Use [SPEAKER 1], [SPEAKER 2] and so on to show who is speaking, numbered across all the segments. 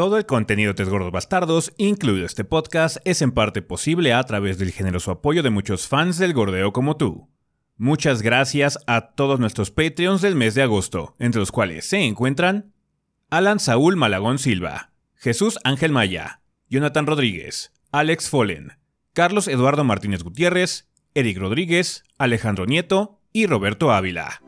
[SPEAKER 1] Todo el contenido de Tres Gordos Bastardos, incluido este podcast, es en parte posible a través del generoso apoyo de muchos fans del gordeo como tú. Muchas gracias a todos nuestros Patreons del mes de agosto, entre los cuales se encuentran Alan Saúl Malagón Silva, Jesús Ángel Maya, Jonathan Rodríguez, Alex Follen, Carlos Eduardo Martínez Gutiérrez, Eric Rodríguez, Alejandro Nieto y Roberto Ávila.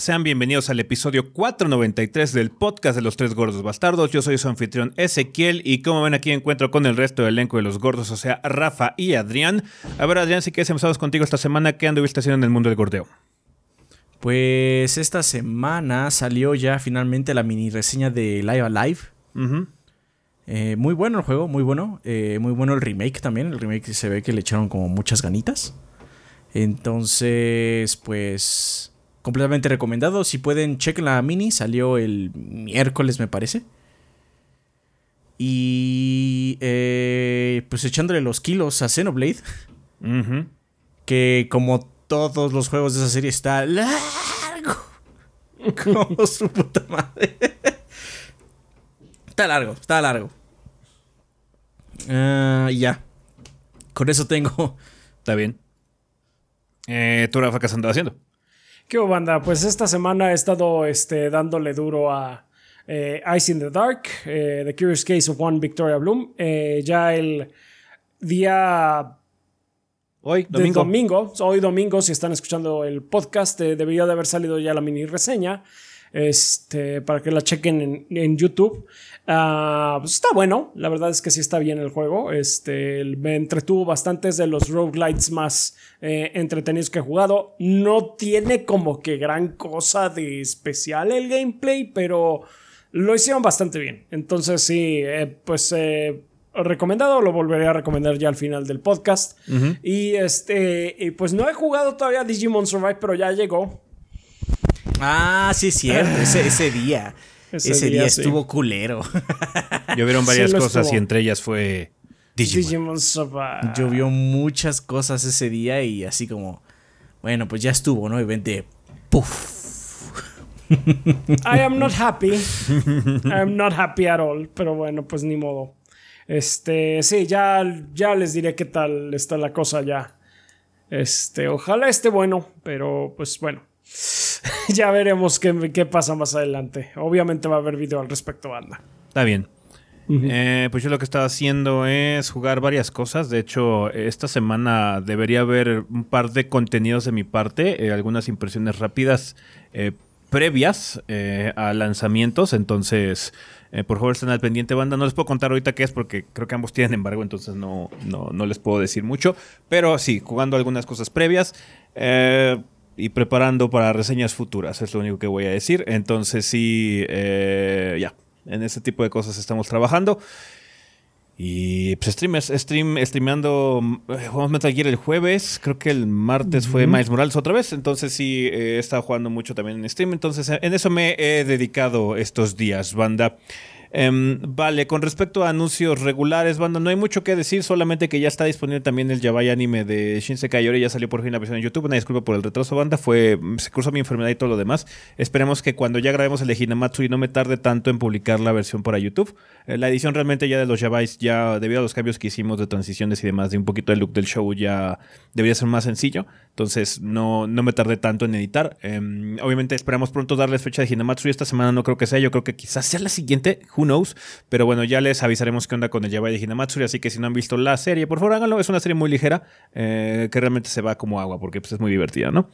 [SPEAKER 1] Sean bienvenidos al episodio 493 del podcast de los tres gordos bastardos. Yo soy su anfitrión Ezequiel y como ven aquí encuentro con el resto del elenco de los gordos, o sea, Rafa y Adrián. A ver, Adrián, si quieres empezamos contigo esta semana, ¿qué anduviste haciendo en el mundo del gordeo?
[SPEAKER 2] Pues esta semana salió ya finalmente la mini reseña de Live Alive. Eh, muy bueno el juego, muy bueno. Eh, muy bueno el remake también. El remake se ve que le echaron como muchas ganitas. Entonces, pues completamente recomendado. Si pueden, chequen la mini. Salió el miércoles, me parece. Y eh, pues echándole los kilos a Xenoblade. Que como todos los juegos de esa serie está largo. como su puta madre. está largo, está largo. Ah, ya. Con eso tengo.
[SPEAKER 1] Está bien. Eh, ¿Tú, Rafa, qué haciendo?
[SPEAKER 3] ¿Qué banda? Pues esta semana he estado este, dándole duro a eh, Ice in the Dark, eh, The Curious Case of One Victoria Bloom. Eh, ya el día
[SPEAKER 1] Hoy, domingo.
[SPEAKER 3] domingo, hoy domingo, si están escuchando el podcast, debería de haber salido ya la mini reseña. Este, para que la chequen en, en YouTube. Ah, pues está bueno, la verdad es que sí está bien el juego. Este, me entretuvo bastante, es de los roguelites más eh, entretenidos que he jugado. No tiene como que gran cosa de especial el gameplay, pero lo hicieron bastante bien. Entonces sí, eh, pues eh, recomendado, lo volveré a recomendar ya al final del podcast. Y este, y pues no he jugado todavía Digimon Survive, pero ya llegó.
[SPEAKER 2] Ah, sí, es cierto. ese, ese día.
[SPEAKER 3] Ese
[SPEAKER 2] Ese,
[SPEAKER 3] día,
[SPEAKER 2] día,
[SPEAKER 3] sí.
[SPEAKER 2] estuvo culero.
[SPEAKER 1] Llovieron varias
[SPEAKER 3] Sí,
[SPEAKER 1] cosas
[SPEAKER 3] estuvo.
[SPEAKER 1] y entre ellas fue Digimon.
[SPEAKER 3] Digimon.
[SPEAKER 2] Llovió muchas cosas ese día y así como, bueno, pues ya estuvo, ¿no? Y vente, puff.
[SPEAKER 3] I am not happy. I am not happy at all. Pero bueno, pues ni modo. Este, sí, ya, ya les diré qué tal está la cosa ya. Este, ojalá esté bueno, pero pues bueno. ya veremos qué, qué pasa más adelante. Obviamente va a haber video al respecto, banda.
[SPEAKER 1] Está bien. Eh, pues yo lo que estaba haciendo es jugar varias cosas. De hecho, esta semana debería haber un par de contenidos de mi parte, eh, algunas impresiones rápidas eh, previas eh, a lanzamientos. Entonces, eh, por favor, estén al pendiente, banda. No les puedo contar ahorita qué es porque creo que ambos tienen embargo, entonces no, no, no les puedo decir mucho. Pero sí, jugando algunas cosas previas. eh, y preparando para reseñas futuras, es lo único que voy a decir. Entonces sí, eh, ya, en ese tipo de cosas estamos trabajando. Y pues streamers, stream, streameando, eh, jugamos Metal Gear el jueves, creo que el martes fue Miles Morales otra vez, entonces sí, eh, he estado jugando mucho también en stream, entonces en eso me he dedicado estos días, banda. Em, vale, con respecto a anuncios regulares, banda, no hay mucho que decir, solamente que ya está disponible también el Yabai anime de Shinsekai Yori, ya salió por fin la versión en YouTube, una disculpa por el retraso, banda, fue, se cruzó mi enfermedad y todo lo demás. Esperemos que cuando ya grabemos el de Hinamatsu y no me tarde tanto en publicar la versión para YouTube. Eh, la edición realmente ya de los Yabais, ya debido a los cambios que hicimos de transiciones y demás, de un poquito el look del show, ya debería ser más sencillo. Entonces no, no me tardé tanto en editar. Em, obviamente esperamos pronto darles fecha de Hinamatsu y esta semana no creo que sea, yo creo que quizás sea la siguiente, who knows. Pero bueno, ya les avisaremos qué onda con el Yabai de Hinamatsuri, así que si no han visto la serie, por favor háganlo. Es una serie muy ligera eh, que realmente se va como agua porque pues, es muy divertida, ¿no?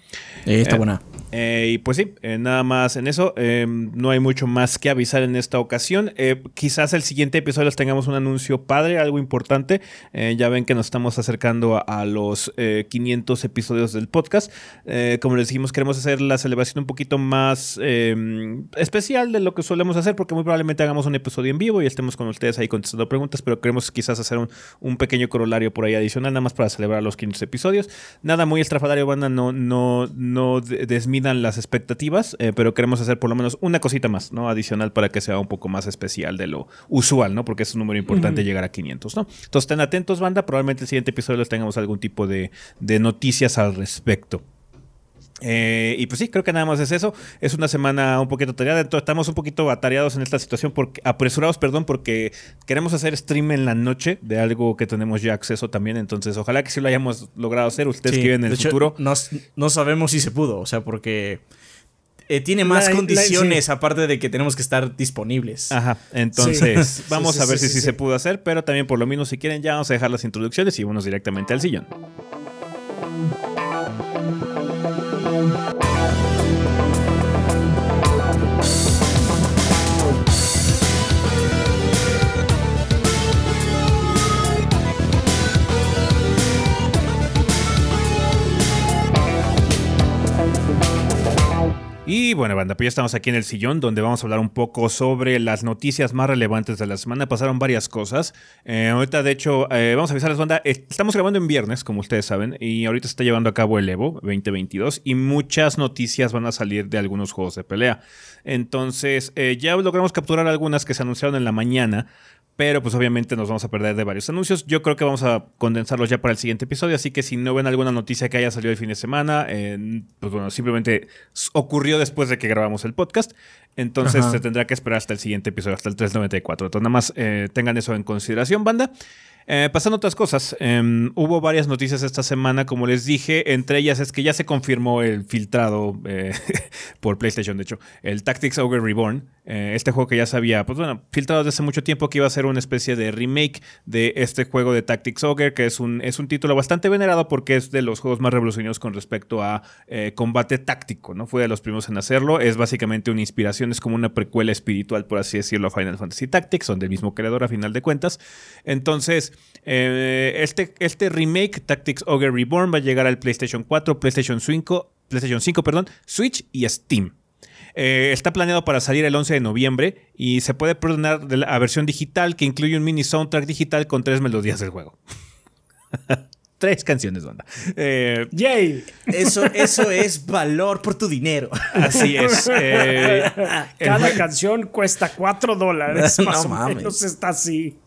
[SPEAKER 2] está buena.
[SPEAKER 1] y pues sí, nada más en eso. no hay mucho más que avisar en esta ocasión. quizás el siguiente episodio les tengamos un anuncio padre, algo importante. ya ven que nos estamos acercando a, los 500 episodios del podcast. como les dijimos, queremos hacer la celebración un poquito más especial de lo que solemos hacer, porque muy probablemente hagamos un episodio en vivo y estemos con ustedes ahí contestando preguntas, pero queremos quizás hacer un, pequeño corolario por ahí adicional, nada más para celebrar los 500 episodios. Nada muy estrafalario, banda, no, no, no desmidan las expectativas, eh, pero queremos hacer por lo menos una cosita más, ¿no? Adicional para que sea un poco más especial de lo usual, ¿no? Porque es un número importante llegar a 500, ¿no? Entonces, estén atentos, banda, probablemente el siguiente episodio les tengamos algún tipo de, de noticias al respecto. Eh, y pues sí, creo que nada más es eso. Es una semana un poquito tareada. Entonces estamos un poquito atareados en esta situación, porque, apresurados, perdón, porque queremos hacer stream en la noche de algo que tenemos ya acceso también. Entonces, ojalá que sí lo hayamos logrado hacer. Ustedes que viven en el futuro.
[SPEAKER 2] No, sabemos si se pudo, o sea, porque eh, tiene más condiciones aparte de que tenemos que estar disponibles.
[SPEAKER 1] Ajá, entonces vamos a ver si sí se pudo hacer, pero también por lo menos si quieren ya vamos a dejar las introducciones y vamos directamente al sillón. Pues ya estamos aquí en el sillón donde vamos a hablar un poco sobre las noticias más relevantes de la semana. Pasaron varias cosas. Eh, ahorita, de hecho, eh, vamos a avisarles, banda. Estamos grabando en viernes, como ustedes saben, y ahorita se está llevando a cabo el Evo 2022 y muchas noticias van a salir de algunos juegos de pelea. Entonces, eh, ya logramos capturar algunas que se anunciaron en la mañana pero pues obviamente nos vamos a perder de varios anuncios. Yo creo que vamos a condensarlos ya para el siguiente episodio, así que si no ven alguna noticia que haya salido el fin de semana, pues bueno, simplemente ocurrió después de que grabamos el podcast, entonces se tendrá que esperar hasta el siguiente episodio, hasta el 394. Entonces nada más eh, tengan eso en consideración, banda. Eh, pasando otras cosas, em, hubo varias noticias esta semana, como les dije, entre ellas es que ya se confirmó el filtrado eh, por PlayStation, de hecho, el Tactics Ogre Reborn, eh, este juego que ya sabía, pues bueno, filtrado desde hace mucho tiempo que iba a ser una especie de remake de este juego de Tactics Ogre, que es un, es un título bastante venerado porque es de los juegos más revolucionarios con respecto a combate táctico, ¿no? Fue de los primeros en hacerlo, es básicamente una inspiración, es como una precuela espiritual, por así decirlo, a Final Fantasy Tactics, son del mismo creador a final de cuentas. Entonces, eh, este, este remake, Tactics Ogre Reborn, va a llegar al PlayStation 4, PlayStation 5, PlayStation 5, perdón, Switch y Steam. Eh, está planeado para salir el 11 de noviembre y se puede perdonar la versión digital que incluye un mini soundtrack digital con tres melodías del juego. tres canciones, banda.
[SPEAKER 3] Eh, ¡Yay!
[SPEAKER 2] Eso, eso es valor por tu dinero.
[SPEAKER 1] Así es.
[SPEAKER 3] Cada canción cuesta cuatro dólares. Más o menos está así.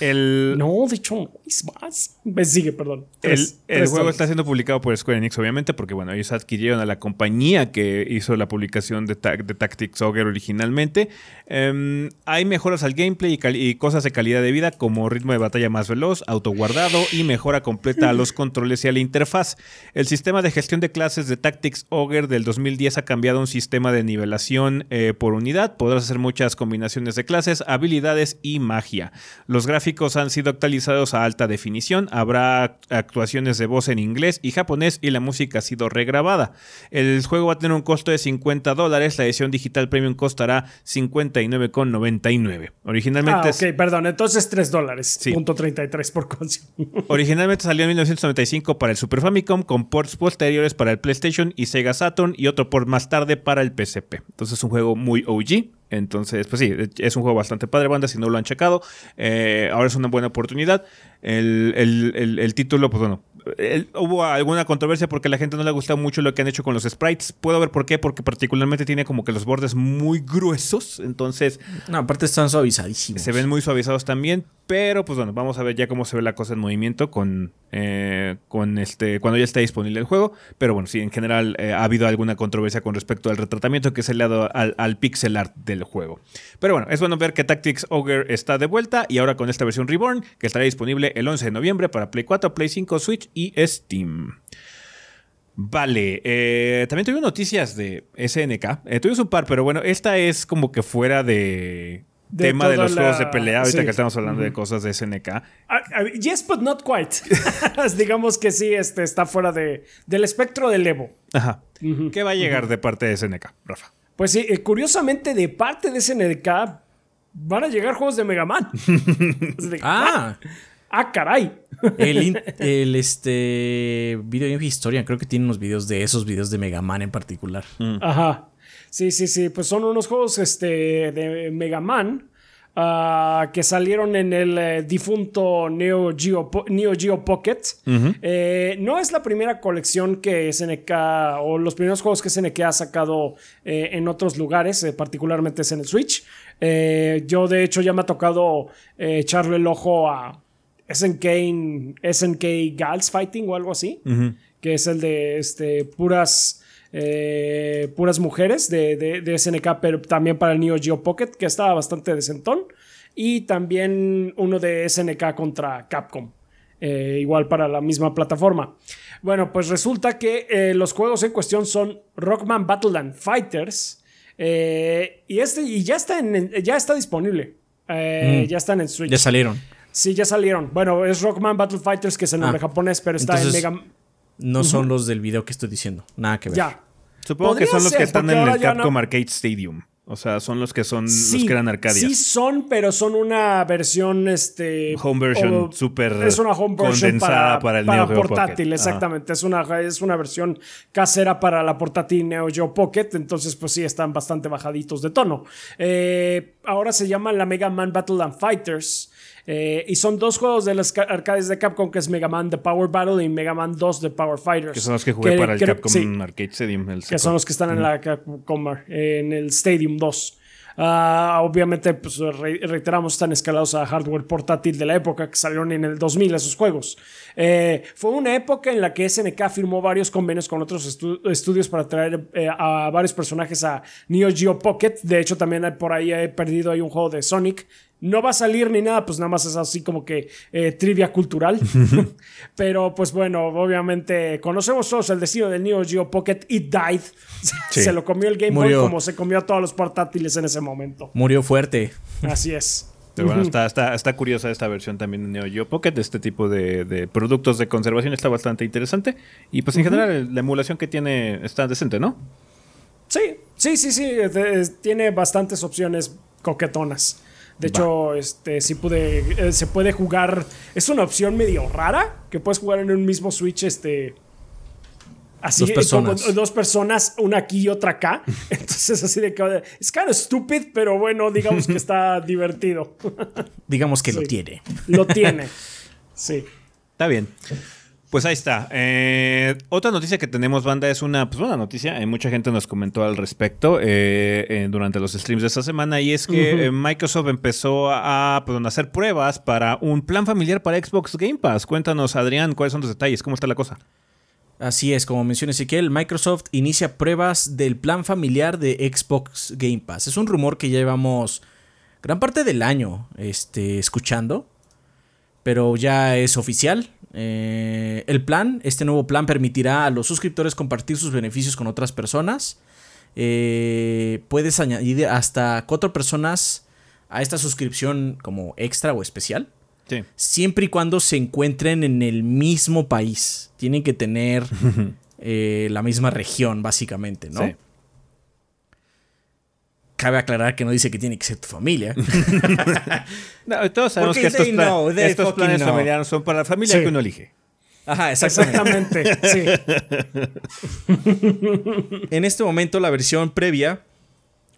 [SPEAKER 1] El,
[SPEAKER 3] no, de hecho, no es más. Sigue, perdón.
[SPEAKER 1] el, juego está siendo publicado por Square Enix, obviamente, porque bueno, ellos adquirieron a la compañía que hizo la publicación de, de Tactics Ogre originalmente. Em, hay mejoras al gameplay y, cosas de calidad de vida, como ritmo de batalla más veloz, autoguardado y mejora completa a los controles y a la interfaz. El sistema de gestión de clases de Tactics Ogre del 2010 ha cambiado un sistema de nivelación eh, por unidad. Podrás hacer muchas combinaciones de clases, habilidades y magia. Los gráficos han sido actualizados a alta definición, habrá actuaciones de voz en inglés y japonés y la música ha sido regrabada. El juego va a tener un costo de 50 dólares, la edición digital premium costará 59,99. Originalmente...
[SPEAKER 3] Ah, ok, perdón, entonces 3 dólares, punto 33 por canción.
[SPEAKER 1] Originalmente salió en 1995 para el Super Famicom, con ports posteriores para el PlayStation y Sega Saturn y otro port más tarde para el PSP. Entonces es un juego muy OG, entonces, pues sí, es un juego bastante padre, banda, si no lo han checado. Eh, ahora es una buena oportunidad. El, título, pues bueno, hubo alguna controversia porque a la gente no le ha gustado mucho lo que han hecho con los sprites. Puedo ver por qué, porque particularmente tiene como que los bordes muy gruesos. Entonces.
[SPEAKER 2] No, aparte están suavizadísimos.
[SPEAKER 1] Se ven muy suavizados también. Pero, pues bueno, vamos a ver ya cómo se ve la cosa en movimiento con, eh, con este. cuando ya esté disponible el juego. Pero bueno, sí, en general eh, ha habido alguna controversia con respecto al retratamiento que se le ha dado al, al pixel art del juego. Pero bueno, es bueno ver que Tactics Ogre está de vuelta y ahora con esta versión Reborn, que estará disponible el 11 de noviembre para Play 4, Play 5, Switch y Steam. Vale, eh, también tuvimos noticias de SNK. Eh, tuvimos un par, pero bueno, esta es como que fuera de, tema de los juegos de pelea. Ahorita que estamos hablando de cosas de SNK.
[SPEAKER 3] Uh, yes, but not quite. Digamos que sí, este, está fuera de, del espectro del Evo.
[SPEAKER 1] Ajá. ¿Qué va a llegar de parte de SNK, Rafa?
[SPEAKER 3] Pues sí, eh, curiosamente, de parte de SNK van a llegar juegos de Mega Man.
[SPEAKER 2] ah.
[SPEAKER 3] Ah, caray.
[SPEAKER 2] El, el este video Game Historia, creo que tiene unos videos de esos videos de Mega Man en particular.
[SPEAKER 3] Mm. Ajá. Sí, sí, sí. Pues son unos juegos este, de Mega Man. Ah, que salieron en el eh, difunto Neo Geo, Neo Geo Pocket. Eh, no es la primera colección que SNK o los primeros juegos que SNK ha sacado eh, en otros lugares, particularmente es en el Switch. yo de hecho ya me ha tocado echarle el ojo a SNK, SNK Gals Fighting o algo así, que es el de este, puras, eh, puras mujeres de, de, SNK, pero también para el Neo Geo Pocket, que estaba bastante decentón. Y también uno de SNK contra Capcom. Eh, igual para la misma plataforma. Bueno, pues resulta que eh, los juegos en cuestión son Rockman Battleland Fighters. y este y ya está, en, ya está disponible. Mm. Ya están en Switch.
[SPEAKER 2] Ya salieron.
[SPEAKER 3] Sí, ya salieron. Bueno, es Rockman Battle Fighters, que es el nombre ah. japonés, pero está en Mega.
[SPEAKER 2] No son los del video que estoy diciendo. Nada que ver.
[SPEAKER 3] Ya.
[SPEAKER 1] Supongo que son los que están en el Capcom Arcade Stadium. O sea, son los que son los que eran Arcadia.
[SPEAKER 3] Sí son, pero son una versión este
[SPEAKER 1] home version super
[SPEAKER 3] es una home version para, para, el Neo portátil, exactamente. Es una es una versión casera para la portátil Neo Geo Pocket, entonces pues sí están bastante bajaditos de tono. Eh, ahora se llama la Mega Man Battle and Fighters. Eh, y son dos juegos de las arcades de Capcom, que es Mega Man The Power Battle y Mega Man 2 The Power Fighters.
[SPEAKER 1] Que son los que jugué para el Capcom Arcade Stadium.
[SPEAKER 3] que son los que están en, la Capcom, en el Stadium 2. Ah, obviamente, pues, reiteramos, están escalados a hardware portátil de la época que salieron en el 2000 esos juegos. Eh, fue una época en la que SNK firmó varios convenios con otros estudios para traer eh, a varios personajes a Neo Geo Pocket. De hecho, también por ahí he perdido hay un juego de Sonic no va a salir ni nada, pues nada más es así como que eh, trivia cultural. Pero pues bueno, obviamente conocemos todos el destino del Neo Geo Pocket. It died. se lo comió el Game Boy como se comió a todos los portátiles en ese momento.
[SPEAKER 2] Murió fuerte.
[SPEAKER 3] Así es.
[SPEAKER 1] Pero bueno, está, está, curiosa esta versión también de Neo Geo Pocket. Este tipo de, productos de conservación está bastante interesante. Y pues en general la emulación que tiene está decente, ¿no?
[SPEAKER 3] Sí, sí, sí, sí. Tiene bastantes opciones coquetonas. De hecho, este, sí pude, eh, se puede jugar. Es una opción medio rara que puedes jugar en un mismo Switch, este. Así dos personas. Como dos personas, una aquí y otra acá. Entonces, así de que es kind of stupid, pero bueno, digamos que está divertido.
[SPEAKER 2] digamos que lo tiene.
[SPEAKER 3] Lo tiene. Sí.
[SPEAKER 1] Está bien. Pues ahí está. Eh, otra noticia que tenemos, banda, es una, pues una noticia. Eh, mucha gente nos comentó al respecto eh, durante los streams de esta semana. Y es que Microsoft empezó a, hacer pruebas para un plan familiar para Xbox Game Pass. Cuéntanos, Adrián, cuáles son los detalles, cómo está la cosa.
[SPEAKER 2] Así es, como menciona Ezequiel, Microsoft inicia pruebas del plan familiar de Xbox Game Pass. Es un rumor que llevamos gran parte del año este, escuchando, pero ya es oficial. Eh, el plan, este nuevo plan permitirá a los suscriptores compartir sus beneficios con otras personas. Eh, puedes añadir hasta cuatro personas a esta suscripción como extra o especial. Siempre y cuando se encuentren en el mismo país. Tienen que tener eh, la misma región, básicamente, ¿no? Cabe aclarar que no dice que tiene que ser tu familia.
[SPEAKER 1] todos sabemos que estos, planes familiares son para la familia que uno elige.
[SPEAKER 2] Ajá, exactamente. en este momento, la versión previa,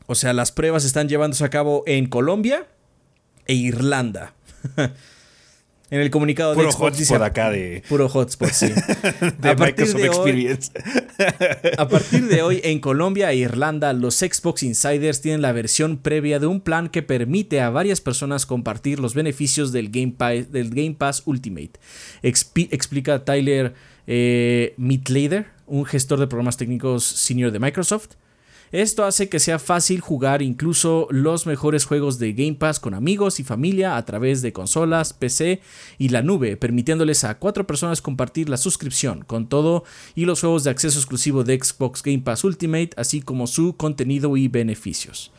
[SPEAKER 2] o sea, las pruebas están llevándose a cabo en Colombia e Irlanda. En el comunicado
[SPEAKER 1] de Xbox dice, acá de
[SPEAKER 2] puro hotspot, sí.
[SPEAKER 1] de Microsoft Experience.
[SPEAKER 2] a partir de hoy en Colombia e Irlanda, los Xbox Insiders tienen la versión previa de un plan que permite a varias personas compartir los beneficios del Game Pass, del Game Pass Ultimate. explica Tyler eh, un gestor de programas técnicos senior de Microsoft. Esto hace que sea fácil jugar incluso los mejores juegos de Game Pass con amigos y familia a través de consolas, PC y la nube, permitiéndoles a cuatro personas compartir la suscripción con todo y los juegos de acceso exclusivo de Xbox Game Pass Ultimate, así como su contenido y beneficios.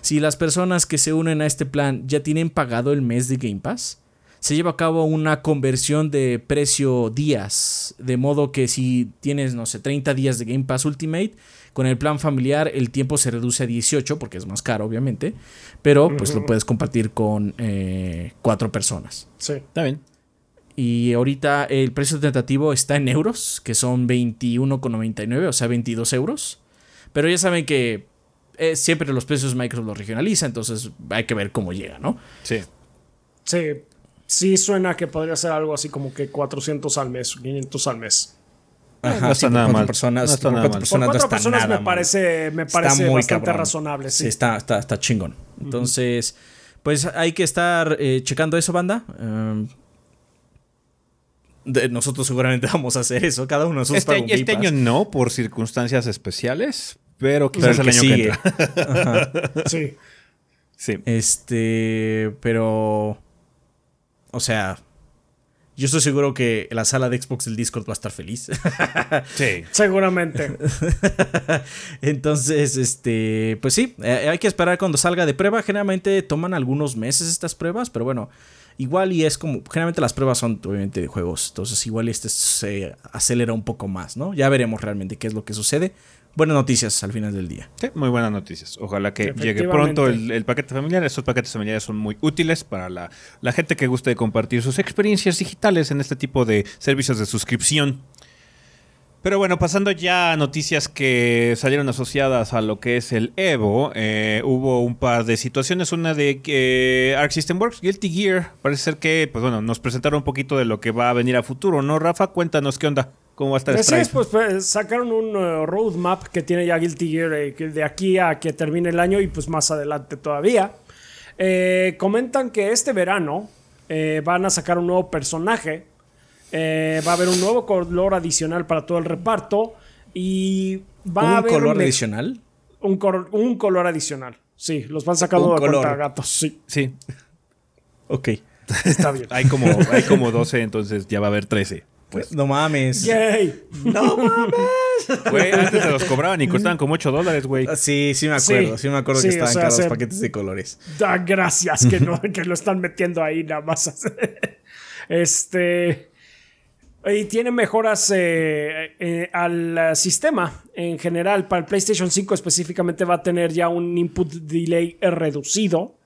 [SPEAKER 2] Si las personas que se unen a este plan ya tienen pagado el mes de Game Pass, se lleva a cabo una conversión de precio días, de modo que si tienes, no sé, 30 días de Game Pass Ultimate, con el plan familiar el tiempo se reduce a 18 porque es más caro, obviamente, pero pues lo puedes compartir con eh, cuatro personas.
[SPEAKER 3] Sí.
[SPEAKER 1] Está bien.
[SPEAKER 2] Y ahorita el precio tentativo está en euros, que son 21,99, o sea, 22 euros. Pero ya saben que eh, siempre los precios Microsoft los regionaliza, entonces hay que ver cómo llega, ¿no?
[SPEAKER 1] Sí.
[SPEAKER 3] Sí. Sí suena que podría ser algo así como que 400 al mes, 500 al mes.
[SPEAKER 2] Ajá,
[SPEAKER 1] no está nada mal.
[SPEAKER 2] personas,
[SPEAKER 1] No está
[SPEAKER 2] por
[SPEAKER 1] nada
[SPEAKER 2] cuatro
[SPEAKER 1] mal.
[SPEAKER 2] personas
[SPEAKER 3] Por
[SPEAKER 2] no
[SPEAKER 3] cuatro
[SPEAKER 2] está
[SPEAKER 3] personas
[SPEAKER 2] nada
[SPEAKER 3] me parece, me
[SPEAKER 2] Está
[SPEAKER 3] parece
[SPEAKER 2] muy
[SPEAKER 3] bastante
[SPEAKER 2] cabrón.
[SPEAKER 3] razonable. Sí.
[SPEAKER 2] Sí, está, está, está chingón. Entonces, pues hay que estar eh, checando eso, banda. Um, de- nosotros seguramente vamos a hacer eso. Cada uno de nosotros
[SPEAKER 1] Este,
[SPEAKER 2] paga un
[SPEAKER 1] este año no, por circunstancias especiales, pero
[SPEAKER 2] Pero
[SPEAKER 1] quizás
[SPEAKER 2] el
[SPEAKER 1] el
[SPEAKER 2] que
[SPEAKER 1] año que
[SPEAKER 2] sigue.
[SPEAKER 1] entra.
[SPEAKER 3] Sí.
[SPEAKER 1] Sí.
[SPEAKER 2] Este, pero, o sea, yo estoy seguro que la sala de Xbox del Discord va a estar feliz.
[SPEAKER 1] Sí.
[SPEAKER 3] Seguramente.
[SPEAKER 2] Entonces, este, pues sí, eh, hay que esperar cuando salga de prueba. Generalmente toman algunos meses estas pruebas, pero bueno, igual y es como, generalmente las pruebas son obviamente de juegos, entonces igual y este se acelera un poco más, ¿no? Ya veremos realmente qué es lo que sucede. Buenas noticias al final del día.
[SPEAKER 1] Sí, muy buenas noticias. Ojalá que llegue pronto el, el paquete familiar. Estos paquetes familiares son muy útiles para la, la gente que guste de compartir sus experiencias digitales en este tipo de servicios de suscripción. Pero bueno, pasando ya a noticias que salieron asociadas a lo que es el Evo, eh, hubo un par de situaciones. Una de que Arc System Works, Guilty Gear, parece ser que, pues bueno, nos presentaron un poquito de lo que va a venir a futuro, ¿no? Rafa, cuéntanos qué onda, cómo va a estar
[SPEAKER 3] Así es,
[SPEAKER 1] Strife.
[SPEAKER 3] pues, pues, sacaron un eh, roadmap que tiene ya Guilty Gear eh, que de aquí a que termine el año y pues más adelante todavía. Eh, comentan que este verano eh, van a sacar un nuevo personaje. Eh, va a haber un nuevo color adicional para todo el reparto. Y va a
[SPEAKER 2] ¿Un
[SPEAKER 3] haber
[SPEAKER 2] color adicional?
[SPEAKER 3] Un, cor- un color adicional. Sí, los van sacando
[SPEAKER 2] Un
[SPEAKER 3] de gatos. Sí,
[SPEAKER 1] Sí,
[SPEAKER 2] Ok.
[SPEAKER 3] está bien.
[SPEAKER 1] hay como, hay como 12, entonces ya va a haber 13.
[SPEAKER 2] Pues no mames.
[SPEAKER 3] Yay.
[SPEAKER 2] No mames.
[SPEAKER 1] Güey, antes se los cobraban y costaban como 8 dólares, güey.
[SPEAKER 2] Sí, sí me acuerdo.
[SPEAKER 3] Sí.
[SPEAKER 2] Sí, me acuerdo
[SPEAKER 3] Sí,
[SPEAKER 2] que estaban
[SPEAKER 3] o sea,
[SPEAKER 2] caros
[SPEAKER 3] se-
[SPEAKER 2] los paquetes de colores.
[SPEAKER 3] Da gracias que, no, que lo están metiendo ahí nada más. este. Y tiene mejoras eh, eh, al sistema en general. Para el PlayStation 5 específicamente va a tener ya un input delay reducido.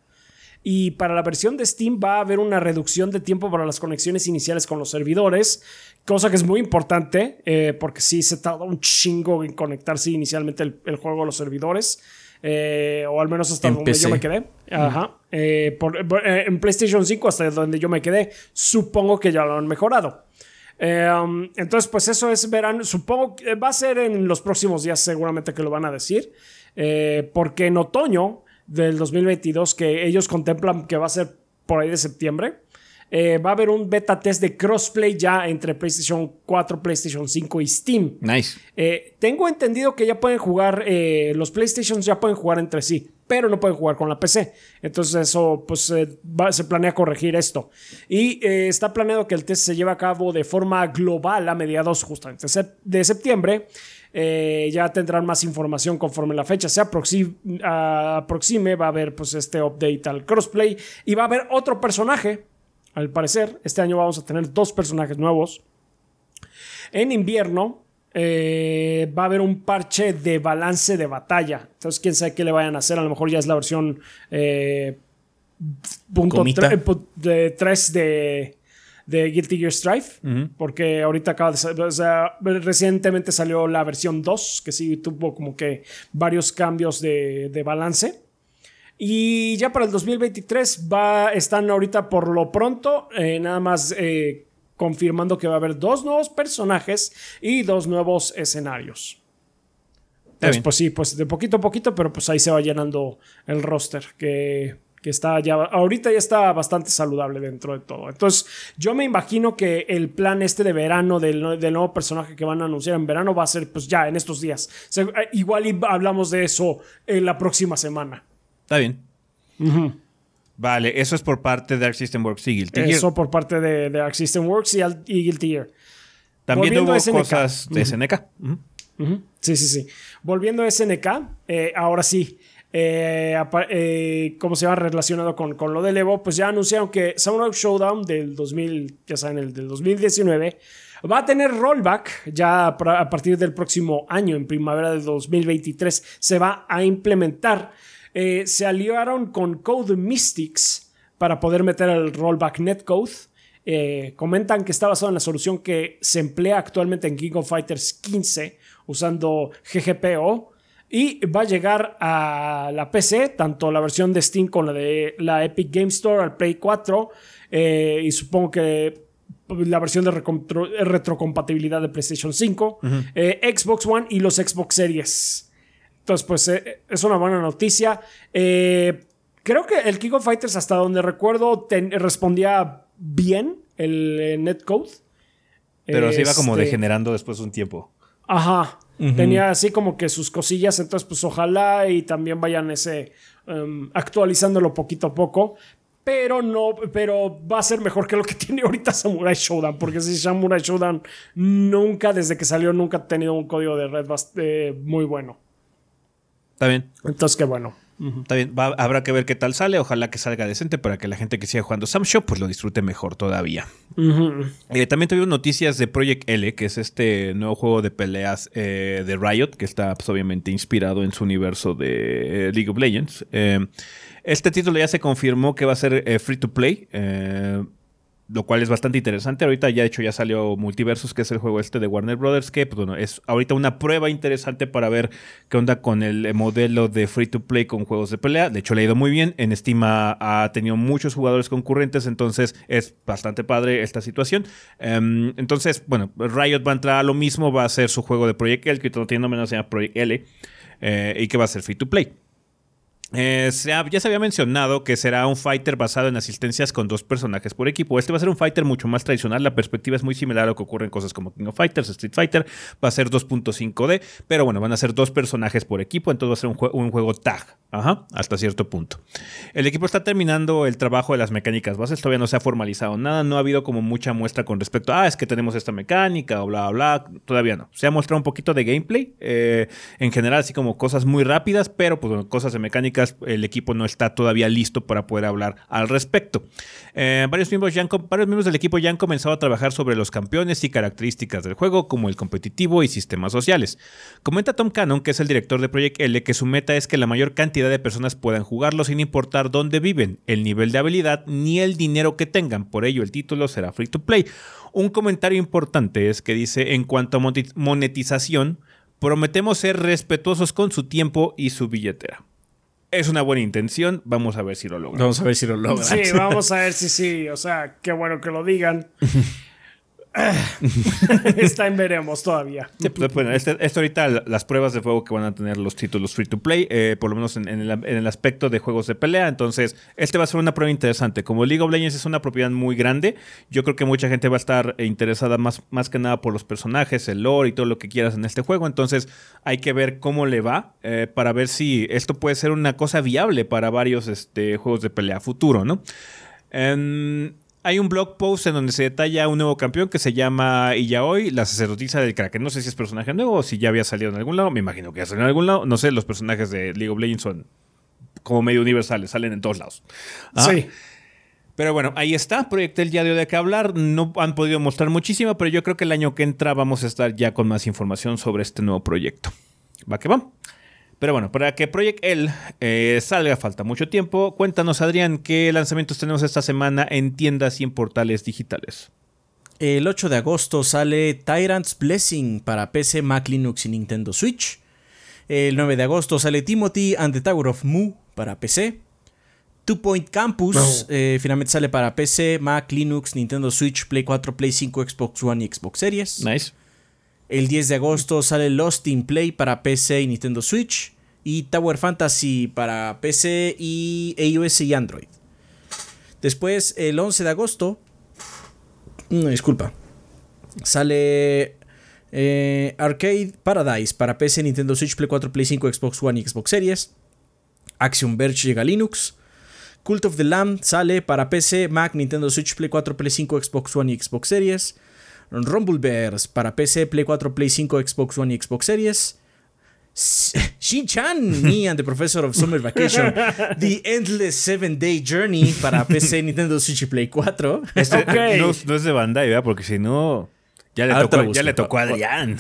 [SPEAKER 3] Y para la versión de Steam va a haber una reducción de tiempo para las conexiones iniciales con los servidores, cosa que es muy importante, eh, porque sí se tarda un chingo en conectarse inicialmente el, el juego a los servidores, eh, o al menos hasta
[SPEAKER 2] En
[SPEAKER 3] donde
[SPEAKER 2] PC.
[SPEAKER 3] yo me quedé. Ajá. Eh, por- en PlayStation 5 hasta donde yo me quedé, supongo que ya lo han mejorado. Eh, um, entonces, pues eso es verano. Supongo que va a ser en los próximos días, seguramente que lo van a decir. Eh, porque en otoño del 2022, que ellos contemplan que va a ser por ahí de septiembre, eh, va a haber un beta test de crossplay ya entre PlayStation 4, PlayStation 5 y Steam.
[SPEAKER 1] Nice.
[SPEAKER 3] Eh, tengo entendido que ya pueden jugar, eh, los PlayStations ya pueden jugar entre sí, pero no pueden jugar con la PC. Entonces eso, pues va- se planea corregir esto. Y está planeado que el test se lleve a cabo de forma global a mediados justamente de septiembre. Eh, ya tendrán más información conforme la fecha se aproxi- aproxime. Va a haber pues este update al crossplay y va a haber otro personaje. Al parecer, este año vamos a tener dos personajes nuevos. En invierno eh, va a haber un parche de balance de batalla. Entonces, quién sabe qué le vayan a hacer. A lo mejor ya es la versión eh, punto
[SPEAKER 2] Comita.
[SPEAKER 3] tre- pu- de 3 de, de Guilty Gear Strife. Porque ahorita acaba de. O sea, recientemente salió la versión 2, que sí tuvo como que varios cambios de, de balance. Y ya para el 2023 va, están ahorita por lo pronto eh, nada más eh, confirmando que va a haber dos nuevos personajes y dos nuevos escenarios. Entonces, pues sí, pues de poquito a poquito, pero pues ahí se va llenando el roster que, que está ya, ahorita ya está bastante saludable dentro de todo. Entonces, yo me imagino que el plan este de verano del, nuevo personaje que van a anunciar en verano va a ser pues ya en estos días. Eh, igual y hablamos de eso en la próxima semana.
[SPEAKER 1] Está bien. Vale, eso es por parte de Arc System Works y Guilty
[SPEAKER 3] Gear. Eso por parte de, de Arc System Works y, y Guilty Gear.
[SPEAKER 1] También hubo cosas de SNK.
[SPEAKER 3] Sí, sí, sí. Volviendo a SNK, eh, ahora sí. Eh, eh, ¿Cómo se llama? Relacionado con, lo del Evo, pues ya anunciaron que Samurai Showdown del 2000, ya saben, el del 2019, va a tener rollback ya a partir del próximo año, en primavera del 2023, se va a implementar. se aliaron con Code Mystics para poder meter el rollback netcode. comentan que está basado en la solución que se emplea actualmente en King of Fighters 15 usando GGPO. Y va a llegar a la PC, tanto la versión de Steam como la de la Epic Game Store, al Play 4. Eh, y supongo que la versión de retrocompatibilidad de PlayStation 5, eh, Xbox One y los Xbox Series. Entonces, pues eh, es una buena noticia. creo que el King of Fighters, hasta donde recuerdo, respondía bien el netcode.
[SPEAKER 1] Pero se iba como este degenerando después de un tiempo.
[SPEAKER 3] Ajá. Tenía así como que sus cosillas, entonces pues ojalá y también vayan ese um, actualizándolo poquito a poco. Pero no, pero va a ser mejor que lo que tiene ahorita Samurai Showdown. Porque si Samurai Showdown nunca, desde que salió, nunca ha tenido un código de red eh, muy bueno.
[SPEAKER 1] Está bien.
[SPEAKER 3] Entonces, qué bueno.
[SPEAKER 1] Está bien, habrá que ver qué tal sale. Ojalá que salga decente para que la gente que siga jugando Sam Shop pues lo disfrute mejor todavía. Eh, también tuvimos noticias de Project L, que es este nuevo juego de peleas eh, de Riot, que está pues, obviamente inspirado en su universo de eh, League of Legends. este título ya se confirmó que va a ser free to play lo cual es bastante interesante. Ahorita ya de hecho ya salió Multiversus, que es el juego este de Warner Brothers, que pues, bueno, es ahorita una prueba interesante para ver qué onda con el modelo de free to play con juegos de pelea. De hecho le ha ido muy bien. En Steam ha, tenido muchos jugadores concurrentes, entonces es bastante padre esta situación. Em, entonces, bueno, Riot va a entrar a lo mismo, va a ser su juego de Project L, que no tiene se llama Project L, eh, y que va a ser free to play. Eh, ya se había mencionado que será un fighter basado en asistencias con dos personajes por equipo. Este va a ser un fighter mucho más tradicional. La perspectiva es muy similar a lo que ocurre en cosas como King of Fighters, Street Fighter. Va a ser 2.5D, pero bueno, van a ser dos personajes por equipo. Entonces va a ser un, juego tag, Ajá, hasta cierto punto. El equipo está terminando el trabajo de las mecánicas bases. Todavía no se ha formalizado nada. No ha habido como mucha muestra con respecto a, ah, es que tenemos esta mecánica o bla, bla. Todavía no. Se ha mostrado un poquito de gameplay. Eh, en general, así como cosas muy rápidas, pero pues cosas de el equipo no está todavía listo para poder hablar al respecto. Eh, varios, miembros varios miembros del equipo ya han comenzado a trabajar sobre los campeones y características del juego, como el competitivo y sistemas sociales. Comenta Tom Cannon, que es el director de Project L, que su meta es que la mayor cantidad de personas puedan jugarlo sin importar dónde viven, el nivel de habilidad ni el dinero que tengan. Por ello, el título será free to play. Un comentario importante es que dice, en cuanto a monetización, prometemos ser respetuosos con su tiempo y su billetera es una buena intención. Vamos a ver si lo logran.
[SPEAKER 2] Vamos a ver si lo logran.
[SPEAKER 3] Sí, vamos a ver si sí. O sea, qué bueno que lo digan. Está en veremos todavía.
[SPEAKER 1] Pues, bueno, este, esto ahorita las pruebas de juego que van a tener los títulos free to play, eh, por lo menos en, el, aspecto de juegos de pelea. Entonces, este va a ser una prueba interesante. Como League of Legends es una propiedad muy grande, yo creo que mucha gente va a estar interesada más, más que nada por los personajes, el lore y todo lo que quieras en este juego. Entonces, hay que ver cómo le va eh, para ver si esto puede ser una cosa viable para varios este, juegos de pelea futuro, ¿no? Hay un blog post en donde se detalla un nuevo campeón que se llama Iyaoi, la sacerdotisa del Kraken. No sé si es personaje nuevo o si ya había salido en algún lado. Me imagino que ya salió en algún lado. No sé, los personajes de League of Legends son como medio universales, salen en todos lados.
[SPEAKER 3] Sí.
[SPEAKER 1] Pero bueno, ahí está. Proyecto el día de hoy de qué hablar. No han podido mostrar muchísimo, pero yo creo que el año que entra vamos a estar ya con más información sobre este nuevo proyecto. Va que va. Pero bueno, para que Project L eh, salga falta mucho tiempo. Cuéntanos, Adrián, qué lanzamientos tenemos esta semana en tiendas y en portales digitales.
[SPEAKER 2] El 8 de agosto sale Tyrant's Blessing para PC, Mac, Linux y Nintendo Switch. El 9 de agosto sale Timothy and the Tower of Mu para PC. Two Point Campus eh, finalmente sale para PC, Mac, Linux, Nintendo Switch, Play 4, Play 5, Xbox One y Xbox Series.
[SPEAKER 1] Nice.
[SPEAKER 2] El 10 de agosto sale Lost in Play para PC y Nintendo Switch. y Tower Fantasy para PC y iOS y Android. Después, el 11 de agosto, no, disculpa, sale eh, Arcade Paradise para PC, Nintendo Switch, Play 4, Play 5, Xbox One y Xbox Series. Action Verge llega a Linux. Cult of the Lamb sale para PC, Mac, Nintendo Switch, Play 4, Play 5, Xbox One y Xbox Series. Rumblebears para PC, Play 4, Play 5, Xbox One y Xbox Series. Shin-Chan, Me and the Professor of Summer Vacation, The Endless Seven Day Journey para PC, Nintendo Switch y Play 4.
[SPEAKER 1] Este, no, es de Bandai, ¿verdad? Porque si no, ya le, tocó, ya le tocó a Adrián.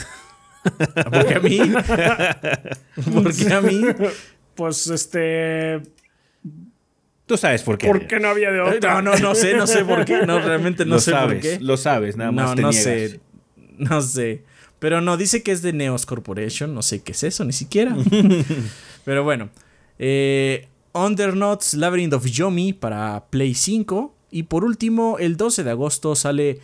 [SPEAKER 2] ¿Por qué a mí? ¿Por qué a mí?
[SPEAKER 3] Pues este.
[SPEAKER 1] Tú sabes por qué.
[SPEAKER 3] ¿Por qué no había de otra?
[SPEAKER 2] No, no, no sé, no sé por qué. No, realmente no sé
[SPEAKER 1] sabes,
[SPEAKER 2] por qué.
[SPEAKER 1] Lo sabes, nada más.
[SPEAKER 2] No,
[SPEAKER 1] te
[SPEAKER 2] no
[SPEAKER 1] niegas.
[SPEAKER 2] sé. No sé. Pero no, dice que es de Neos Corporation. No sé qué es eso, ni siquiera. Pero bueno. Eh, Undernots Labyrinth of Yomi para Play 5. Y por último, el 12 de agosto sale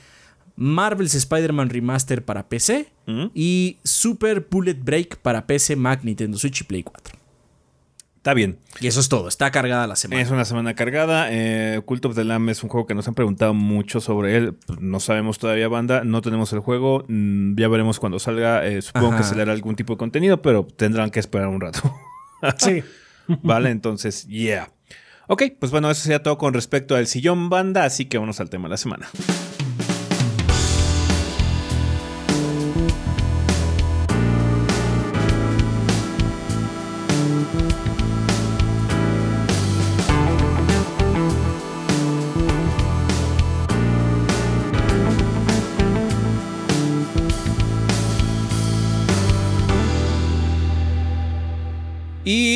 [SPEAKER 2] Marvel's Spider-Man Remaster para PC.
[SPEAKER 1] ¿Mm?
[SPEAKER 2] Y Super Bullet Break para PC, Mac, Nintendo Switch y Play 4.
[SPEAKER 1] Está bien.
[SPEAKER 2] Y eso es todo. Está cargada la semana.
[SPEAKER 1] Es una semana cargada. Eh, Cult of the Lamb es un juego que nos han preguntado mucho sobre él. No sabemos todavía, banda. No tenemos el juego. Mm, ya veremos cuando salga. Eh, supongo
[SPEAKER 2] Ajá.
[SPEAKER 1] que se le hará algún tipo de contenido, pero tendrán que esperar un rato.
[SPEAKER 3] Sí.
[SPEAKER 1] vale, entonces, yeah. Ok, pues bueno, eso sería todo con respecto al sillón banda. Así que vamos al tema de la semana.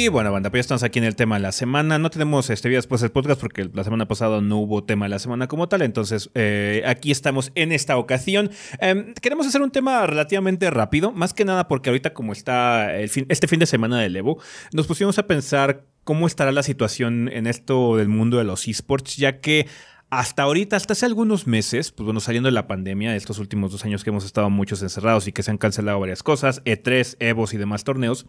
[SPEAKER 1] Y bueno, banda, pues ya estamos aquí en el tema de la semana. No tenemos este día después del podcast porque la semana pasada no hubo tema de la semana como tal. Entonces, eh, aquí estamos en esta ocasión. Em, queremos hacer un tema relativamente rápido, más que nada porque ahorita, como está este fin de semana del Evo, nos pusimos a pensar cómo estará la situación en esto del mundo de los esports, ya que hasta ahorita, hasta hace algunos meses, pues bueno, saliendo de la pandemia, estos últimos dos años que hemos estado muchos encerrados y que se han cancelado varias cosas, E3, Evos y demás torneos,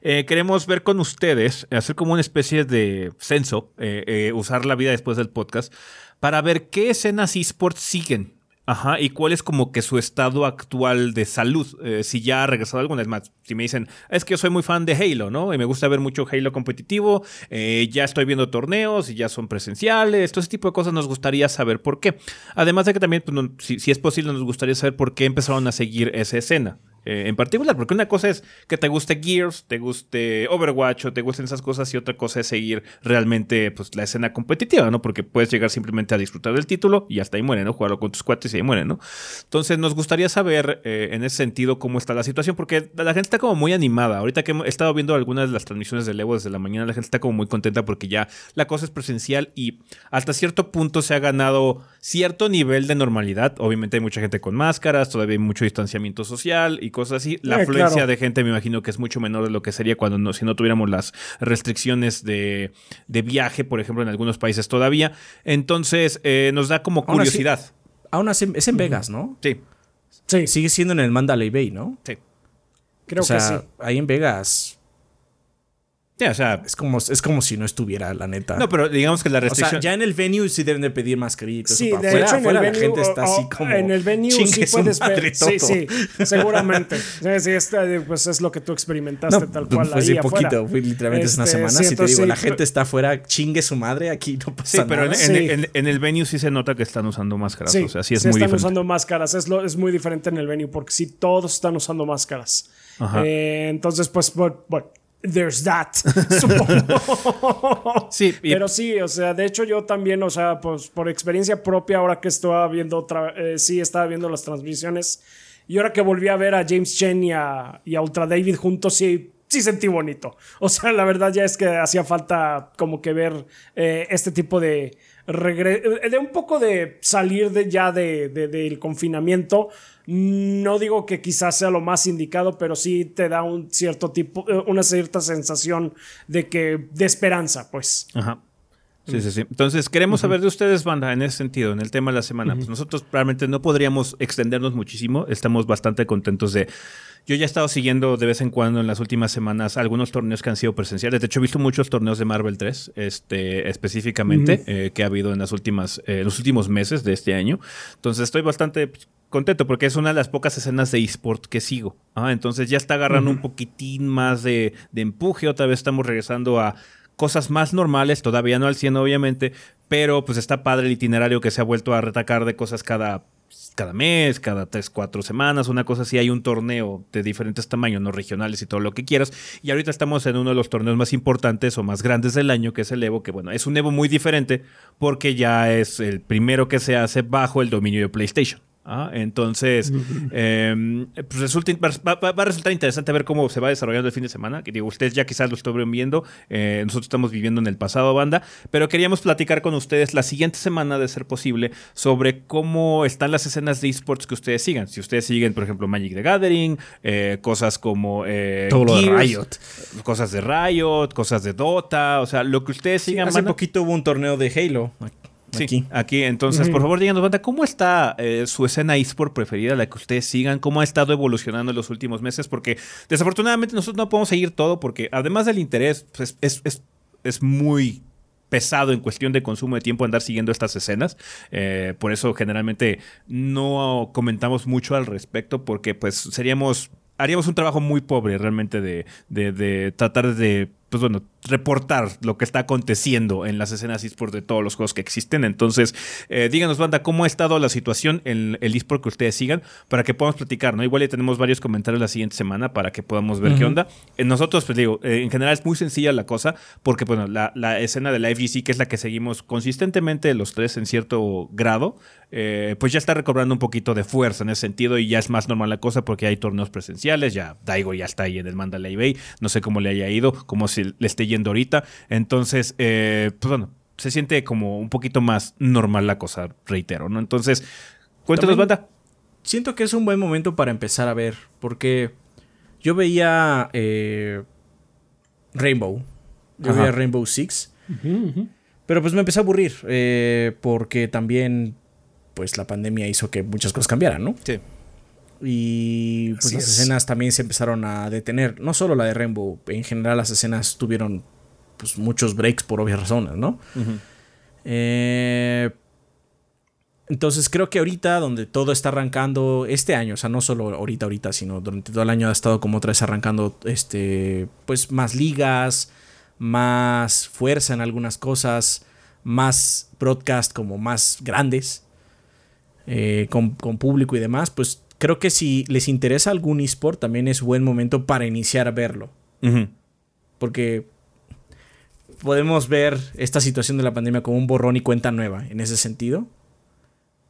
[SPEAKER 1] eh, queremos ver con ustedes, hacer como una especie de censo, eh, eh, usar la vida después del podcast, para ver qué escenas esports siguen. Ajá, y cuál es como que su estado actual de salud, eh, si ya ha regresado alguna vez más. Si me dicen, es que yo soy muy fan de Halo, ¿no? Y me gusta ver mucho Halo competitivo, eh, ya estoy viendo torneos y ya son presenciales, todo ese tipo de cosas nos gustaría saber por qué. Además de que también, pues, si es posible, nos gustaría saber por qué empezaron a seguir esa escena. Eh, en particular, porque una cosa es que te guste Gears, te guste Overwatch o te gusten esas cosas y otra cosa es seguir realmente pues, la escena competitiva, ¿no? Porque puedes llegar simplemente a disfrutar del título y hasta ahí muere, ¿no? Jugarlo con tus cuates y ahí muere, ¿no? Entonces nos gustaría saber eh, en ese sentido cómo está la situación, porque la gente está como muy animada. Ahorita que he estado viendo algunas de las transmisiones de Evo desde la mañana, la gente está como muy contenta porque ya la cosa es presencial y hasta cierto punto se ha ganado cierto nivel de normalidad. Obviamente hay mucha gente con máscaras, todavía hay mucho distanciamiento social y cosas así. La
[SPEAKER 3] Eh,
[SPEAKER 1] afluencia
[SPEAKER 3] claro.
[SPEAKER 1] de gente me imagino que es mucho menor de lo que sería cuando no, si no tuviéramos las restricciones de, de viaje, por ejemplo, en algunos países todavía. Entonces eh, nos da como
[SPEAKER 2] Aún así-
[SPEAKER 1] curiosidad.
[SPEAKER 2] Aún así, es en Vegas, ¿no?
[SPEAKER 1] Sí,
[SPEAKER 3] Sí,
[SPEAKER 2] Sigue siendo en el Mandalay Bay, ¿no?
[SPEAKER 1] sí.
[SPEAKER 3] creo
[SPEAKER 2] o sea,
[SPEAKER 3] que sí.
[SPEAKER 2] ahí en Vegas
[SPEAKER 1] O sea,
[SPEAKER 2] es como, es como si no estuviera, la neta.
[SPEAKER 1] no, pero digamos que la
[SPEAKER 2] o sea,
[SPEAKER 1] restricción...
[SPEAKER 2] ya en el venue sí deben de pedir todo
[SPEAKER 3] Sí, de
[SPEAKER 2] afuera,
[SPEAKER 3] hecho en el venue,
[SPEAKER 2] la gente está así como...
[SPEAKER 3] en el venue
[SPEAKER 2] "Chingue
[SPEAKER 3] sí puedes ver. Sí,
[SPEAKER 2] todo".
[SPEAKER 3] sí, seguramente. Sí, sí, este, pues es lo que tú experimentaste
[SPEAKER 2] No,
[SPEAKER 3] tal cual
[SPEAKER 2] fue
[SPEAKER 3] ahí afuera.
[SPEAKER 2] poquito, fue literalmente hace una
[SPEAKER 3] Este,
[SPEAKER 2] semana.
[SPEAKER 3] sí,
[SPEAKER 2] si te digo,
[SPEAKER 3] sí,
[SPEAKER 2] la gente está afuera, chingue su madre, aquí no pasa
[SPEAKER 1] Sí, pero en,
[SPEAKER 2] nada.
[SPEAKER 1] en-
[SPEAKER 3] Sí.
[SPEAKER 1] en- en el venue sí se nota que están usando máscaras.
[SPEAKER 3] Sí,
[SPEAKER 1] o sea, sí es
[SPEAKER 3] sí
[SPEAKER 1] muy
[SPEAKER 3] están
[SPEAKER 1] diferente.
[SPEAKER 3] usando máscaras. Es, lo, es muy diferente en el venue porque sí todos están usando máscaras.
[SPEAKER 1] Ajá.
[SPEAKER 3] Eh, entonces, pues, but there's that, supongo.
[SPEAKER 1] Sí, y-
[SPEAKER 3] Pero sí, o sea, de hecho yo también, o sea, pues por experiencia propia, ahora que estaba viendo otra, eh, sí, estaba viendo las transmisiones y ahora que volví a ver a James Chen y a, y a Ultra David juntos, sí, sí sentí bonito. O sea, la verdad ya es que hacía falta como que ver eh, este tipo de de un poco de salir de ya de, de- del confinamiento. No digo que quizás sea lo más indicado, pero sí te da un cierto tipo, eh, una cierta sensación de que, de esperanza, pues.
[SPEAKER 1] Ajá. Sí, sí, sí. Entonces, queremos saber de ustedes, banda, en ese sentido, en el tema de la semana. Pues nosotros realmente no podríamos extendernos muchísimo. Estamos bastante contentos de. Yo ya he estado siguiendo de vez en cuando en las últimas semanas algunos torneos que han sido presenciales. De hecho, he visto muchos torneos de Marvel 3, este, específicamente, eh, que ha habido en las últimas, eh, los últimos meses de este año. Entonces, estoy bastante pues, contento porque es una de las pocas escenas de eSport que sigo. Ah, entonces ya está agarrando un poquitín más de, de empuje. Otra vez estamos regresando a cosas más normales, todavía no al 100 obviamente, pero pues está padre el itinerario que se ha vuelto a retacar de cosas cada, cada mes, cada 3, 4 semanas, una cosa así, hay un torneo de diferentes tamaños, no regionales y todo lo que quieras, y ahorita estamos en uno de los torneos más importantes o más grandes del año, que es el Evo, que bueno, es un Evo muy diferente porque ya es el primero que se hace bajo el dominio de PlayStation. ¿Ah? Entonces, em, pues resulta, va, a resultar interesante ver cómo se va desarrollando el fin de semana. Que digo, ustedes ya quizás lo estuvieron viendo. Eh, nosotros estamos viviendo en el pasado, banda. Pero queríamos platicar con ustedes la siguiente semana, de ser posible, sobre cómo están las escenas de esports que ustedes sigan. Si ustedes siguen, por ejemplo, Magic the Gathering, eh, cosas como.
[SPEAKER 2] Eh, Todo de Riot.
[SPEAKER 1] Cosas de Riot, cosas de Dota. O sea, lo que ustedes sigan.
[SPEAKER 2] hace poquito hubo un torneo de Halo.
[SPEAKER 1] Sí, aquí. aquí. Entonces, por favor, díganos, banda, ¿cómo está eh, su escena eSport preferida, la que ustedes sigan? ¿Cómo ha estado evolucionando en los últimos meses? Porque desafortunadamente nosotros no podemos seguir todo porque además del interés, pues, es, es, es muy pesado en cuestión de consumo de tiempo andar siguiendo estas escenas. Eh, por eso generalmente no comentamos mucho al respecto porque pues seríamos haríamos un trabajo muy pobre realmente de, de, de tratar de pues bueno, reportar lo que está aconteciendo en las escenas eSports de todos los juegos que existen. Entonces, eh, díganos, banda, cómo ha estado la situación en el eSport que ustedes sigan para que podamos platicar, ¿no? Igual ya tenemos varios comentarios la siguiente semana para que podamos ver qué onda. En nosotros, pues digo, eh, en general es muy sencilla la cosa porque, bueno, la, la, escena de la FGC, que es la que seguimos consistentemente los tres en cierto grado, eh, pues ya está recobrando un poquito de fuerza en ese sentido y ya es más normal la cosa porque hay torneos presenciales, ya Daigo ya está ahí en el Mandalay Bay, no sé cómo le haya ido, como si le esté yendo ahorita. Entonces, eh, pues bueno, se siente como un poquito más normal la cosa, reitero, ¿no? Entonces, cuéntanos, banda.
[SPEAKER 2] Siento que es un buen momento para empezar a ver, porque yo veía eh, Rainbow, yo veía Rainbow Six, pero pues me empecé a aburrir, eh, porque también, pues la pandemia hizo que muchas cosas cambiaran, ¿no?
[SPEAKER 1] Sí.
[SPEAKER 2] Y pues las escenas también se empezaron a detener. No solo la de Rainbow, en general las escenas tuvieron pues, muchos breaks por obvias razones, ¿no? Eh, entonces creo que ahorita, donde todo está arrancando este año, o sea, no solo ahorita, ahorita, sino durante todo el año ha estado como otra vez arrancando, este, pues más ligas, más fuerza en algunas cosas, más broadcast como más grandes, eh, con, con, público y demás, pues creo que si les interesa algún eSport, también es buen momento para iniciar a verlo. Porque podemos ver esta situación de la pandemia como un borrón y cuenta nueva en ese sentido.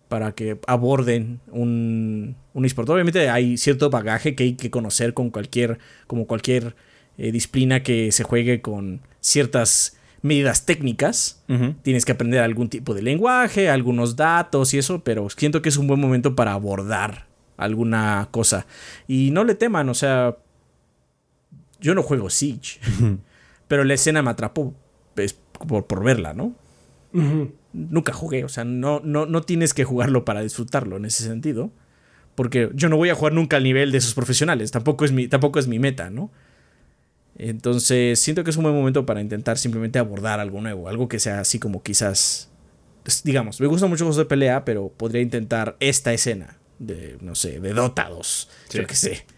[SPEAKER 2] Para que aborden un, un eSport. Obviamente hay cierto bagaje que hay que conocer con cualquier, como cualquier eh, disciplina que se juegue con ciertas medidas técnicas. Tienes que aprender algún tipo de lenguaje, algunos datos y eso, pero siento que es un buen momento para abordar alguna cosa. Y no le teman, o sea, yo no juego Siege, pero la escena me atrapó pues, por, por, verla, ¿no? Nunca jugué, o sea, no, no, no tienes que jugarlo para disfrutarlo en ese sentido. Porque yo no voy a jugar nunca al nivel de esos profesionales, tampoco es mi, tampoco es mi meta, ¿no? Entonces, siento que es un buen momento para intentar simplemente abordar algo nuevo, algo que sea así como quizás, pues, digamos, me gustan mucho juegos de pelea, pero podría intentar esta escena, de, no sé, de Dota 2, yo qué sé.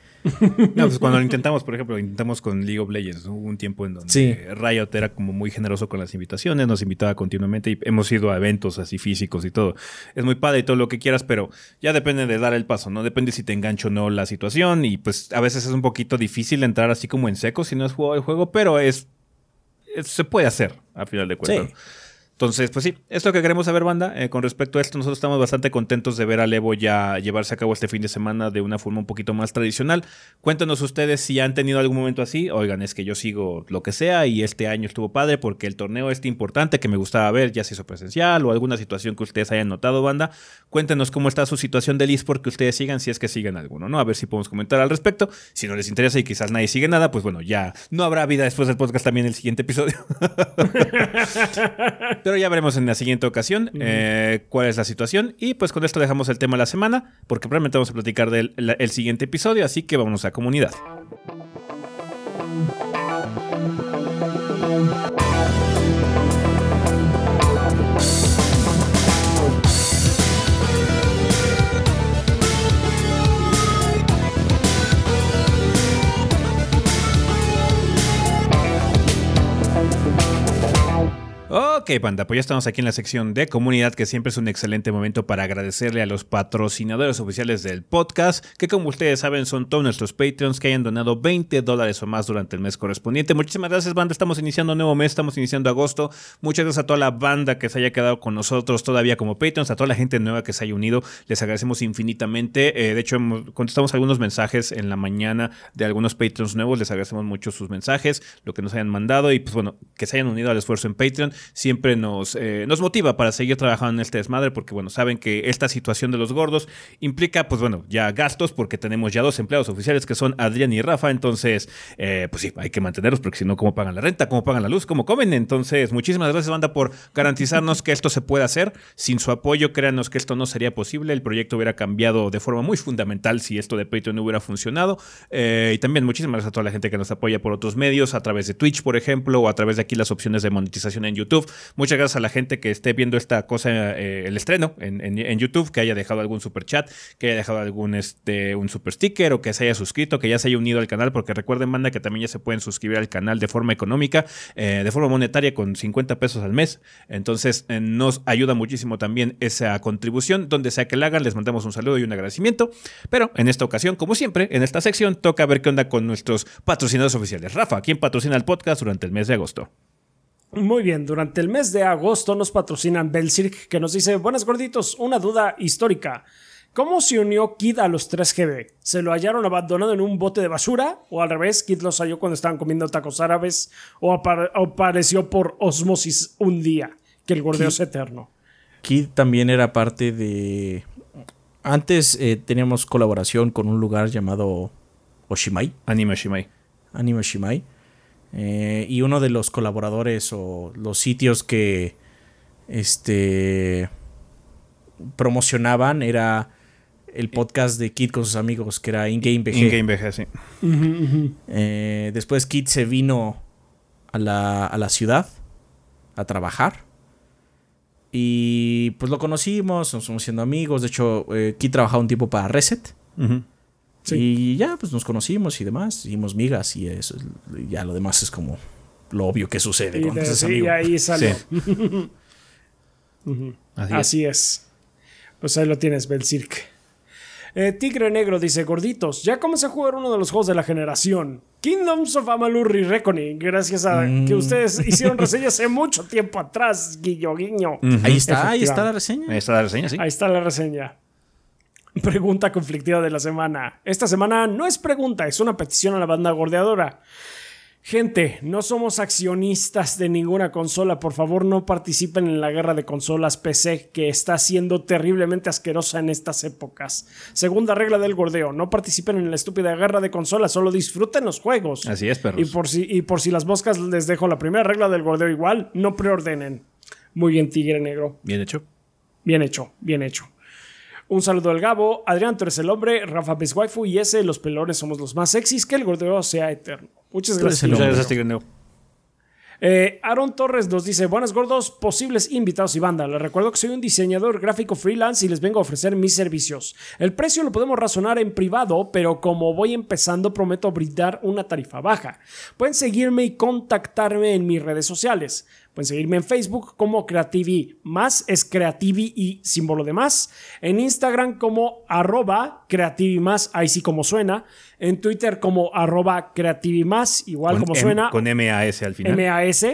[SPEAKER 1] No, pues cuando lo intentamos, por ejemplo, lo intentamos con League of Legends, hubo un tiempo en donde Riot era como muy generoso con las invitaciones, nos invitaba continuamente y hemos ido a eventos así físicos y todo. Es muy padre y todo lo que quieras, pero ya depende de dar el paso, ¿no? Depende si te engancho o no la situación y pues a veces es un poquito difícil entrar así como en seco si no has jugado el juego, pero es, se puede hacer a final de cuentas. Entonces, pues sí, es lo que queremos saber, banda. Eh, con respecto a esto, nosotros estamos bastante contentos de ver a Evo ya llevarse a cabo este fin de semana de una forma un poquito más tradicional. Cuéntanos ustedes si han tenido algún momento así. Oigan, es que yo sigo lo que sea y este año estuvo padre porque el torneo este importante que me gustaba ver ya se hizo presencial o alguna situación que ustedes hayan notado, banda. Cuéntenos cómo está su situación del eSport que ustedes sigan, si es que siguen alguno, ¿no? A ver si podemos comentar al respecto. Si no les interesa y quizás nadie sigue nada, pues bueno, ya no habrá vida después del podcast también el siguiente episodio. Pero ya veremos en la siguiente ocasión eh, cuál es la situación. Y pues con esto dejamos el tema de la semana, porque probablemente vamos a platicar del el siguiente episodio, así que vamos a comunidad. Ok, panda, pues ya estamos aquí en la sección de comunidad, que siempre es un excelente momento para agradecerle a los patrocinadores oficiales del podcast, que como ustedes saben son todos nuestros Patreons que hayan donado 20 dólares o más durante el mes correspondiente. Muchísimas gracias, banda. Estamos iniciando un nuevo mes, estamos iniciando agosto. Muchas gracias a toda la banda que se haya quedado con nosotros todavía como Patreons, a toda la gente nueva que se haya unido. Les agradecemos infinitamente. Eh, de hecho, contestamos algunos mensajes en la mañana de algunos Patreons nuevos. Les agradecemos mucho sus mensajes, lo que nos hayan mandado y pues bueno, que se hayan unido al esfuerzo en Patreon nos, eh, nos motiva para seguir trabajando en este desmadre, porque bueno, saben que esta situación de los gordos implica, pues bueno, ya gastos, porque tenemos ya dos empleados oficiales que son Adrián y Rafa, entonces, eh, pues sí, hay que mantenerlos, porque si no, ¿cómo pagan la renta? ¿Cómo pagan la luz? ¿Cómo comen? Entonces, muchísimas gracias, banda, por garantizarnos que esto se pueda hacer. Sin su apoyo, créanos que esto no sería posible, el proyecto hubiera cambiado de forma muy fundamental si esto de Patreon hubiera funcionado. Eh, y también muchísimas gracias a toda la gente que nos apoya por otros medios, a través de Twitch, por ejemplo, o a través de aquí las opciones de monetización en YouTube. Muchas gracias a la gente que esté viendo esta cosa, eh, el estreno en, YouTube, que haya dejado algún super chat, que haya dejado algún este, un super sticker o que se haya suscrito, que ya se haya unido al canal, porque recuerden, manda que también ya se pueden suscribir al canal de forma económica, eh, de forma monetaria con 50 pesos al mes. Entonces eh, nos ayuda muchísimo también esa contribución. Donde sea que la hagan, les mandamos un saludo y un agradecimiento. Pero en esta ocasión, como siempre, en esta sección toca ver qué onda con nuestros patrocinadores oficiales. Rafa, ¿quién patrocina el podcast durante el mes de agosto?
[SPEAKER 3] Muy bien, durante el mes de agosto nos patrocinan Belcirc, que nos dice, buenas gorditos, una duda histórica. ¿Cómo se unió Kid a los 3GB? ¿Se lo hallaron abandonado en un bote de basura? ¿O al revés, Kid los halló cuando estaban comiendo tacos árabes? ¿O, apareció por osmosis un día? Que el gordeo es eterno.
[SPEAKER 2] Kid también era parte de... Antes eh, teníamos colaboración con un lugar llamado Oshimai.
[SPEAKER 1] Anime Oshimai.
[SPEAKER 2] Anime Oshimai eh, y uno de los colaboradores o los sitios que este promocionaban era el podcast de Kit con sus amigos, que era InGame BG.
[SPEAKER 1] InGame BG, sí.
[SPEAKER 2] Eh, después Kit se vino a la, a la, ciudad a trabajar. Y pues lo conocimos, nos fuimos siendo amigos. De hecho, eh, Kit trabajaba un tiempo para Reset. Y ya, pues nos conocimos y demás, hicimos migas y eso, ya lo demás es como lo obvio que sucede
[SPEAKER 3] y cuando sí, ahí sale. Así, es. Pues ahí lo tienes, Belcirc. Eh, Tigre Negro dice, gorditos, ya comencé a jugar uno de los juegos de la generación. Kingdoms of Amalur Reckoning, gracias a mm. que ustedes hicieron reseña hace mucho tiempo atrás, guiño, guiño.
[SPEAKER 2] Ahí está, ahí está la reseña.
[SPEAKER 1] Ahí está la reseña, sí.
[SPEAKER 3] Ahí está la reseña. Pregunta conflictiva de la semana. Esta semana no es pregunta, es una petición a la banda gordeadora. Gente, no somos accionistas de ninguna consola. Por favor, no participen en la guerra de consolas PC que está siendo terriblemente asquerosa en estas épocas. Segunda regla del gordeo: no participen en la estúpida guerra de consolas, solo disfruten los juegos.
[SPEAKER 1] Así es, perros.
[SPEAKER 3] Y por si, y por si las moscas les dejo la primera regla del gordeo igual, no preordenen. Muy bien, Tigre Negro.
[SPEAKER 1] Bien hecho.
[SPEAKER 3] Bien hecho, bien hecho. Un saludo al Gabo, Adrián, tú eres el hombre, Rafa Best Waifu y ese, los pelones somos los más sexys, que el gordeo sea eterno. Muchas gracias.
[SPEAKER 1] Muchas gracias,
[SPEAKER 3] eh, Aaron Torres nos dice, buenas gordos, posibles invitados y banda. Les recuerdo que soy un diseñador gráfico freelance y les vengo a ofrecer mis servicios. El precio lo podemos razonar en privado, pero como voy empezando prometo brindar una tarifa baja. Pueden seguirme y contactarme en mis redes sociales. Pueden seguirme en Facebook como Creativi más, es Creativi y símbolo de más. En Instagram como arroba Creativi más, ahí sí como suena. En Twitter como arroba creativimás, igual como suena.
[SPEAKER 1] Con MAS al final.
[SPEAKER 3] MAS.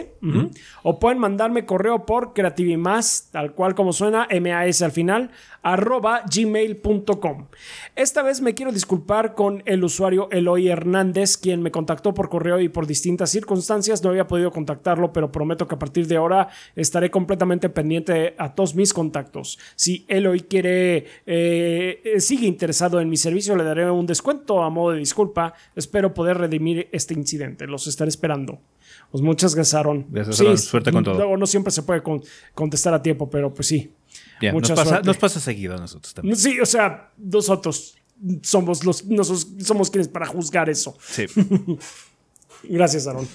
[SPEAKER 3] O pueden mandarme correo por creativimás, tal cual como suena, MAS al final, arroba gmail.com. Esta vez me quiero disculpar con el usuario Eloy Hernández, quien me contactó por correo y por distintas circunstancias no había podido contactarlo, pero prometo que a partir de ahora estaré completamente pendiente a todos mis contactos. Si Eloy quiere, eh, sigue interesado en mi servicio, le daré un descuento a modo de disculpa. Espero poder redimir este incidente. Los estaré esperando. Pues muchas gracias, Aaron.
[SPEAKER 1] Gracias, Suerte con todo.
[SPEAKER 3] Luego no siempre se puede contestar a tiempo, pero pues sí.
[SPEAKER 1] Nos, pasa, nos, pasa, seguido a nosotros también.
[SPEAKER 3] Sí, o sea, nosotros somos los nosotros somos quienes para juzgar eso.
[SPEAKER 1] Sí.
[SPEAKER 3] gracias, Aaron.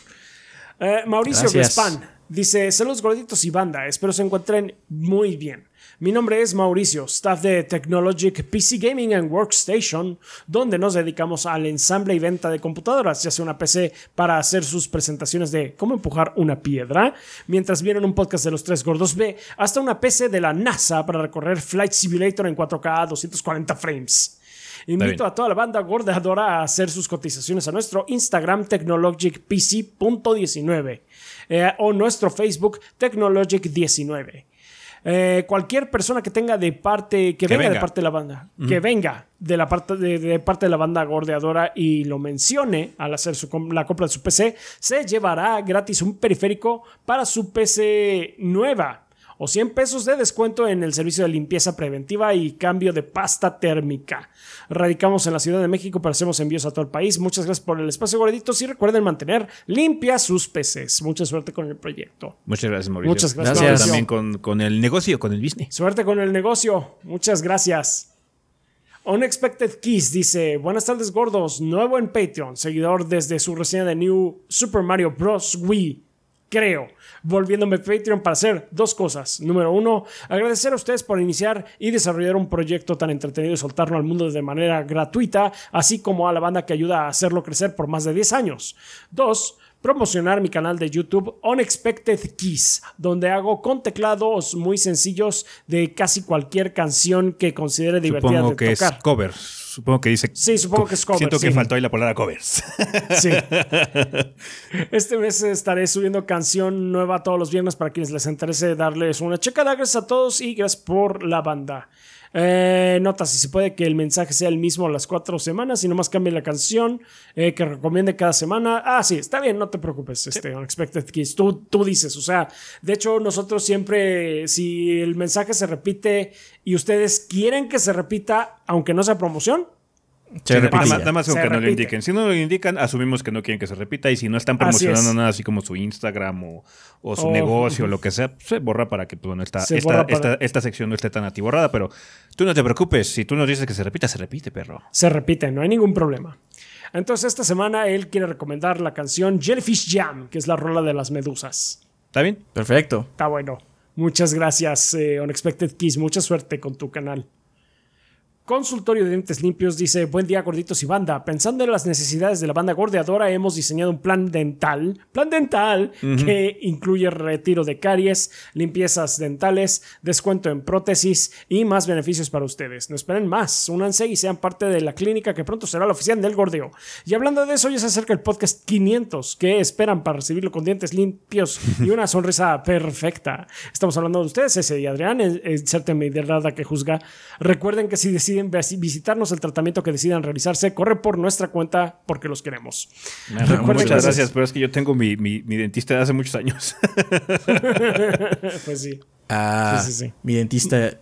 [SPEAKER 3] Eh, Mauricio Gaspan dice: Saludos gorditos y banda. Espero se encuentren muy bien. Mi nombre es Mauricio, staff de Technologic PC Gaming and Workstation, donde nos dedicamos al ensamble y venta de computadoras, ya sea una PC para hacer sus presentaciones de cómo empujar una piedra, mientras vieron un podcast de los tres gordos B, hasta una PC de la NASA para recorrer Flight Simulator en 4K a 240 frames. Invito a toda la banda gordeadora a hacer sus cotizaciones a nuestro Instagram technologicpc.19 eh, o nuestro Facebook Technologic19. Eh, cualquier persona que tenga de parte, que, venga, de parte de la banda, que venga de la parte de, parte de la banda gordeadora y lo mencione al hacer la compra de su PC, se llevará gratis un periférico para su PC nueva o 100 pesos de descuento en el servicio de limpieza preventiva y cambio de pasta térmica. Radicamos en la Ciudad de México, pero hacemos envíos a todo el país. Muchas gracias por el espacio, gorditos, y recuerden mantener limpias sus PCs. Mucha suerte con el proyecto.
[SPEAKER 1] Muchas gracias, Mauricio.
[SPEAKER 3] Muchas
[SPEAKER 1] gracias. también con, con el negocio, con el business.
[SPEAKER 3] Suerte con el negocio. Muchas gracias. Unexpected Keys dice: Buenas tardes, gordos. Nuevo en Patreon, seguidor desde su reseña de New Super Mario Bros. Wii creo, volviéndome Patreon para hacer dos cosas. Número uno, agradecer a ustedes por iniciar y desarrollar un proyecto tan entretenido y soltarlo al mundo de manera gratuita, así como a la banda que ayuda a hacerlo crecer por más de 10 años. Dos, promocionar mi canal de YouTube Unexpected Keys, donde hago con teclados muy sencillos de casi cualquier canción que considere divertida
[SPEAKER 1] Supongo
[SPEAKER 3] de
[SPEAKER 1] que
[SPEAKER 3] tocar.
[SPEAKER 1] es covers. Supongo que dice.
[SPEAKER 3] Sí, supongo que es covers.
[SPEAKER 1] Siento que faltó ahí la palabra covers.
[SPEAKER 3] Sí. Este mes estaré subiendo canción nueva todos los viernes para quienes les interese darles una checada. Gracias a todos y gracias por la banda. Eh, nota si se puede que el mensaje sea el mismo las cuatro semanas y nomás cambie la canción eh, que recomiende cada semana. Ah, sí, está bien, no te preocupes, este, Unexpected Kiss. Tú, tú dices, o sea, de hecho, nosotros siempre, si el mensaje se repite y ustedes quieren que se repita, aunque no sea promoción,
[SPEAKER 1] se repite. Nada más que no lo indiquen. Si no lo indican, asumimos que no quieren que se repita. Y si no están promocionando nada así como su Instagram o, su negocio o lo que sea, pues, se borra para que pues, esta, esta, esta, sección no esté tan atiborrada. Pero tú no te preocupes. Si tú nos dices que se repita, se repite, perro.
[SPEAKER 3] Se repite, no hay ningún problema. Entonces, esta semana él quiere recomendar la canción Jellyfish Jam, que es la rola de las medusas.
[SPEAKER 1] ¿Está bien?
[SPEAKER 2] Perfecto.
[SPEAKER 3] Está bueno. Muchas gracias, eh, Unexpected Kiss. Mucha suerte con tu canal. Consultorio de Dientes Limpios dice, buen día gorditos y banda. Pensando en las necesidades de la banda gordeadora, hemos diseñado un plan dental, plan dental, que incluye retiro de caries, limpiezas dentales, descuento en prótesis y más beneficios para ustedes. No esperen más, únanse y sean parte de la clínica que pronto será la oficial del gordeo. Y hablando de eso, ya se acerca el podcast 500, que esperan para recibirlo con dientes limpios y una sonrisa perfecta. Estamos hablando de ustedes, ese y Adrián, inserte de rada que juzga. Recuerden que si deciden visitarnos el tratamiento que decidan realizarse, corre por nuestra cuenta porque los queremos.
[SPEAKER 1] muchas gracias, pero es que yo tengo mi, mi, dentista de hace muchos años.
[SPEAKER 3] pues sí.
[SPEAKER 2] Ah, sí, sí, Mi dentista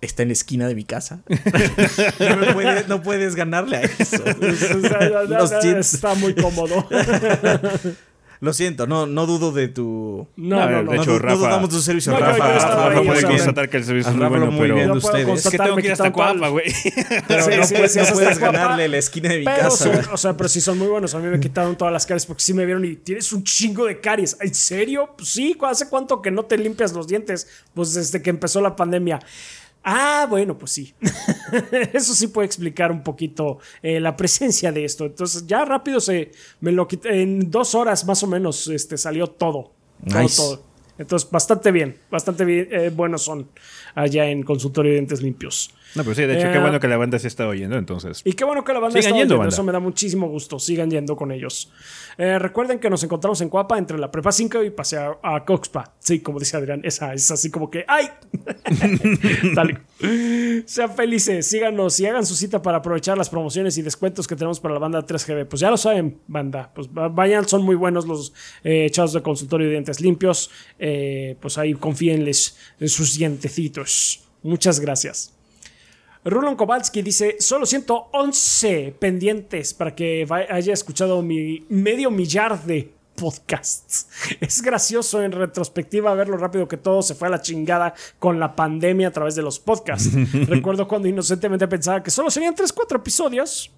[SPEAKER 2] está en la esquina de mi casa. no, puedes ganarle a eso.
[SPEAKER 3] está muy cómodo.
[SPEAKER 2] Lo siento, no, no dudo de tu.
[SPEAKER 3] No, no,
[SPEAKER 1] no. De hecho, Rafa.
[SPEAKER 2] dudamos de tu servicio.
[SPEAKER 1] No,
[SPEAKER 2] Rafa,
[SPEAKER 1] Rafa, Rafa puede constatar que el servicio es muy bueno,
[SPEAKER 2] muy bien de ustedes.
[SPEAKER 1] Es que tengo que ir hasta Coapa, güey.
[SPEAKER 2] Pero sí, no, sí, puedes, sí, no puedes ganarle la esquina de mi
[SPEAKER 3] pero
[SPEAKER 2] casa.
[SPEAKER 3] Son, o sea, pero si son muy buenos. A mí me quitaron todas las caries porque sí me vieron y tienes un chingo de caries. ¿En serio? Pues sí, ¿hace cuánto que no te limpias los dientes? Pues desde que empezó la pandemia. Ah, bueno, pues sí. Eso sí puede explicar un poquito eh, la presencia de esto. Entonces, ya rápido se me lo quité. En dos horas más o menos este, salió todo. Nice. Todo, todo. Entonces, bastante bien, bastante bien, eh, buenos son allá en Consultorio de Dientes Limpios.
[SPEAKER 1] No, pero sí, de hecho, qué eh, bueno que la banda se está oyendo, entonces.
[SPEAKER 3] Y qué bueno que la banda está oyendo, eso me da muchísimo gusto. Sigan yendo con ellos. Eh, recuerden que nos encontramos en Cuapa entre la Prepa 5 y pase a, Coxpa. Sí, como dice Adrián, esa es así como que ¡ay! Dale. Sean felices, síganos y hagan su cita para aprovechar las promociones y descuentos que tenemos para la banda 3GB. Pues ya lo saben, banda. Pues vayan, son muy buenos los eh, chavos de consultorio de dientes limpios. pues ahí confíenles en sus dientecitos. Muchas gracias. Rulon Kowalski dice, solo 111 pendientes para que haya escuchado mi medio millar de podcasts. Es gracioso en retrospectiva ver lo rápido que todo se fue a la chingada con la pandemia a través de los podcasts. Recuerdo cuando inocentemente pensaba que solo serían 3, 4 episodios.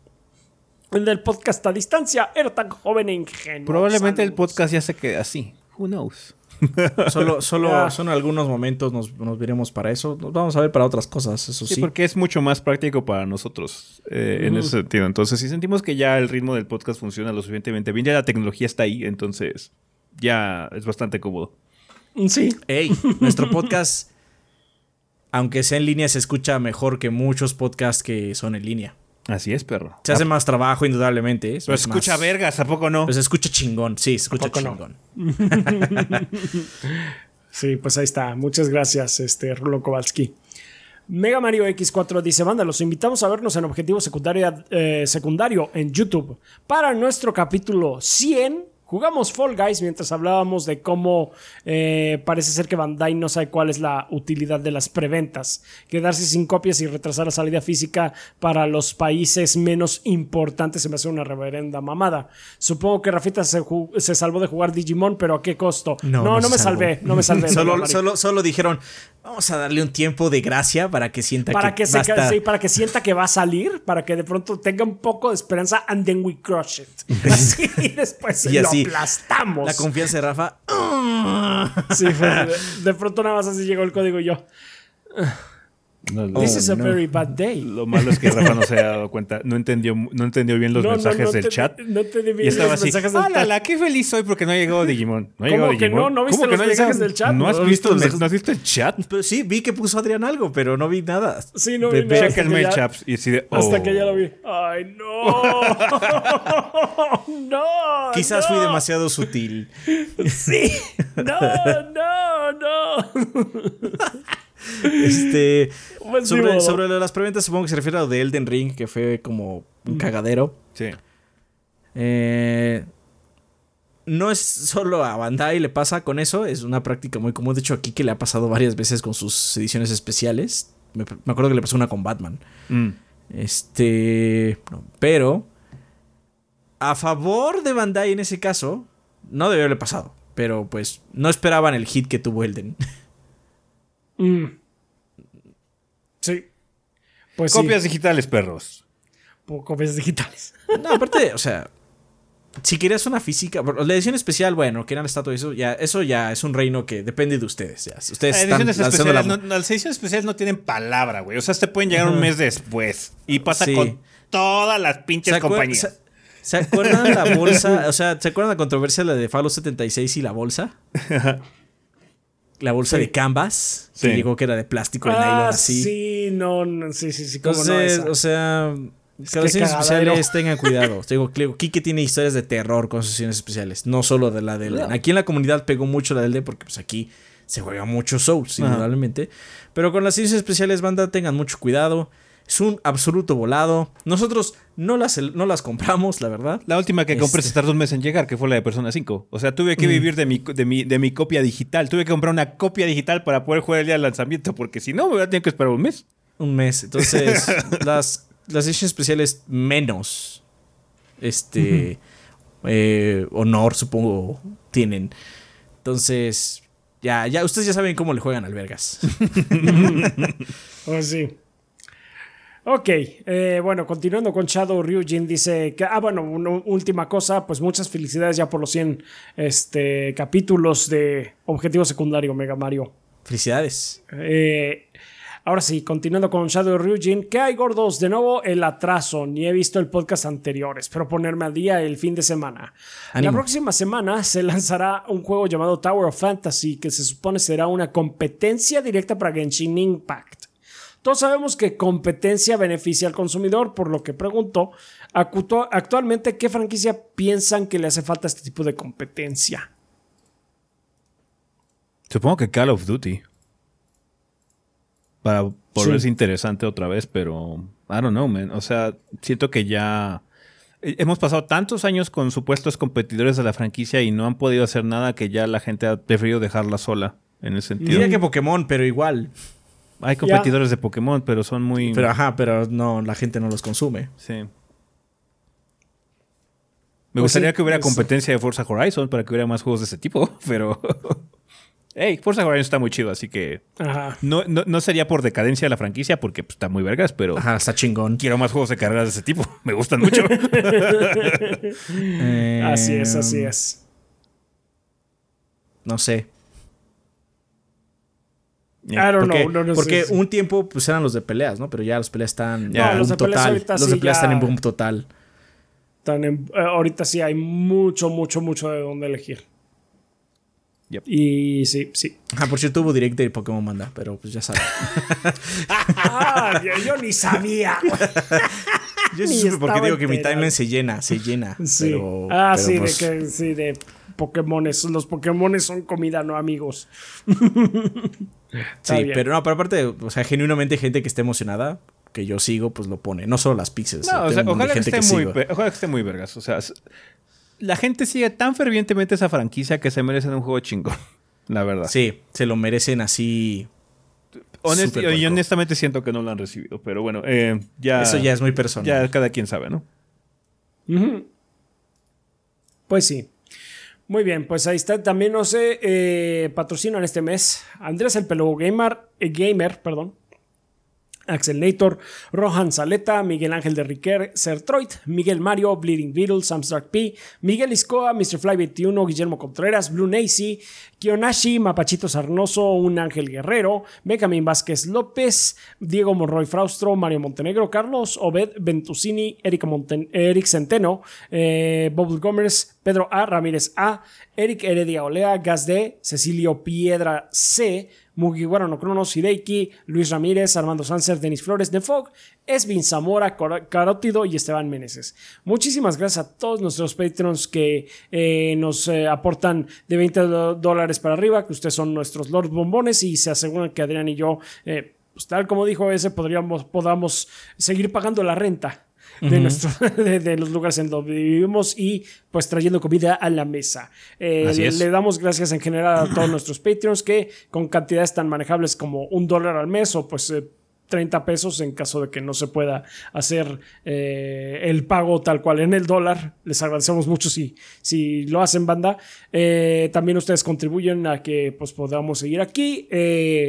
[SPEAKER 3] El del podcast a distancia era tan joven e ingenuo.
[SPEAKER 1] Probablemente el podcast ya se quede así. Who knows?
[SPEAKER 2] solo solo son algunos momentos nos, veremos para eso. Nos vamos a ver para otras cosas, eso sí.
[SPEAKER 1] sí. porque es mucho más práctico para nosotros eh, en ese sentido. Entonces, si sentimos que ya el ritmo del podcast funciona lo suficientemente bien, ya la tecnología está ahí, entonces ya es bastante cómodo.
[SPEAKER 3] Sí.
[SPEAKER 2] Hey, nuestro podcast, aunque sea en línea, se escucha mejor que muchos podcasts que son en línea.
[SPEAKER 1] Así es, perro.
[SPEAKER 2] Se hace más trabajo, indudablemente.
[SPEAKER 1] Pero escucha vergas, ¿a poco no?
[SPEAKER 2] Pues se escucha chingón, sí, se escucha chingón.
[SPEAKER 3] sí, pues ahí está. Muchas gracias, este Rulo Kowalski. Mega Mario X4 dice, banda, los invitamos a vernos en Objetivo Secundario, eh, secundario en YouTube para nuestro capítulo 100 Jugamos Fall Guys mientras hablábamos de cómo eh, parece ser que Bandai no sabe cuál es la utilidad de las preventas. Quedarse sin copias y retrasar la salida física para los países menos importantes se me hace una reverenda mamada. Supongo que Rafita se, salvó de jugar Digimon, pero ¿a qué costo? No, no, me salvé, no me salvé.
[SPEAKER 2] solo, solo, solo dijeron, Vamos a darle un tiempo de gracia para que sienta
[SPEAKER 3] para
[SPEAKER 2] que,
[SPEAKER 3] se, para que sienta que va a salir, para que de pronto tenga un poco de esperanza and then we crush it. y después lo aplastamos.
[SPEAKER 2] La confianza de Rafa.
[SPEAKER 3] sí, de, pronto nada más así llegó el código y yo. This is a very bad day.
[SPEAKER 1] Lo malo es que Rafa no se ha dado cuenta, no entendió, no entendió bien los mensajes del chat.
[SPEAKER 3] No entendí bien
[SPEAKER 1] y estaba los así, mensajes del chat. la qué feliz soy porque no ha llegado Digimon! No ha
[SPEAKER 3] llegado ¿Cómo que no? ¿No viste los mensajes del chat?
[SPEAKER 1] ¿No has, visto, ¿No has visto el chat?
[SPEAKER 2] Pero sí, vi que puso Adrián algo, pero no vi nada.
[SPEAKER 3] Sí, no vi nada.
[SPEAKER 1] Chequenme el chat y así de,
[SPEAKER 3] Hasta que ya lo vi. ¡Ay, no! ¡No!
[SPEAKER 2] Quizás fui demasiado sutil.
[SPEAKER 3] Sí. ¡No, no, no!
[SPEAKER 2] Este, sobre, sobre, las preventas, supongo que se refiere a lo de Elden Ring, que fue como un cagadero.
[SPEAKER 1] Sí.
[SPEAKER 2] Eh, no es solo a Bandai le pasa con eso, es una práctica muy común. De hecho, aquí que le ha pasado varias veces con sus ediciones especiales. Me, acuerdo que le pasó una con Batman.
[SPEAKER 1] Mm.
[SPEAKER 2] Este. pero. A favor de Bandai en ese caso. No debió haberle pasado. Pero pues no esperaban el hit que tuvo Elden.
[SPEAKER 3] Mm. Sí.
[SPEAKER 1] Pues copias digitales, perros.
[SPEAKER 3] Copias digitales.
[SPEAKER 2] No, aparte, o sea, si querías una física, la edición especial, bueno, que eran estatua eso ya, eso ya es un reino que depende de ustedes. Ya. Ustedes
[SPEAKER 1] están especiales, no, las ediciones especiales no tienen palabra, güey. O sea, te pueden llegar un mes después. Y pasa con todas las pinches compañías.
[SPEAKER 2] ¿Se, acuerdan la bolsa? O sea, ¿se acuerdan la controversia de Fallout 76 y la bolsa? la bolsa de Canvas, que llegó que era de plástico de ah, nylon así.
[SPEAKER 3] Sí, no, no sí, sí, sí.
[SPEAKER 2] Entonces, o sea, las especiales tengan cuidado. Digo, Kike tiene historias de terror con sus sesiones especiales, no solo de la del Aquí en la comunidad pegó mucho la del porque pues aquí se juega mucho Souls, indudablemente. Pero con las sesiones especiales, banda, tengan mucho cuidado. Es un absoluto volado. Nosotros no las, no las compramos, la verdad.
[SPEAKER 1] La última que compré se tardó un mes en llegar, que fue la de Persona 5. O sea, tuve que vivir de mi, de, mi, de mi copia digital. Tuve que comprar una copia digital para poder jugar el día del lanzamiento, porque si no, me voy a tener que esperar un mes.
[SPEAKER 2] Un mes. Entonces, las, las ediciones especiales menos este eh, honor, supongo, tienen. Entonces, ya, ya, ustedes ya saben cómo le juegan al Vergas.
[SPEAKER 3] oh, sí. Ok, eh, bueno, continuando con Shadow Ryujin, dice que, ah, bueno, una última cosa, pues muchas felicidades ya por los 100 este, capítulos de Objetivo Secundario Mega Mario.
[SPEAKER 2] Felicidades.
[SPEAKER 3] Eh, Ahora sí, continuando con Shadow Ryujin, ¿qué hay gordos? De nuevo el atraso, ni he visto el podcast anterior, espero ponerme al día el fin de semana. La próxima semana se lanzará un juego llamado Tower of Fantasy que se supone será una competencia directa para Genshin Impact. Todos sabemos que competencia beneficia al consumidor, por lo que pregunto, actualmente, ¿qué franquicia piensan que le hace falta este tipo de competencia?
[SPEAKER 1] Supongo que Call of Duty para volverse interesante otra vez, pero I don't know, man. O sea, siento que ya eh, hemos pasado tantos años con supuestos competidores de la franquicia y no han podido hacer nada que ya la gente ha preferido dejarla sola en ese sentido.
[SPEAKER 2] Diría que Pokémon, pero igual.
[SPEAKER 1] Hay competidores de Pokémon, pero son muy.
[SPEAKER 2] Pero ajá, pero no, la gente no los consume.
[SPEAKER 1] Sí. Me pues gustaría que hubiera competencia de Forza Horizon para que hubiera más juegos de ese tipo, pero. hey, Forza Horizon está muy chido, así que no, no, sería por decadencia de la franquicia porque pues, está muy vergas, pero
[SPEAKER 2] Ajá, está chingón.
[SPEAKER 1] Quiero más juegos de carreras de ese tipo, me gustan mucho.
[SPEAKER 3] así es, así es.
[SPEAKER 2] No sé.
[SPEAKER 3] I don't
[SPEAKER 2] porque,
[SPEAKER 3] know,
[SPEAKER 2] porque un tiempo pues eran los de peleas, ¿no? Pero ya los peleas están en boom total. Los de peleas están en boom total.
[SPEAKER 3] Eh, ahorita sí hay mucho, mucho, mucho de dónde elegir. Y sí, sí.
[SPEAKER 2] Ah, por cierto, tuvo directo de Pokémon Manda, pero pues ya sabes.
[SPEAKER 3] ah, yo, ni sabía.
[SPEAKER 2] yo sí supe porque digo que mi timeline se llena, se llena.
[SPEAKER 3] Sí. ah, sí, de pues que sí, de Pokémones. Los Pokémones son comida, no amigos.
[SPEAKER 2] sí, pero no, pero aparte, o sea, genuinamente gente que esté emocionada, que yo sigo, pues lo pone. No solo las pixels.
[SPEAKER 1] No, o sea, ojalá que, esté muy, ojalá que esté muy vergas. O sea, la gente sigue tan fervientemente esa franquicia que se merecen un juego chingón. La verdad.
[SPEAKER 2] Sí, se lo merecen así.
[SPEAKER 1] y honestamente siento que no lo han recibido, pero bueno, eh, ya.
[SPEAKER 2] Eso ya es muy personal.
[SPEAKER 1] Ya cada quien sabe, ¿no?
[SPEAKER 3] Pues sí. Muy bien, pues ahí está. También no sé, eh, patrocinan este mes Andrés el Pelo Gamer, eh, Gamer, perdón. Axel Nator, Rohan Saleta, Miguel Ángel de Riquer, Sertroid, Miguel Mario, Bleeding Beetle, Samstruck P, Miguel Iscoa, Mr. Fly 21, Guillermo Contreras, Blue Nacy, Kionashi, Mapachito Sarnoso, Un Ángel Guerrero, Benjamin Vázquez López, Diego Monroy Fraustro, Mario Montenegro, Carlos Obed Ventusini, Eric, Eric Centeno, eh, Bob Gomers, Pedro A. Ramírez A, Eric Heredia Olea, Gas D, Cecilio Piedra C, Mugiwara no Cronos, Hideiki, Luis Ramírez, Armando Sánchez, Denis Flores, de Fog, Esvin Zamora, Carótido y Esteban Meneses. Muchísimas gracias a todos nuestros patrons que eh, nos eh, aportan de 20 dólares para arriba, que ustedes son nuestros Lord Bombones y se aseguran que Adrián y yo, eh, pues tal como dijo ese, podríamos, podamos seguir pagando la renta de, nuestro, de, los lugares en donde vivimos y pues trayendo comida a la mesa. Eh, le, damos gracias en general a todos nuestros Patreons que con cantidades tan manejables como un dólar al mes o pues 30 eh, pesos en caso de que no se pueda hacer eh, el pago tal cual en el dólar. Les agradecemos mucho si, si lo hacen, banda. también ustedes contribuyen a que pues, podamos seguir aquí.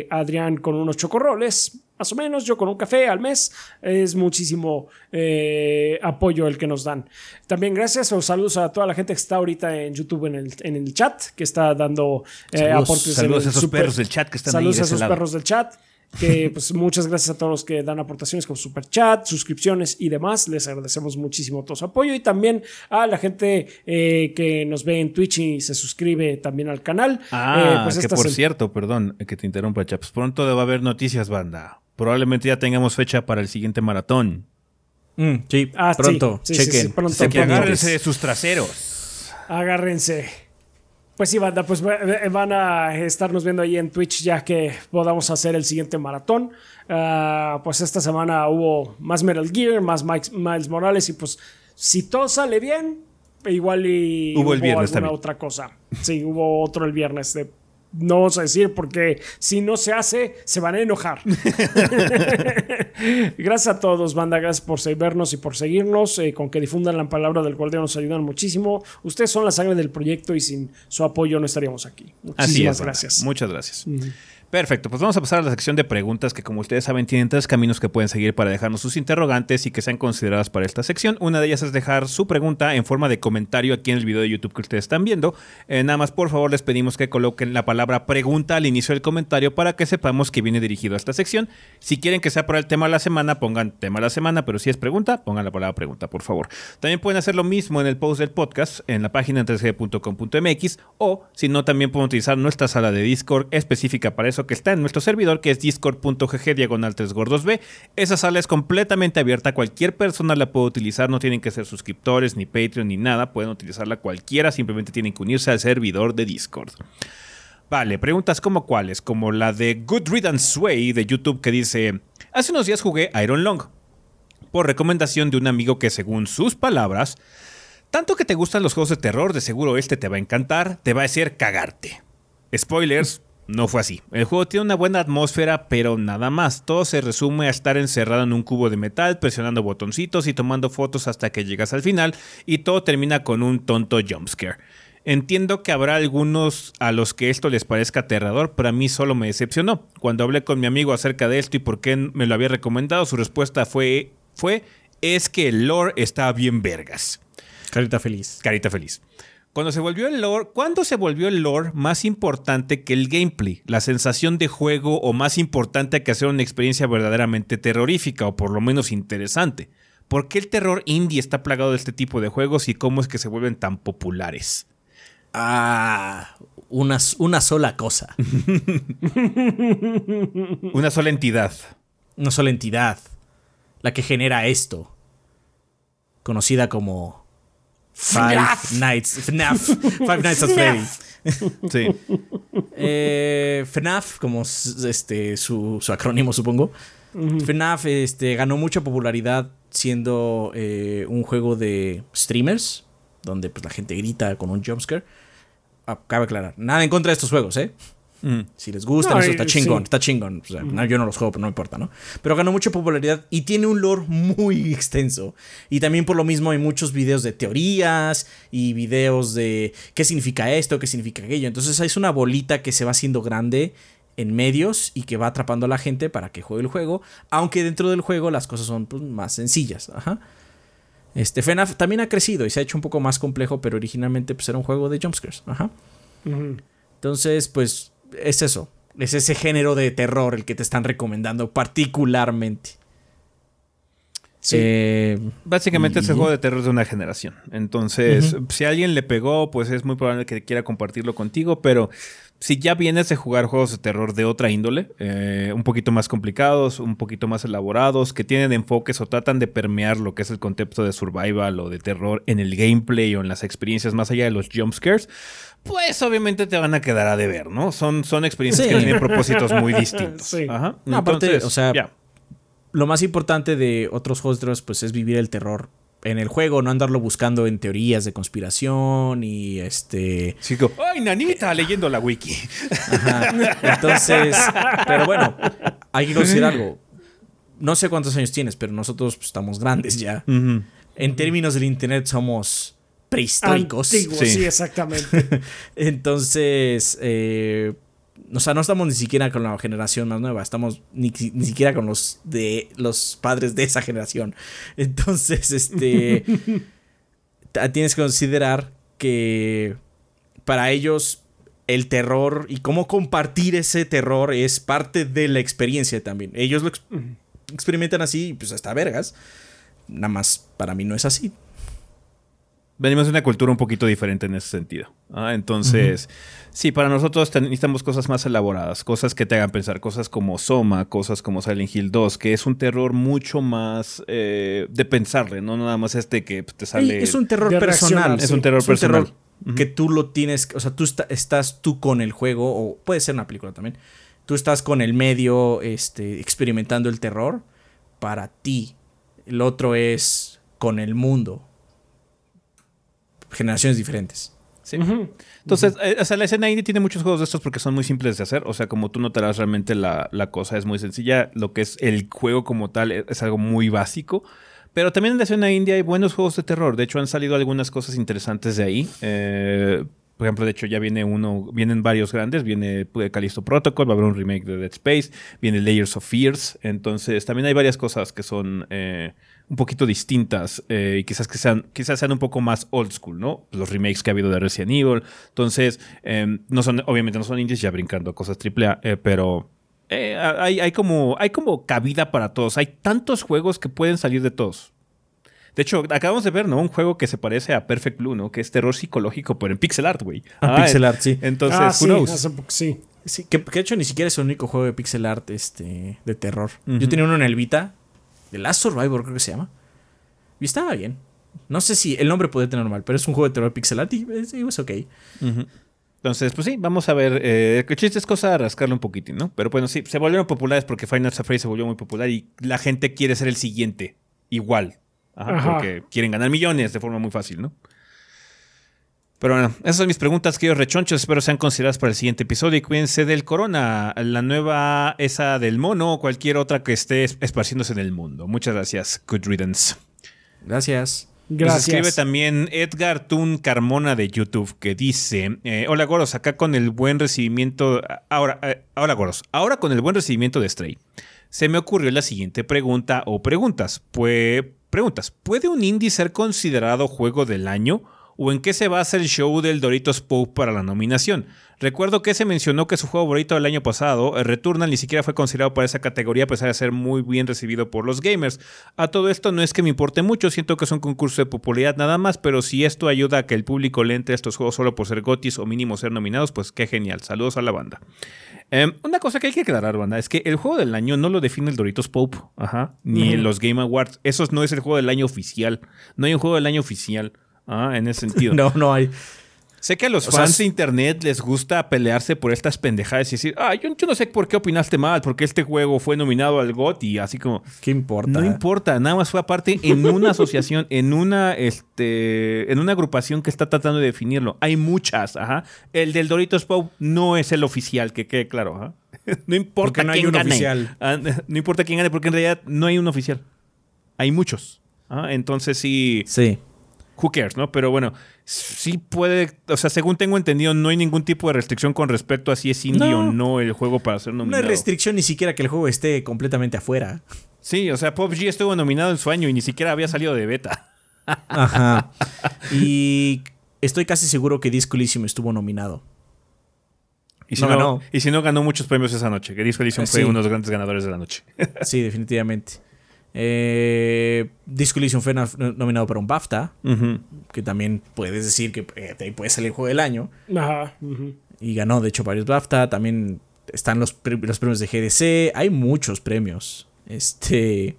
[SPEAKER 3] Adrián con unos chocorroles más o menos, yo con un café al mes, es muchísimo eh, apoyo el que nos dan. También gracias o saludos a toda la gente que está ahorita en YouTube en el, en el chat, que está dando
[SPEAKER 1] eh, aportes. Saludos a esos perros del chat que están
[SPEAKER 3] saludos
[SPEAKER 1] ahí.
[SPEAKER 3] Saludos a esos perros del chat. Que pues muchas gracias a todos los que dan aportaciones con super chat, suscripciones y demás. Les agradecemos muchísimo todo su apoyo y también a la gente eh, que nos ve en Twitch y se suscribe también al canal.
[SPEAKER 1] Ah, pues que por cierto, perdón que te interrumpa, Chaps. Pronto va a haber noticias, banda probablemente ya tengamos fecha para el siguiente maratón.
[SPEAKER 2] Mm, sí, ah, pronto. Sí, chequen.
[SPEAKER 1] pronto, agárrense de sus traseros.
[SPEAKER 3] Agárrense. Pues sí, banda, pues van a estarnos viendo ahí en Twitch ya que podamos hacer el siguiente maratón. Ah, pues esta semana hubo más Metal Gear, más Miles Morales y pues si todo sale bien, igual y
[SPEAKER 1] hubo, el viernes alguna
[SPEAKER 3] otra cosa. Sí, hubo otro el viernes de no vamos a decir porque si no se hace, se van a enojar. gracias a todos, banda. Gracias por vernos y por seguirnos. Eh, con que difundan la palabra del Guardián nos ayudan muchísimo. Ustedes son la sangre del proyecto y sin su apoyo no estaríamos aquí. Muchísimas gracias.
[SPEAKER 1] Muchas gracias. Perfecto, pues vamos a pasar a la sección de preguntas que como ustedes saben tienen tres caminos que pueden seguir para dejarnos sus interrogantes y que sean consideradas para esta sección. Una de ellas es dejar su pregunta en forma de comentario aquí en el video de YouTube que ustedes están viendo. Eh, nada más por favor les pedimos que coloquen la palabra pregunta al inicio del comentario para que sepamos que viene dirigido a esta sección. Si quieren que sea para el tema de la semana, pongan tema de la semana, pero si es pregunta, pongan la palabra pregunta, por favor. También pueden hacer lo mismo en el post del podcast en la página 3g.com.mx o si no también pueden utilizar nuestra sala de Discord específica para eso que está en nuestro servidor, que es discord.gg diagonal 3 gordos B. Esa sala es completamente abierta, cualquier persona la puede utilizar, no tienen que ser suscriptores, ni Patreon, ni nada, pueden utilizarla cualquiera, simplemente tienen que unirse al servidor de Discord. Vale, preguntas como cuáles, como la de Good Riddance Sway de YouTube que dice, hace unos días jugué Iron Long, por recomendación de un amigo que según sus palabras, tanto que te gustan los juegos de terror, de seguro este te va a encantar, te va a hacer cagarte. Spoilers, no fue así. El juego tiene una buena atmósfera, pero nada más. Todo se resume a estar encerrado en un cubo de metal, presionando botoncitos y tomando fotos hasta que llegas al final, y todo termina con un tonto jumpscare. Entiendo que habrá algunos a los que esto les parezca aterrador, pero a mí solo me decepcionó. Cuando hablé con mi amigo acerca de esto y por qué me lo había recomendado, su respuesta fue, fue es que el lore está bien vergas.
[SPEAKER 2] Carita feliz.
[SPEAKER 1] Carita feliz. Cuando se volvió el lore, ¿cuándo se volvió el lore más importante que el gameplay? La sensación de juego o más importante que hacer una experiencia verdaderamente terrorífica o por lo menos interesante. ¿Por qué el terror indie está plagado de este tipo de juegos y cómo es que se vuelven tan populares?
[SPEAKER 2] Ah, una, una sola cosa.
[SPEAKER 1] una sola entidad.
[SPEAKER 2] Una sola entidad. La que genera esto. Conocida como Five Nights. FNAF. Five Nights at Freddy.
[SPEAKER 1] Sí.
[SPEAKER 2] Eh, FNAF, como este, su, su acrónimo, supongo. FNAF este, ganó mucha popularidad siendo eh, un juego de streamers, donde pues, la gente grita con un jumpscare. Ah, cabe aclarar, nada en contra de estos juegos, ¿eh? Mm. Si les gustan, eso está chingón, está chingón. yo no los juego, pero no importa, ¿no? Pero ganó mucha popularidad y tiene un lore muy extenso. Y también por lo mismo hay muchos videos de teorías y videos de qué significa esto, qué significa aquello. Entonces es una bolita que se va haciendo grande en medios y que va atrapando a la gente para que juegue el juego. Aunque dentro del juego las cosas son pues, más sencillas. Ajá. Este FNAF también ha crecido y se ha hecho un poco más complejo, pero originalmente pues, era un juego de jumpscares. Ajá. Entonces, pues es eso. Es ese género de terror el que te están recomendando particularmente.
[SPEAKER 1] Sí. Eh, Básicamente es el juego de terror de una generación. Entonces, si a alguien le pegó, pues es muy probable que quiera compartirlo contigo, pero si ya vienes de jugar juegos de terror de otra índole, eh, un poquito más complicados, un poquito más elaborados, que tienen enfoques o tratan de permear lo que es el concepto de survival o de terror en el gameplay o en las experiencias más allá de los jumpscares, pues obviamente te van a quedar a deber, ¿no? Son, son experiencias que tienen propósitos muy distintos.
[SPEAKER 2] Ajá. aparte, o sea, lo más importante de otros terror pues, es vivir el terror en el juego, no andarlo buscando en teorías de conspiración y este.
[SPEAKER 1] Chico, ¡ay, nanita! leyendo la wiki.
[SPEAKER 2] Entonces, pero bueno, hay que considerar algo. No sé cuántos años tienes, pero nosotros pues, estamos grandes ya. En términos del internet somos prehistóricos.
[SPEAKER 3] sí. exactamente.
[SPEAKER 2] Entonces, eh, o sea, no estamos ni siquiera con la generación más nueva, estamos ni, siquiera con los de los padres de esa generación. Entonces, este tienes que considerar que para ellos el terror y cómo compartir ese terror es parte de la experiencia también. Ellos lo experimentan así, pues hasta vergas. Nada más para mí no es así
[SPEAKER 1] venimos de una cultura un poquito diferente en ese sentido. ¿ah? Entonces, sí, para nosotros necesitamos cosas más elaboradas, cosas que te hagan pensar, cosas como Soma, cosas como Silent Hill 2, que es un terror mucho más eh, de pensarle, no nada más este que te sale.
[SPEAKER 2] es un terror personal.
[SPEAKER 1] Es un terror personal.
[SPEAKER 2] Que tú lo tienes, o sea, tú estás tú con el juego, o puede ser una película también. Tú estás con el medio este, experimentando el terror para ti. El otro es con el mundo generaciones diferentes.
[SPEAKER 1] Sí. Entonces, eh, o sea, la escena indie tiene muchos juegos de estos porque son muy simples de hacer. O sea, como tú notarás, realmente la, cosa es muy sencilla. Lo que es el juego como tal es, algo muy básico. Pero también en la escena indie hay buenos juegos de terror. De hecho, han salido algunas cosas interesantes de ahí. Eh, Por ejemplo, de hecho ya viene uno, vienen varios grandes, viene Callisto Protocol, va a haber un remake de Dead Space, viene Layers of Fears, entonces también hay varias cosas que son eh, un poquito distintas eh, y quizás que sean, quizás sean un poco más old school, ¿no? Los remakes que ha habido de Resident Evil, entonces em, no son, obviamente no son indies ya brincando cosas AAA, eh, pero hay, hay, como, hay como cabida para todos, hay tantos juegos que pueden salir de todos. De hecho, acabamos de ver, ¿no? Un juego que se parece a Perfect Blue, ¿no? Que es terror psicológico, pero en pixel art, güey.
[SPEAKER 2] Ah, pixel art, sí.
[SPEAKER 1] Entonces,
[SPEAKER 3] Ah,
[SPEAKER 1] who
[SPEAKER 3] sí,
[SPEAKER 1] knows?
[SPEAKER 3] hace poco- sí.
[SPEAKER 2] Sí, que, que de hecho ni siquiera es el único juego de pixel art este, de terror. Yo tenía uno en el Vita, The Last Survivor creo que se llama. Y estaba bien. No sé si el nombre puede tener mal, pero es un juego de terror pixel art y es, es ok.
[SPEAKER 1] Entonces, pues sí, vamos a ver. Eh, el chiste es cosa de rascarle un poquitín, ¿no? Pero bueno, sí, se volvieron populares porque Final Fantasy se volvió muy popular y la gente quiere ser el siguiente. Igual. Ajá,
[SPEAKER 3] Ajá.
[SPEAKER 1] Porque quieren ganar millones de forma muy fácil, ¿no? Pero bueno, esas son mis preguntas, queridos rechonchos. Espero sean consideradas para el siguiente episodio. Y cuídense del corona, la nueva, esa del mono o cualquier otra que esté es- esparciéndose en el mundo. Muchas gracias. Good riddance.
[SPEAKER 2] Gracias.
[SPEAKER 1] Nos
[SPEAKER 3] Gracias.
[SPEAKER 1] escribe también Edgar Tun Carmona de YouTube que dice: eh, Hola Goros, acá con el buen recibimiento. Ahora, eh, ahora Goros, ahora con el buen recibimiento de Stray. Se me ocurrió la siguiente pregunta o preguntas. Pues, preguntas: ¿Puede un indie ser considerado juego del año? ¿O en qué se basa el show del Doritos Pope para la nominación? Recuerdo que se mencionó que su juego favorito del año pasado, eh, Returnal, ni siquiera fue considerado para esa categoría a pesar de ser muy bien recibido por los gamers. A todo esto no es que me importe mucho, siento que es un concurso de popularidad nada más, pero si esto ayuda a que el público le entre a estos juegos solo por ser gotis o mínimo ser nominados, pues qué genial. Saludos a la banda. Em, una cosa que hay que aclarar, banda, es que el juego del año no lo define el Doritos Pope, ajá, ni
[SPEAKER 3] Ujú.
[SPEAKER 1] los Game Awards. Eso no es el juego del año oficial. No hay un juego del año oficial. Ah, en ese sentido.
[SPEAKER 2] No, no hay.
[SPEAKER 1] Sé que a los
[SPEAKER 2] O
[SPEAKER 1] fans de internet les gusta pelearse por estas pendejadas y decir, ah, yo, yo no sé por qué opinaste mal, porque este juego fue nominado al GOT y así como.
[SPEAKER 2] ¿Qué importa?
[SPEAKER 1] No importa, nada más fue aparte en una asociación, en una, este, en una agrupación que está tratando de definirlo. Hay muchas, ajá. El del Doritos Pop no es el oficial, que quede claro, ajá. No importa
[SPEAKER 2] no hay
[SPEAKER 1] quién
[SPEAKER 2] un
[SPEAKER 1] gane.
[SPEAKER 2] oficial.
[SPEAKER 1] Ah, No importa quién gane, porque en realidad no hay un oficial. Hay muchos. Ah, Entonces sí
[SPEAKER 2] Sí.
[SPEAKER 1] Who cares, ¿no? Pero bueno, sí puede, o sea, según tengo entendido, no hay ningún tipo de restricción con respecto a si es indie
[SPEAKER 2] No.
[SPEAKER 1] o no el juego para ser
[SPEAKER 2] No
[SPEAKER 1] nominado.
[SPEAKER 2] hay restricción ni siquiera que el juego esté completamente afuera.
[SPEAKER 1] sí, o sea, PUBG estuvo nominado en su año y ni siquiera había salido de beta.
[SPEAKER 2] Ajá. Y estoy casi seguro que Disco Elysium estuvo nominado.
[SPEAKER 1] Y si
[SPEAKER 2] No
[SPEAKER 1] no,
[SPEAKER 2] ganó.
[SPEAKER 1] Y si no ganó muchos premios esa noche, que Disco Elysium fue uno de los grandes ganadores de la noche.
[SPEAKER 2] Sí, definitivamente. Eh, Disco Elysium fue no- nominado para un BAFTA, que también puedes decir que eh, ahí puede salir el juego del año.
[SPEAKER 3] Ajá.
[SPEAKER 2] Y ganó, de hecho, varios BAFTA. También están los, pre- los premios de GDC. Hay muchos premios. Este.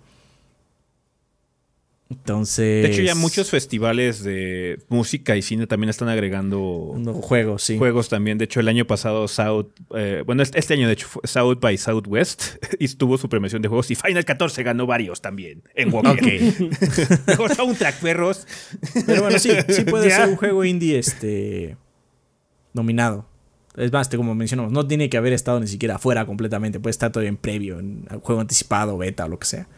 [SPEAKER 2] Entonces.
[SPEAKER 1] De hecho, ya muchos festivales de música y cine también están agregando
[SPEAKER 2] No, juegos, sí.
[SPEAKER 1] juegos también. De hecho, el año pasado, South, eh, bueno, este este año, de hecho, fue South by Southwest y tuvo su premiación de juegos y Final 14 ganó varios también en Walker.
[SPEAKER 2] Ok.
[SPEAKER 1] Mejor soundtrack, perros.
[SPEAKER 2] Pero bueno, sí, sí puede
[SPEAKER 3] Ya.
[SPEAKER 2] ser un juego indie este nominado. Es más, como mencionamos, no tiene que haber estado ni siquiera afuera completamente. Puede estar todavía en previo, en juego anticipado, beta o lo que sea.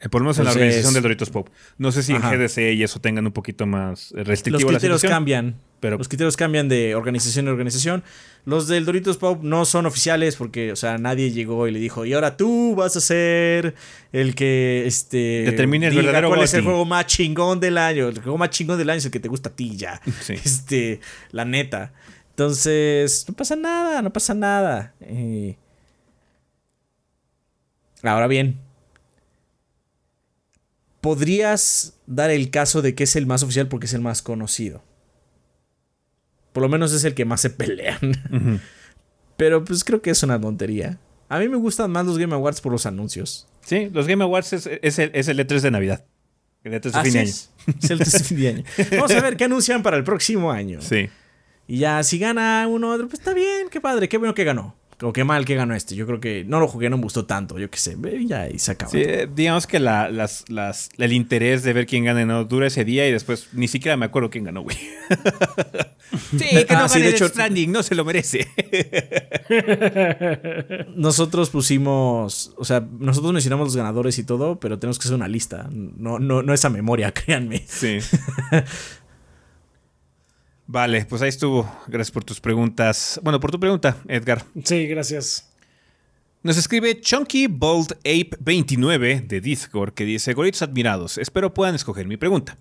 [SPEAKER 1] Eh, Por lo menos en la organización del Doritos Pop. No sé si
[SPEAKER 2] Ajá.
[SPEAKER 1] en GDC y eso tengan un poquito más
[SPEAKER 2] Los
[SPEAKER 1] restrictivo la
[SPEAKER 2] criterios
[SPEAKER 1] situación.
[SPEAKER 2] cambian.
[SPEAKER 1] pero-
[SPEAKER 2] Los criterios cambian de organización a organización. Los del Doritos Pop no son oficiales porque, o sea, nadie llegó y le dijo, y ahora tú vas a ser el que este
[SPEAKER 1] Determine el
[SPEAKER 2] diga
[SPEAKER 1] verdadero
[SPEAKER 2] cuál es el
[SPEAKER 1] GOTY".
[SPEAKER 2] juego más chingón del año. El juego más chingón del año es el que te gusta a ti ya.
[SPEAKER 1] Sí.
[SPEAKER 2] Este, la neta. Entonces, no pasa nada, no pasa nada. Eh, Ahora bien, podrías dar el caso de que es el más oficial porque es el más conocido. Por lo menos es el que más se pelean. Pero pues creo que es una tontería. A mí me gustan más los Game Awards por los anuncios.
[SPEAKER 1] Sí, los Game Awards es, es el, es el E3 de Navidad. El E3 de fin de año.
[SPEAKER 2] es. Es el de fin de año. Vamos a ver qué anuncian para el próximo año.
[SPEAKER 1] Sí.
[SPEAKER 2] Y ya, si gana uno otro, pues está bien, qué padre, qué bueno que ganó. O qué mal que ganó este. Yo creo que no lo jugué, no me gustó tanto, yo qué sé. Ya, y se acaba.
[SPEAKER 1] Sí, eh, digamos que la- las, las- el interés de ver quién gana no dura ese día y después ni siquiera me acuerdo quién ganó, güey. sí, que no
[SPEAKER 2] Ah, sí,
[SPEAKER 1] gane
[SPEAKER 2] de hecho-
[SPEAKER 1] Stranding, no se lo merece.
[SPEAKER 2] Nosotros pusimos, o sea, nosotros mencionamos los ganadores y todo, pero tenemos que hacer una lista. No, no, no esa memoria, créanme.
[SPEAKER 1] sí. Vale, pues ahí estuvo. Gracias por tus preguntas. Bueno, por tu pregunta, Edgar.
[SPEAKER 3] Sí, gracias.
[SPEAKER 1] Nos escribe Chunky Bold Ape 29 de Discord que dice: Goritos admirados, espero puedan escoger mi pregunta.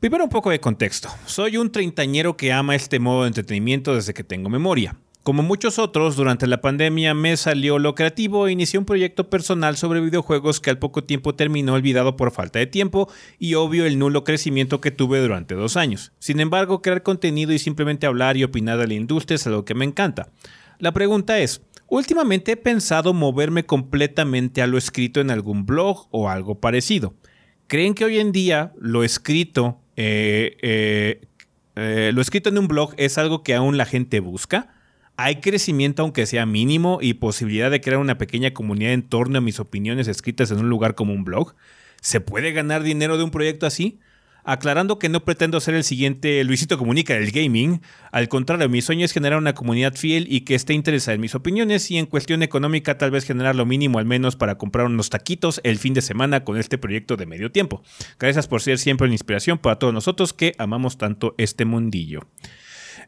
[SPEAKER 1] Primero un poco de contexto. Soy un treintañero que ama este modo de entretenimiento desde que tengo memoria. Como muchos otros, durante la pandemia me salió lo creativo e inicié un proyecto personal sobre videojuegos que al poco tiempo terminó olvidado por falta de tiempo y obvio el nulo crecimiento que tuve durante dos años. Sin embargo, crear contenido y simplemente hablar y opinar de la industria es algo que me encanta. La pregunta es, últimamente he pensado moverme completamente a lo escrito en algún blog o algo parecido. ¿Creen que hoy en día lo escrito, eh, eh, eh, lo escrito en un blog es algo que aún la gente busca? Hay crecimiento aunque sea mínimo y posibilidad de crear una pequeña comunidad en torno a mis opiniones escritas en un lugar como un blog. ¿Se puede ganar dinero de un proyecto así? Aclarando que no pretendo ser el siguiente Luisito Comunica del gaming, al contrario, mi sueño es generar una comunidad fiel y que esté interesada en mis opiniones y en cuestión económica tal vez generar lo mínimo al menos para comprar unos taquitos el fin de semana con este proyecto de medio tiempo. Gracias por ser siempre una inspiración para todos nosotros que amamos tanto este mundillo.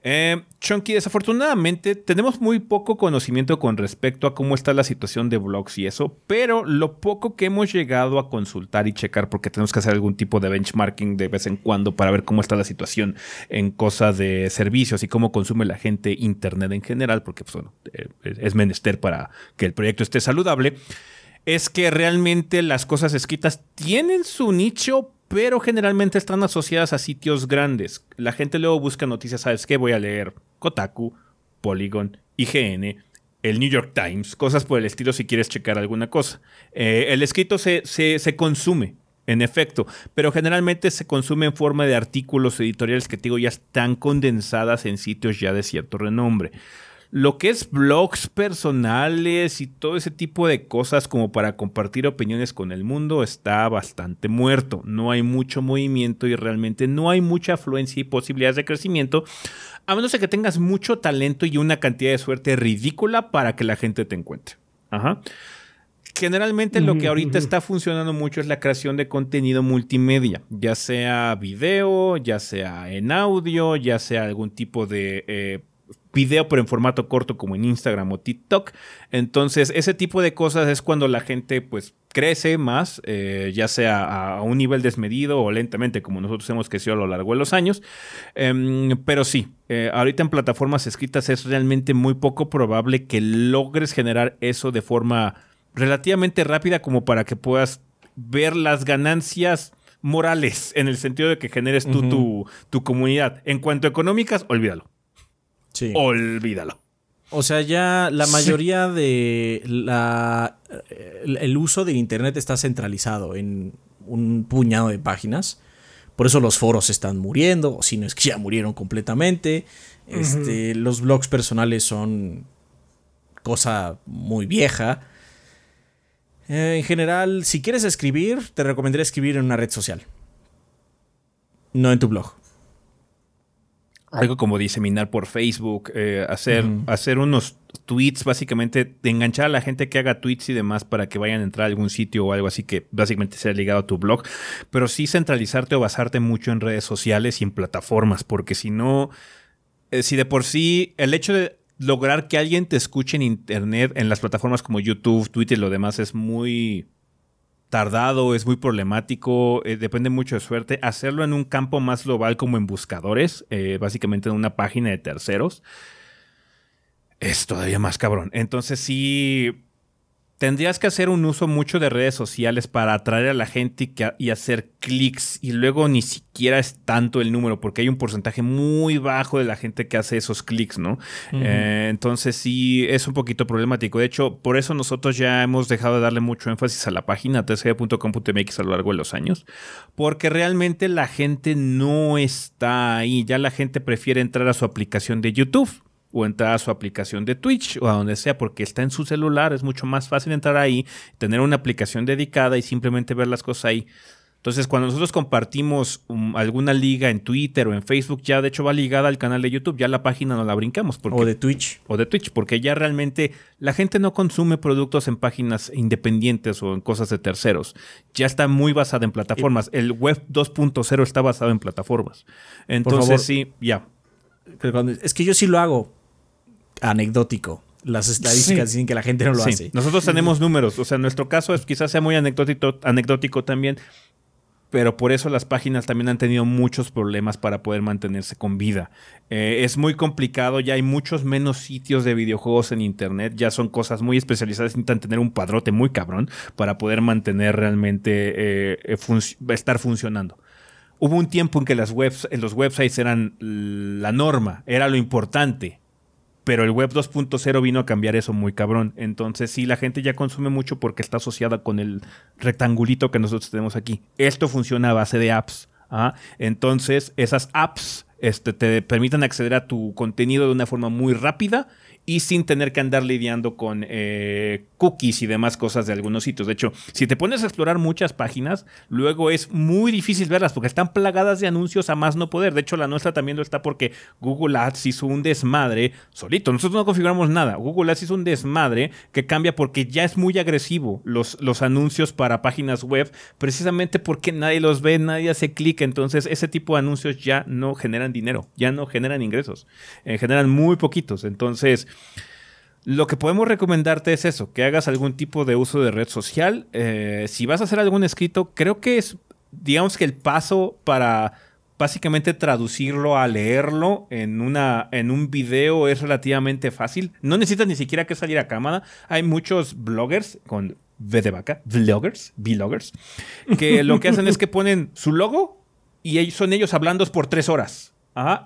[SPEAKER 1] Eh, Chunky, desafortunadamente tenemos muy poco conocimiento con respecto a cómo está la situación de blogs y eso, pero lo poco que hemos llegado a consultar y checar, porque tenemos que hacer algún tipo de benchmarking de vez en cuando para ver cómo está la situación en cosas de servicios y cómo consume la gente Internet en general, porque pues, eh, es menester para que el proyecto esté saludable, es que realmente las cosas escritas tienen su nicho, pero generalmente están asociadas a sitios grandes. La gente luego busca noticias, ¿sabes qué? Voy a leer Kotaku, Polygon, IGN, el New York Times, cosas por el estilo si quieres checar alguna cosa. Eh, el escrito se, se, consume, en efecto, pero generalmente se consume en forma de artículos editoriales que te digo ya están condensadas en sitios ya de cierto renombre. Lo que es blogs personales y todo ese tipo de cosas como para compartir opiniones con el mundo está bastante muerto. No hay mucho movimiento y realmente no hay mucha afluencia y posibilidades de crecimiento, a menos de que tengas mucho talento y una cantidad de suerte ridícula para que la gente te encuentre. Ajá. Generalmente lo que ahorita está funcionando mucho es la creación de contenido multimedia, ya sea video, ya sea en audio, ya sea algún tipo de eh, video pero en formato corto como en Instagram o TikTok. Entonces ese tipo de cosas es cuando la gente pues crece más, eh, ya sea a, un nivel desmedido o lentamente como nosotros hemos crecido a lo largo de los años. Em, pero sí, eh, ahorita en plataformas escritas es realmente muy poco probable que logres generar eso de forma relativamente rápida como para que puedas ver las ganancias morales en el sentido de que generes tú tu, tu comunidad. En cuanto a económicas, olvídalo. Olvídalo.
[SPEAKER 2] O sea, ya la mayoría de la el uso del internet está centralizado en un puñado de páginas. Por eso los foros están muriendo, o si no es que ya murieron completamente. Este, Los blogs personales son cosa muy vieja. Eh, en general, si quieres escribir, te recomendaría escribir en una red social. No en tu blog
[SPEAKER 1] algo como diseminar por Facebook, eh, hacer, hacer unos tweets, básicamente, de enganchar a la gente que haga tweets y demás para que vayan a entrar a algún sitio o algo así que básicamente sea ligado a tu blog, pero sí centralizarte o basarte mucho en redes sociales y en plataformas, porque si no, eh, si de por sí el hecho de lograr que alguien te escuche en Internet, en las plataformas como YouTube, Twitter y lo demás es muy tardado, es muy problemático, eh, depende mucho de suerte. Hacerlo en un campo más global como en buscadores, eh, básicamente en una página de terceros, es todavía más cabrón. Entonces sí, tendrías que hacer un uso mucho de redes sociales para atraer a la gente y, hacer clics y luego ni siquiera es tanto el número porque hay un porcentaje muy bajo de la gente que hace esos clics, ¿no? Eh, entonces sí es un poquito problemático. De hecho, por eso nosotros ya hemos dejado de darle mucho énfasis a la página tcg.com.mx a lo largo de los años porque realmente la gente no está ahí. Ya la gente prefiere entrar a su aplicación de YouTube o entrar a su aplicación de Twitch o a donde sea, porque está en su celular, es mucho más fácil entrar ahí, tener una aplicación dedicada y simplemente ver las cosas ahí. Entonces, cuando nosotros compartimos um, alguna liga en Twitter o en Facebook, ya de hecho va ligada al canal de YouTube, ya la página no la brincamos.
[SPEAKER 2] o de Twitch.
[SPEAKER 1] O de Twitch, porque ya realmente la gente no consume productos en páginas independientes o en cosas de terceros. Ya está muy basada en plataformas. El web 2.0 está basado en plataformas. Entonces, sí, ya
[SPEAKER 2] es que yo sí lo hago anecdótico. Las estadísticas dicen que la gente no lo hace.
[SPEAKER 1] Nosotros tenemos números. O sea, en nuestro caso es, quizás sea muy anecdótico, anecdótico también, pero por eso las páginas también han tenido muchos problemas para poder mantenerse con vida. Eh, es muy complicado, ya hay muchos menos sitios de videojuegos en internet, ya son cosas muy especializadas, necesitan tener un padrote muy cabrón para poder mantener realmente, eh, eh, estar funcionando. Hubo un tiempo en que las webs, los websites eran la norma, era lo importante pero el web 2.0 vino a cambiar eso muy cabrón. Entonces, sí, la gente ya consume mucho porque está asociada con el rectangulito que nosotros tenemos aquí. Esto funciona a base de apps. ¿ah? Entonces, esas apps este, te permiten acceder a tu contenido de una forma muy rápida y sin tener que andar lidiando con eh, cookies y demás cosas de algunos sitios. De hecho, si te pones a explorar muchas páginas, luego es muy difícil verlas porque están plagadas de anuncios a más no poder. De hecho, la nuestra también lo está porque Google Ads hizo un desmadre solito. Nosotros no configuramos nada. Google Ads hizo un desmadre que cambia porque ya es muy agresivo los, los anuncios para páginas web, precisamente porque nadie los ve, nadie hace clic. Entonces, ese tipo de anuncios ya no generan dinero, ya no generan ingresos, eh, generan muy poquitos. Entonces, lo que podemos recomendarte es eso, que hagas algún tipo de uso de red social. Eh, si vas a hacer algún escrito, creo que es, digamos que el paso para básicamente traducirlo a leerlo en, una, en un video es relativamente fácil. No necesitas ni siquiera que salir a cámara. Hay muchos bloggers con V de vaca, vloggers, vloggers, que lo que hacen es que ponen su logo y son ellos hablando por tres horas.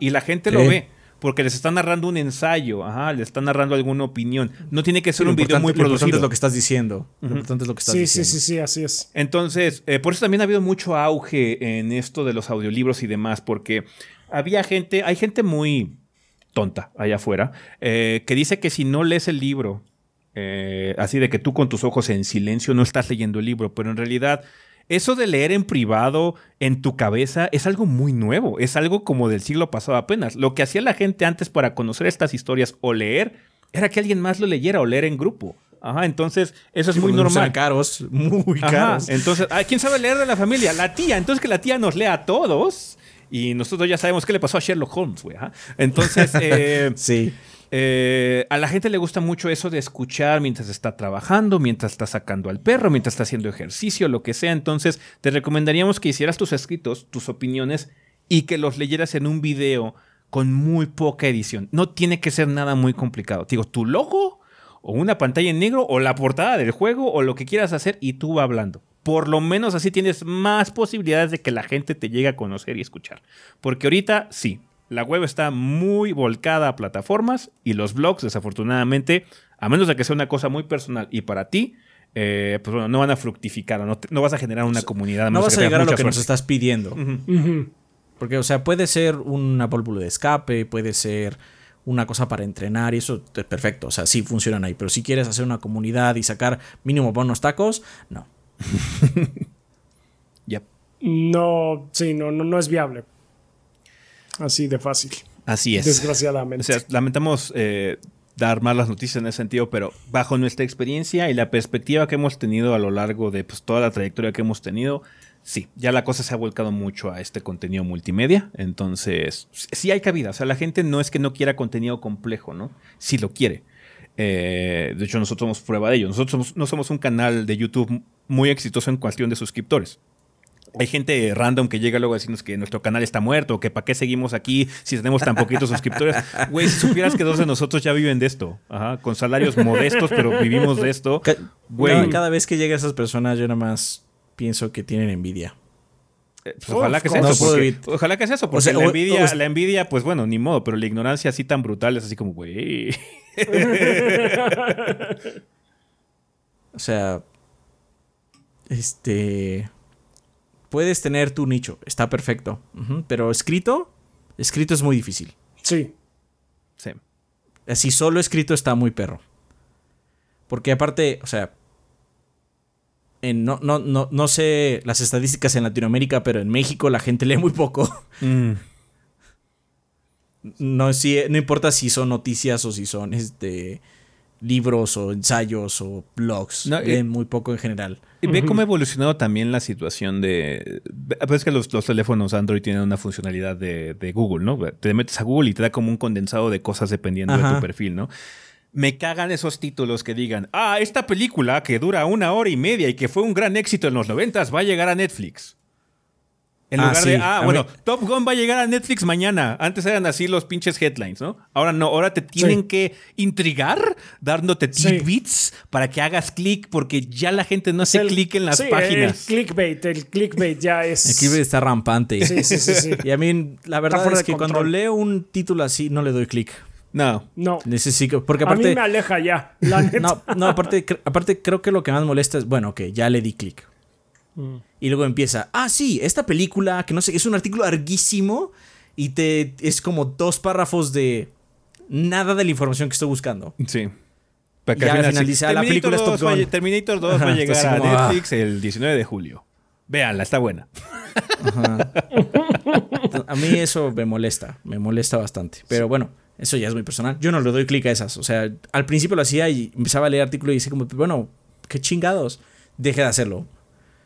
[SPEAKER 1] y la gente lo ve porque les están narrando un ensayo, ajá, les están narrando alguna opinión. No tiene que ser un video muy producido. Lo importante
[SPEAKER 2] es lo que estás diciendo. Lo importante es lo que estás
[SPEAKER 3] sí,
[SPEAKER 2] diciendo.
[SPEAKER 3] Sí, sí, sí, así es.
[SPEAKER 1] Entonces, eh, por eso también ha habido mucho auge en esto de los audiolibros y demás, porque había gente, hay gente muy tonta allá afuera, eh, que dice que si no lees el libro, eh, así de que tú con tus ojos en silencio no estás leyendo el libro, pero en realidad eso de leer en privado en tu cabeza es algo muy nuevo, es algo como del siglo pasado apenas. Lo que hacía la gente antes para conocer estas historias o leer era que alguien más lo leyera o leer en grupo. Ajá, entonces eso es muy normal.
[SPEAKER 2] caros, muy caros.
[SPEAKER 1] entonces, ¿quién sabe leer de la familia? La tía. Entonces que la tía nos lea a todos y nosotros ya sabemos qué le pasó a Sherlock Holmes, güey. Entonces, eh,
[SPEAKER 2] sí.
[SPEAKER 1] Eh, a la gente le gusta mucho eso de escuchar mientras está trabajando, mientras está sacando al perro, mientras está haciendo ejercicio, lo que sea. Entonces, te recomendaríamos que hicieras tus escritos, tus opiniones y que los leyeras en un video con muy poca edición. No tiene que ser nada muy complicado. digo, tu logo o una pantalla en negro o la portada del juego o lo que quieras hacer y tú va hablando. Por lo menos así tienes más posibilidades de que la gente te llegue a conocer y escuchar. Porque ahorita sí, la web está muy volcada a plataformas y los blogs, desafortunadamente, a menos de que sea una cosa muy personal y para ti, eh, pues bueno, no van a fructificar, no, no vas a generar una comunidad.
[SPEAKER 2] No vas a llegar a lo que nos estás pidiendo. Porque, o sea, puede ser una válvula de escape, puede ser una cosa para entrenar y eso es perfecto. O sea, sí funcionan ahí. Pero si quieres hacer una comunidad y sacar mínimo buenos tacos, no.
[SPEAKER 1] Ya.
[SPEAKER 3] No, sí, no, no, no es viable. Así de fácil.
[SPEAKER 1] Así es.
[SPEAKER 3] Desgraciadamente.
[SPEAKER 1] O sea, lamentamos eh, dar malas noticias en ese sentido, pero bajo nuestra experiencia y la perspectiva que hemos tenido a lo largo de pues, toda la trayectoria que hemos tenido, sí, ya la cosa se ha volcado mucho a este contenido multimedia. Entonces, sí hay cabida. O sea, la gente no es que no quiera contenido complejo, ¿no? Sí lo quiere. Eh, de hecho, nosotros somos prueba de ello. Nosotros no somos un canal de YouTube muy exitoso en cuestión de suscriptores. Hay gente random que llega luego a decirnos que nuestro canal está muerto, que para qué seguimos aquí si tenemos tan poquitos suscriptores. Güey, si supieras que dos de nosotros ya viven de esto, Ajá, con salarios modestos, pero vivimos de esto.
[SPEAKER 2] Güey. Cada, vez que llega esas personas, yo nada más pienso que tienen envidia.
[SPEAKER 1] Eh, pues ojalá que sea eso. Porque, ojalá que sea eso. Porque la, envidia, la envidia, pues bueno, ni modo, pero la ignorancia así tan brutal es así como, güey.
[SPEAKER 2] o sea. Este puedes tener tu nicho, está perfecto. Pero escrito, escrito es muy difícil.
[SPEAKER 3] Sí.
[SPEAKER 1] Sí.
[SPEAKER 2] Así solo escrito está muy perro. Porque aparte, o sea, no, no, no, no, sé las estadísticas en Latinoamérica, pero en México la gente lee muy poco. Mm. No, si, no importa si son noticias o si son este, libros o ensayos o blogs.
[SPEAKER 1] No, eh,
[SPEAKER 2] muy poco en general.
[SPEAKER 1] Y ve cómo ha evolucionado también la situación de... Pues que los, los teléfonos Android tienen una funcionalidad de, de Google, ¿no? Te metes a Google y te da como un condensado de cosas dependiendo de tu perfil, ¿no? Me cagan esos títulos que digan, ah, esta película que dura una hora y media y que fue un gran éxito en los noventas va a llegar a Netflix. En
[SPEAKER 2] Ah,
[SPEAKER 1] lugar de,
[SPEAKER 2] sí,
[SPEAKER 1] ah,
[SPEAKER 2] a
[SPEAKER 1] bueno,
[SPEAKER 2] mí-
[SPEAKER 1] Top Gun va a llegar a Netflix mañana. Antes eran así los pinches headlines, ¿no? Ahora no, ahora te tienen
[SPEAKER 3] Sí.
[SPEAKER 1] que intrigar dándote
[SPEAKER 3] Sí.
[SPEAKER 1] tidbits para que hagas clic porque ya la gente no hace
[SPEAKER 3] El-
[SPEAKER 1] clic en las
[SPEAKER 3] sí,
[SPEAKER 1] páginas.
[SPEAKER 3] El clickbait, el clickbait ya es.
[SPEAKER 2] Aquí está rampante.
[SPEAKER 3] Sí, sí, sí, sí.
[SPEAKER 2] Y a mí, la verdad es
[SPEAKER 3] de
[SPEAKER 2] que cuando leo un título así, no le doy clic.
[SPEAKER 1] No.
[SPEAKER 3] No.
[SPEAKER 2] Necesito. Porque
[SPEAKER 3] A mí
[SPEAKER 2] aparte.
[SPEAKER 3] me aleja ya, la neta.
[SPEAKER 2] No, no, aparte, aparte creo que lo que más molesta es, bueno, que ya le di clic.
[SPEAKER 3] Mm.
[SPEAKER 2] Y luego empieza, ah, sí, esta película, que no sé, es un artículo larguísimo y te es como dos párrafos de nada de la información que estoy buscando.
[SPEAKER 1] Sí. Para
[SPEAKER 2] Y al
[SPEAKER 1] final
[SPEAKER 2] dice, la película es
[SPEAKER 1] 2
[SPEAKER 2] Top
[SPEAKER 1] va
[SPEAKER 2] Gun.
[SPEAKER 1] Terminator 2 va a llegar a
[SPEAKER 2] ah.
[SPEAKER 1] Netflix el 19 de julio. Véanla, está buena.
[SPEAKER 2] A mí eso me molesta, me molesta bastante. Pero bueno, eso ya es muy personal. Yo no le doy clic a esas. O sea, al principio lo hacía y empezaba a leer artículos y decía como, bueno, qué chingados. Deje de hacerlo.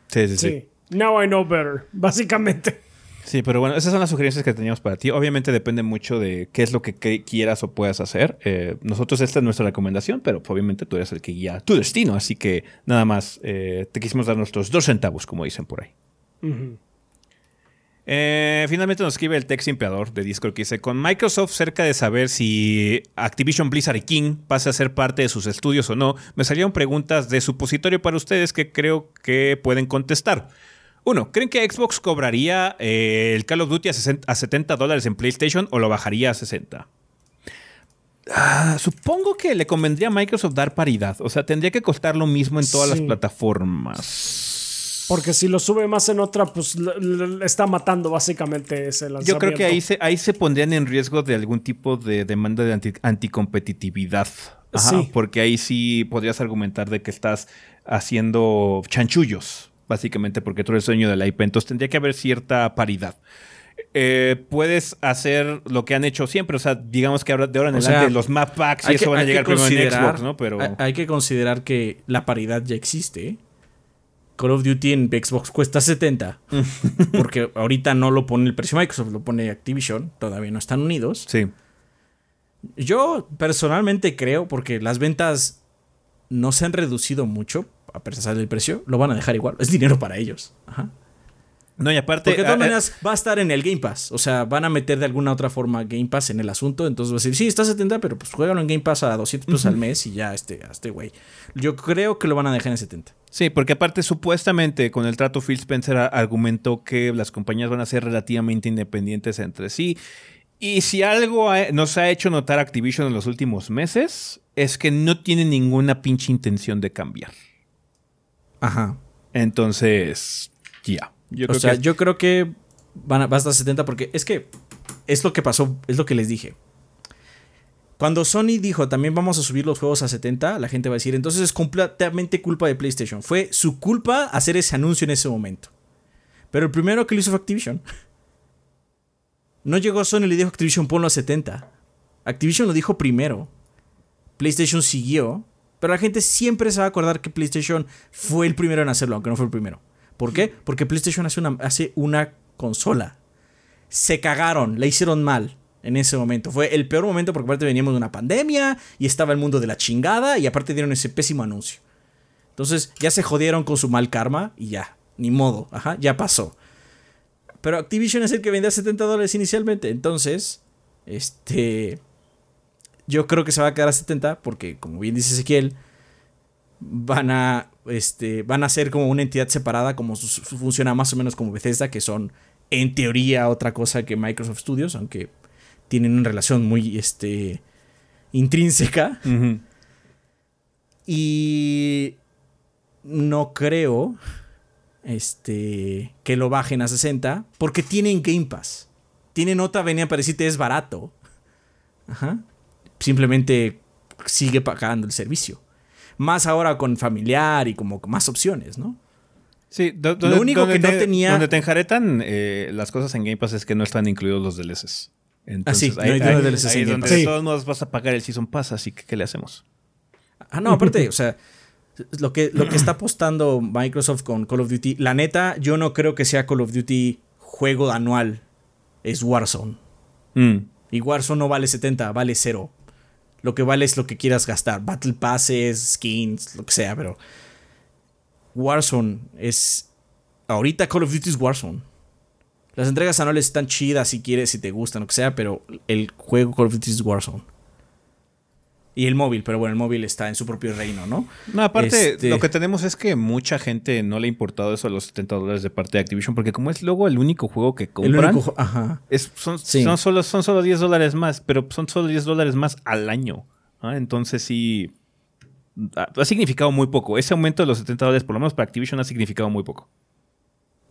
[SPEAKER 1] Sí, sí, sí.
[SPEAKER 3] Sí. Now I know better, básicamente.
[SPEAKER 1] Sí, pero bueno, esas son las sugerencias que teníamos para ti. Obviamente depende mucho de qué es lo que quieras o puedas hacer. Eh, nosotros esta es nuestra recomendación, pero obviamente tú eres el que guía tu destino. Así que nada más eh, te quisimos dar nuestros dos centavos, como dicen por ahí. Eh, finalmente nos escribe el Tech Simpeador de Discord que dice, con Microsoft cerca de saber si Activision Blizzard y King pasa a ser parte de sus estudios o no, me salieron preguntas de supositorio para ustedes que creo que pueden contestar. Uno, ¿creen que Xbox cobraría eh, el Call of Duty a, 60 a 70 dólares en PlayStation o lo bajaría a 60? Ah, supongo que le convendría a Microsoft dar paridad. O sea, tendría que costar lo mismo en todas las plataformas.
[SPEAKER 3] Porque si lo sube más en otra, pues le, está matando básicamente ese lanzamiento.
[SPEAKER 1] Yo creo que ahí se, ahí se pondrían en riesgo de algún tipo de demanda de anti- anticompetitividad. Ajá,
[SPEAKER 3] Sí.
[SPEAKER 1] Porque ahí sí podrías argumentar de que estás haciendo chanchullos, básicamente porque tú eres dueño de la IP. Entonces tendría que haber cierta paridad. Eh, puedes hacer lo que han hecho siempre. O sea, digamos que ahora, de ahora en
[SPEAKER 2] O
[SPEAKER 1] adelante
[SPEAKER 2] sea,
[SPEAKER 1] los map packs y
[SPEAKER 2] Hay
[SPEAKER 1] eso
[SPEAKER 2] que-
[SPEAKER 1] van a llegar primero en
[SPEAKER 2] considerar-
[SPEAKER 1] Xbox, ¿no? Pero
[SPEAKER 2] hay, hay que considerar que la paridad ya existe. Call of Duty en Xbox cuesta 70. porque ahorita no lo pone el precio Microsoft, lo pone Activision. Todavía no están unidos.
[SPEAKER 1] sí.
[SPEAKER 2] Yo personalmente creo, porque las ventas no se han reducido mucho, a pesar del precio, lo van a dejar igual. Es dinero para ellos. Ajá.
[SPEAKER 1] No, y aparte.
[SPEAKER 2] Porque de todas maneras va a estar en el Game Pass. O sea, van a meter de alguna otra forma Game Pass en el asunto. Entonces va a decir, sí, está a 70, pero pues juégalo en Game Pass a 200 pesos al mes y ya, este, a este güey. Yo creo que lo van a dejar en 70.
[SPEAKER 1] Sí, porque aparte supuestamente con el trato Phil Spencer argumentó que las compañías van a ser relativamente independientes entre sí. Y si algo nos ha hecho notar Activision en los últimos meses es que no tiene ninguna pinche intención de cambiar.
[SPEAKER 2] Ajá.
[SPEAKER 1] Entonces, ya. Yo
[SPEAKER 2] o
[SPEAKER 1] creo
[SPEAKER 2] sea,
[SPEAKER 1] que
[SPEAKER 2] yo creo que van a, va a estar 70 porque es que es lo que pasó, es lo que les dije. Cuando Sony dijo también vamos a subir los juegos a 70, la gente va a decir, entonces es completamente culpa de PlayStation. Fue su culpa hacer ese anuncio en ese momento. Pero el primero que lo hizo fue Activision. No llegó Sony y le dijo a Activision ponlo a 70. Activision lo dijo primero. PlayStation siguió. Pero la gente siempre se va a acordar que PlayStation fue el primero en hacerlo, aunque no fue el primero. ¿Por qué? Porque PlayStation hace una, hace una consola. Se cagaron, la hicieron mal en ese momento. Fue el peor momento porque aparte veníamos de una pandemia y estaba el mundo de la chingada y aparte dieron ese pésimo anuncio. Entonces ya se jodieron con su mal karma y ya, ni modo, ajá, ya pasó. Pero Activision es el que vendía 70 dólares inicialmente, entonces, este, yo creo que se va a quedar a 70 porque, como bien dice Ezequiel, van a, este, van a ser como una entidad separada, como su- su- funciona más o menos como Bethesda, que son en teoría otra cosa que Microsoft Studios, aunque tienen una relación muy, este, intrínseca. Y no creo este, que lo bajen a 60 porque tienen Game Pass. Tienen otra avenida para decirte es barato. Ajá. Simplemente sigue pagando el servicio. Más ahora con familiar y como más opciones, ¿no?
[SPEAKER 1] Sí, do-
[SPEAKER 2] Lo único que no
[SPEAKER 1] te,
[SPEAKER 2] tenía-
[SPEAKER 1] Donde te enjaretan eh, las cosas en Game Pass es que no están incluidos los Entonces,
[SPEAKER 2] Ah, sí, no
[SPEAKER 1] ahí,
[SPEAKER 2] hay
[SPEAKER 1] ahí-
[SPEAKER 2] DLCs en
[SPEAKER 1] ahí
[SPEAKER 2] Game
[SPEAKER 1] donde
[SPEAKER 3] Pass. Sí.
[SPEAKER 1] todos modos vas a pagar el Season Pass, así que ¿qué le hacemos?
[SPEAKER 2] Ah, no, aparte, o sea, lo que, lo que está apostando Microsoft con Call of Duty, la neta, yo no creo que sea Call of Duty juego anual. Es Warzone.
[SPEAKER 1] Mm.
[SPEAKER 2] Y Warzone no vale 70, vale 0. Lo que vale es lo que quieras gastar. Battle Passes, skins, lo que sea, pero. Warzone es. Ahorita Call of Duty es Warzone. Las entregas anuales están chidas si quieres, si te gustan, lo que sea, pero el juego Call of Duty es Warzone. Y el móvil, pero bueno, el móvil está en su propio reino, ¿no?
[SPEAKER 1] No, aparte,
[SPEAKER 2] Este-
[SPEAKER 1] lo que tenemos es que mucha gente no le ha importado eso a los 70 dólares de parte de Activision, porque como es luego el único juego que
[SPEAKER 2] El
[SPEAKER 1] compran,
[SPEAKER 2] único. Ajá.
[SPEAKER 1] es- son,
[SPEAKER 2] Sí.
[SPEAKER 1] son, solo, son solo 10 dólares más, pero son solo 10 dólares más al año. ¿ah? Entonces sí, ha, ha significado muy poco. Ese aumento de los 70 dólares, por lo menos para Activision, ha significado muy poco.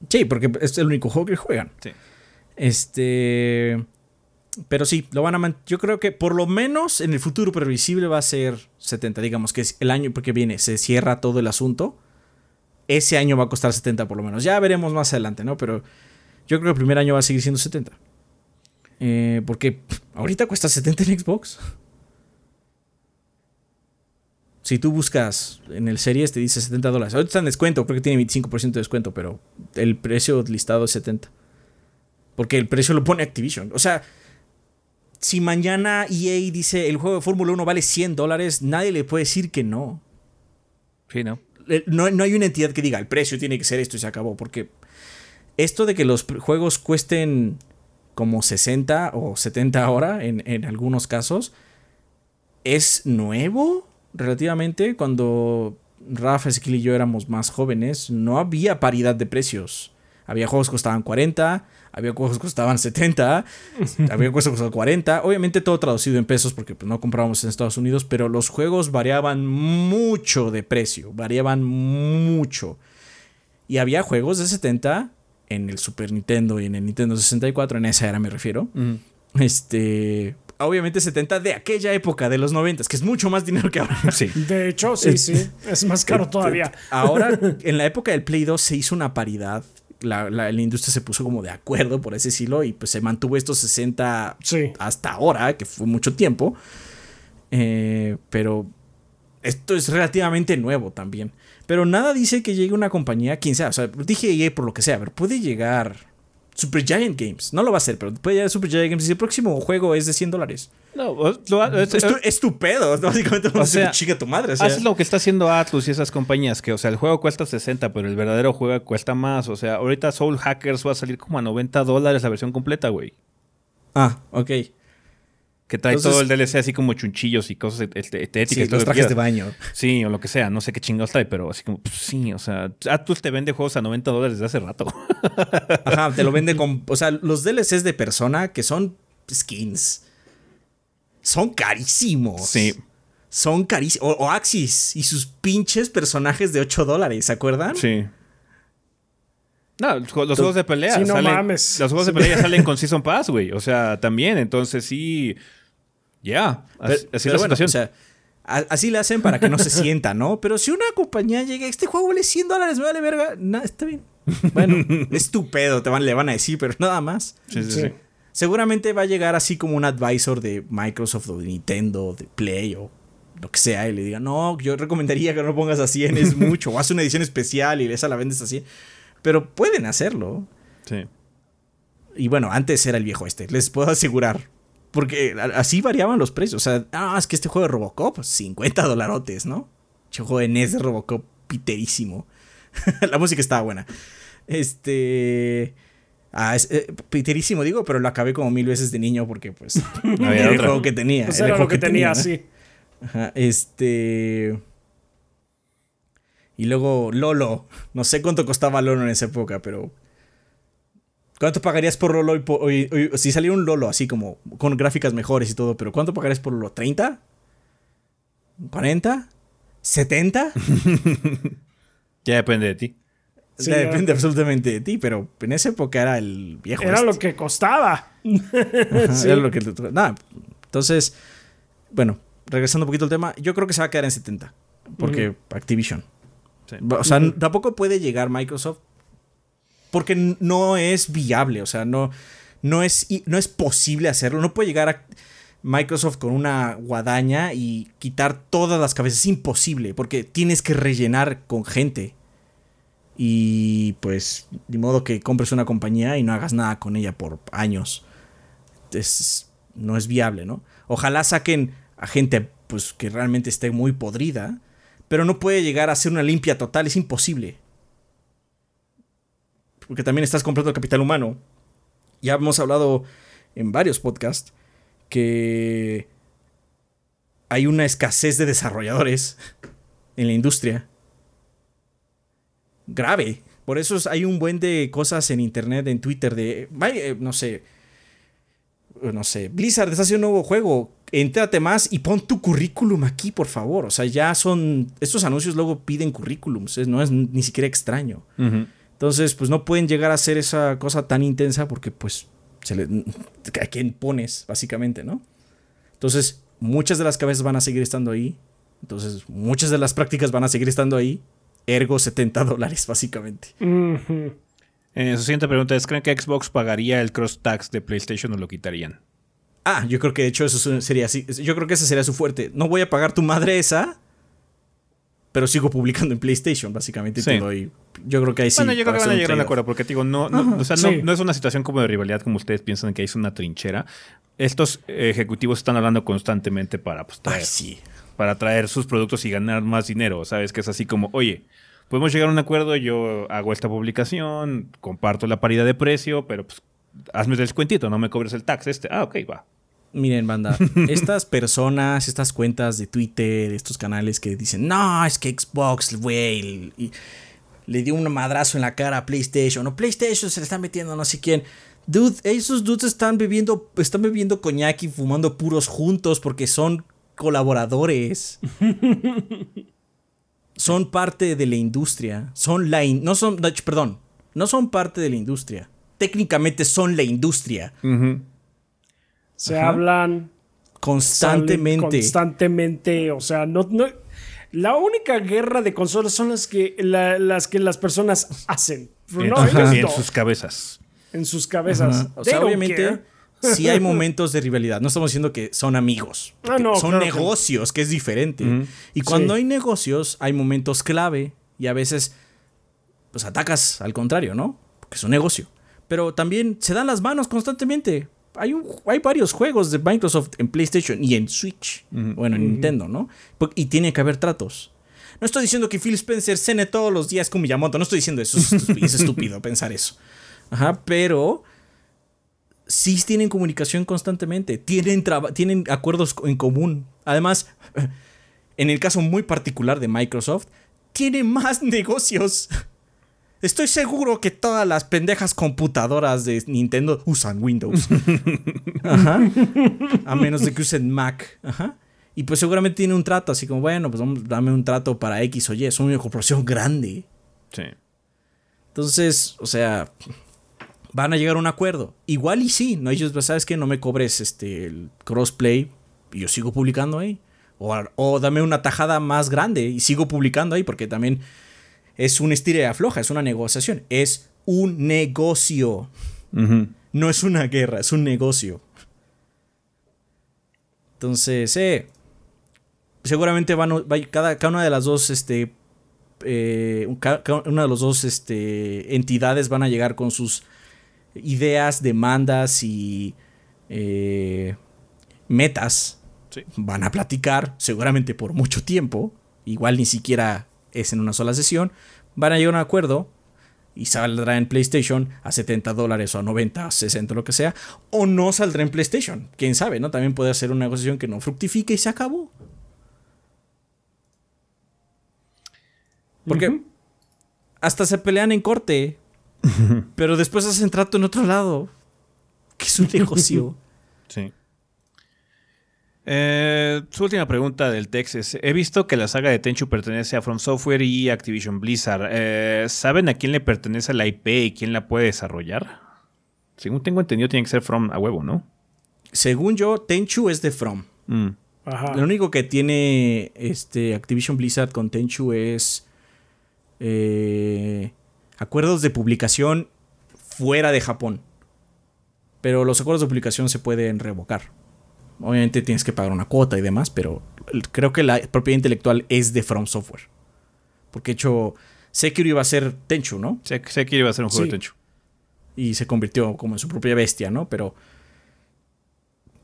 [SPEAKER 2] Sí, porque es el único juego que juegan.
[SPEAKER 1] Sí.
[SPEAKER 2] Este. Pero sí, lo van a Yo creo que por lo menos en el futuro previsible va a ser 70. Digamos que es el año porque viene, se cierra todo el asunto. Ese año va a costar 70 por lo menos. Ya veremos más adelante, ¿no? Pero yo creo que el primer año va a seguir siendo 70. Eh, porque ahorita cuesta 70 en Xbox. Si tú buscas en el Series te dice 70 dólares. Ahorita está en descuento, creo que tiene 25% de descuento, pero el precio listado es 70. Porque el precio lo pone Activision. O sea, si mañana EA dice el juego de Fórmula 1 vale 100 dólares, nadie le puede decir que no.
[SPEAKER 1] Sí, ¿no?
[SPEAKER 2] No, no hay una entidad que diga el precio tiene que ser esto y se acabó. Porque esto de que los juegos cuesten como 60 o 70 ahora en, en algunos casos es nuevo relativamente. Cuando Rafa, Ezequiel y yo éramos más jóvenes, no había paridad de precios. Había juegos que costaban 40, había juegos que costaban 70, había juegos que costaban 40. Obviamente todo traducido en pesos porque pues, no comprábamos en Estados Unidos, pero los juegos variaban mucho de precio, variaban mucho. Y había juegos de 70 en el Super Nintendo y en el Nintendo 64, en esa era me refiero. Este, obviamente 70 de aquella época, de los 90, que es mucho más dinero que ahora.
[SPEAKER 1] Sí.
[SPEAKER 3] De hecho, sí, sí. Es más caro todavía.
[SPEAKER 2] Ahora, en la época del Play 2 se hizo una paridad. La, la- la industria se puso como de acuerdo por ese decirlo y pues se mantuvo estos 60
[SPEAKER 3] Sí.
[SPEAKER 2] hasta ahora, que fue mucho tiempo. Eh, pero esto es relativamente nuevo también. Pero nada dice que llegue una compañía, quien sea. O sea, dije EA por lo que sea, pero puede llegar Supergiant Games. No lo va a hacer, pero puede llegar Supergiant Games y el próximo juego es de 100 dólares.
[SPEAKER 1] No, o- lo- es-
[SPEAKER 2] Estu- estupendo. Básicamente,
[SPEAKER 1] O sea,
[SPEAKER 2] chica tu madre. o sea.
[SPEAKER 1] Haces lo que está haciendo Atlus y esas compañías, que, o sea, el juego cuesta 60, pero el verdadero juego cuesta más. O sea, ahorita Soul Hackers va a salir como a 90 dólares la versión completa, güey.
[SPEAKER 2] Ah, ok.
[SPEAKER 1] Que trae
[SPEAKER 2] Entonces-
[SPEAKER 1] todo el DLC así como chunchillos y cosas et- estéticas.
[SPEAKER 2] Sí, los trajes de baño.
[SPEAKER 1] Sí, o lo que sea, no sé qué chingados trae, pero así como, pues, sí, o sea, Atlus te vende juegos a 90 dólares desde hace rato.
[SPEAKER 2] Ajá, te lo vende con. O sea, los DLCs de persona que son skins. Son carísimos.
[SPEAKER 1] Sí.
[SPEAKER 2] Son carísimos. O, o Axis y sus pinches personajes de 8 dólares, ¿se acuerdan?
[SPEAKER 1] Sí. No, los, ju- los juegos de pelea
[SPEAKER 3] Sí, no
[SPEAKER 1] salen.
[SPEAKER 3] mames.
[SPEAKER 1] Los juegos de pelea ya salen con Season Pass, güey. O sea, también. Entonces sí. Ya. Así así es
[SPEAKER 2] pero
[SPEAKER 1] la
[SPEAKER 2] bueno,
[SPEAKER 1] situación.
[SPEAKER 2] o sea, a- así le hacen para que no se sienta, ¿no? Pero si una compañía llega, este juego vale 100 dólares, me vale verga. No, está bien. Bueno, estúpido, te van, le van a decir, pero nada más.
[SPEAKER 1] sí, sí,
[SPEAKER 3] Sí.
[SPEAKER 1] sí.
[SPEAKER 2] Seguramente va a llegar así como un advisor de Microsoft o de Nintendo, de Play o lo que sea, y le diga, no, yo recomendaría que no lo pongas a 100, es mucho, o haz una edición especial y esa la vendes así. Pero pueden hacerlo.
[SPEAKER 1] Sí.
[SPEAKER 2] Y bueno, antes era el viejo este, les puedo asegurar. Porque así variaban los precios. O sea, ah, es que este juego de Robocop, 50 dolarotes, ¿no? Che, juego de NES de Robocop, piterísimo. la música estaba buena. Este. Ah, es, eh, piterísimo, digo, pero lo acabé como mil veces de niño porque, pues,
[SPEAKER 1] había
[SPEAKER 2] era el juego que tenía.
[SPEAKER 3] Pues
[SPEAKER 2] era el
[SPEAKER 3] era
[SPEAKER 2] juego
[SPEAKER 3] lo que tenía,
[SPEAKER 2] ¿no?
[SPEAKER 3] sí.
[SPEAKER 2] Ajá, este. Y luego Lolo. No sé cuánto costaba Lolo en esa época, pero. ¿Cuánto pagarías por Lolo? y po- y- y- si saliera un Lolo así como con gráficas mejores y todo, pero ¿cuánto pagarías por Lolo? ¿30? ¿40? ¿70?
[SPEAKER 1] Ya depende de ti.
[SPEAKER 3] Sí,
[SPEAKER 2] Depende
[SPEAKER 3] ya.
[SPEAKER 2] absolutamente de ti, pero en esa época era el viejo.
[SPEAKER 3] Era
[SPEAKER 2] este.
[SPEAKER 3] lo que costaba.
[SPEAKER 2] Ajá,
[SPEAKER 3] Sí.
[SPEAKER 2] era lo que nada. Entonces, bueno, regresando un poquito al tema, yo creo que se va a quedar en 70. Porque Activision.
[SPEAKER 1] Sí.
[SPEAKER 2] O sea, tampoco puede llegar Microsoft. Porque no es viable. O sea, no, no, es, no es posible hacerlo. No puede llegar a. Microsoft con una guadaña y quitar todas las cabezas. Es imposible, porque tienes que rellenar con gente. Y pues, de modo que compres una compañía y no hagas nada con ella por años. no es viable, ¿no? Ojalá saquen a gente pues, que realmente esté muy podrida, pero no puede llegar a ser una limpia total, es imposible. Porque también estás comprando capital humano. Ya hemos hablado en varios podcasts que hay una escasez de desarrolladores en la industria. Grave. Por eso hay un buen de cosas en internet, en Twitter, de, eh, no sé, no sé, Blizzard está haciendo un nuevo juego, entrate más y pon tu currículum aquí, por favor. O sea, ya son, estos anuncios luego piden currículums, no es ni siquiera extraño. Entonces, pues no pueden llegar a hacer esa cosa tan intensa porque pues se le, a quién pones, básicamente, ¿no? Entonces, muchas de las cabezas van a seguir estando ahí. Entonces, muchas de las prácticas van a seguir estando ahí. Ergo 70 dólares, básicamente.
[SPEAKER 1] Eh, su siguiente pregunta es: ¿Creen que Xbox pagaría el cross tax de PlayStation o lo quitarían?
[SPEAKER 2] Ah, yo creo que de hecho eso sería así. Yo creo que ese sería su fuerte. No voy a pagar tu madre esa, pero sigo publicando en PlayStation, básicamente. yo creo que ahí sí.
[SPEAKER 1] Bueno, yo creo que van a llegar a un acuerdo, porque digo, no, no, es una situación como de rivalidad como ustedes piensan que hay una trinchera. Estos ejecutivos están hablando constantemente para pues, traer, para traer sus productos y ganar más dinero. ¿Sabes? Que es así como, oye, podemos llegar a un acuerdo, yo hago esta publicación, comparto la paridad de precio, pero pues hazme el descuentito, no me cobres el tax este. Ah, ok, va.
[SPEAKER 2] Miren, banda, estas personas, estas cuentas de Twitter, estos canales que dicen, no, es que Xbox, güey, le dio un madrazo en la cara a PlayStation, o PlayStation se le está metiendo no sé quién. Dude, esos dudes están bebiendo, están bebiendo coñac y fumando puros juntos porque son colaboradores. son parte de la industria. Son la. no son. Perdón. No son parte de la industria. Técnicamente son la industria.
[SPEAKER 3] Se hablan
[SPEAKER 2] constantemente.
[SPEAKER 3] Constantemente. O sea, no, no, la única guerra de consolas son las que, las, que las personas hacen.
[SPEAKER 1] en sus cabezas.
[SPEAKER 3] En sus cabezas.
[SPEAKER 2] O sea, obviamente. Sí hay momentos de rivalidad. No estamos diciendo que son amigos. Ah, son negocios, que... es diferente. Y cuando hay negocios, hay momentos clave. Y a veces, pues atacas al contrario, ¿no? Porque es un negocio. Pero también se dan las manos constantemente hay, hay varios juegos de Microsoft en PlayStation y en Switch. Bueno, en Nintendo, ¿no? Y tiene que haber tratos. No estoy diciendo que Phil Spencer cene todos los días con Miyamoto. No estoy diciendo eso. Es estúpido pensar eso. Ajá, pero sí tienen comunicación constantemente. Tienen, tienen acuerdos en común. Además, en el caso muy particular de Microsoft, tiene más negocios. Estoy seguro que todas las pendejas computadoras de Nintendo usan Windows. Ajá. A menos de que usen Mac. Ajá. Y pues seguramente tiene un trato, así como, bueno, pues vamos, dame un trato para X o Y. Es una corporación grande.
[SPEAKER 1] Sí.
[SPEAKER 2] Entonces, o sea, van a llegar a un acuerdo. Igual y sí, no ellos, ¿sabes qué? No me cobres este el crossplay y yo sigo publicando ahí. O, o dame una tajada más grande y sigo publicando ahí, porque también es un estire afloja, es una negociación, es un negocio. No es una guerra, es un negocio. Entonces, eh, seguramente van, cada, cada, una de las dos, este, eh, cada, una de las dos este, entidades van a llegar con sus ideas, demandas y eh, metas. Van a platicar, seguramente por mucho tiempo. Igual ni siquiera es en una sola sesión, van a llegar a un acuerdo y saldrá en PlayStation a 70 dólares o a 90, 60, lo que sea, o no saldrá en PlayStation. Quién sabe, ¿no? También puede ser una negociación que no fructifique y se acabó. Porque hasta se pelean en corte, pero después hacen trato en otro lado, que es un negocio.
[SPEAKER 1] Sí. Eh, su última pregunta del text es: He visto que la saga de Tenchu pertenece a From Software y Activision Blizzard. Eh, ¿Saben a quién le pertenece la IP y quién la puede desarrollar? Según tengo entendido, tiene que ser From a huevo, ¿no?
[SPEAKER 2] Según yo, Tenchu es de From. Mm. Lo único que tiene este Activision Blizzard con Tenchu es eh, acuerdos de publicación fuera de Japón. Pero los acuerdos de publicación se pueden revocar. Obviamente tienes que pagar una cuota y demás, pero creo que la propiedad intelectual es de From Software. Porque de hecho, Sekiro iba a ser Tenchu, ¿no?
[SPEAKER 1] Sekiro iba a ser un juego de Tenchu.
[SPEAKER 2] Y se convirtió como en su propia bestia, ¿no? Pero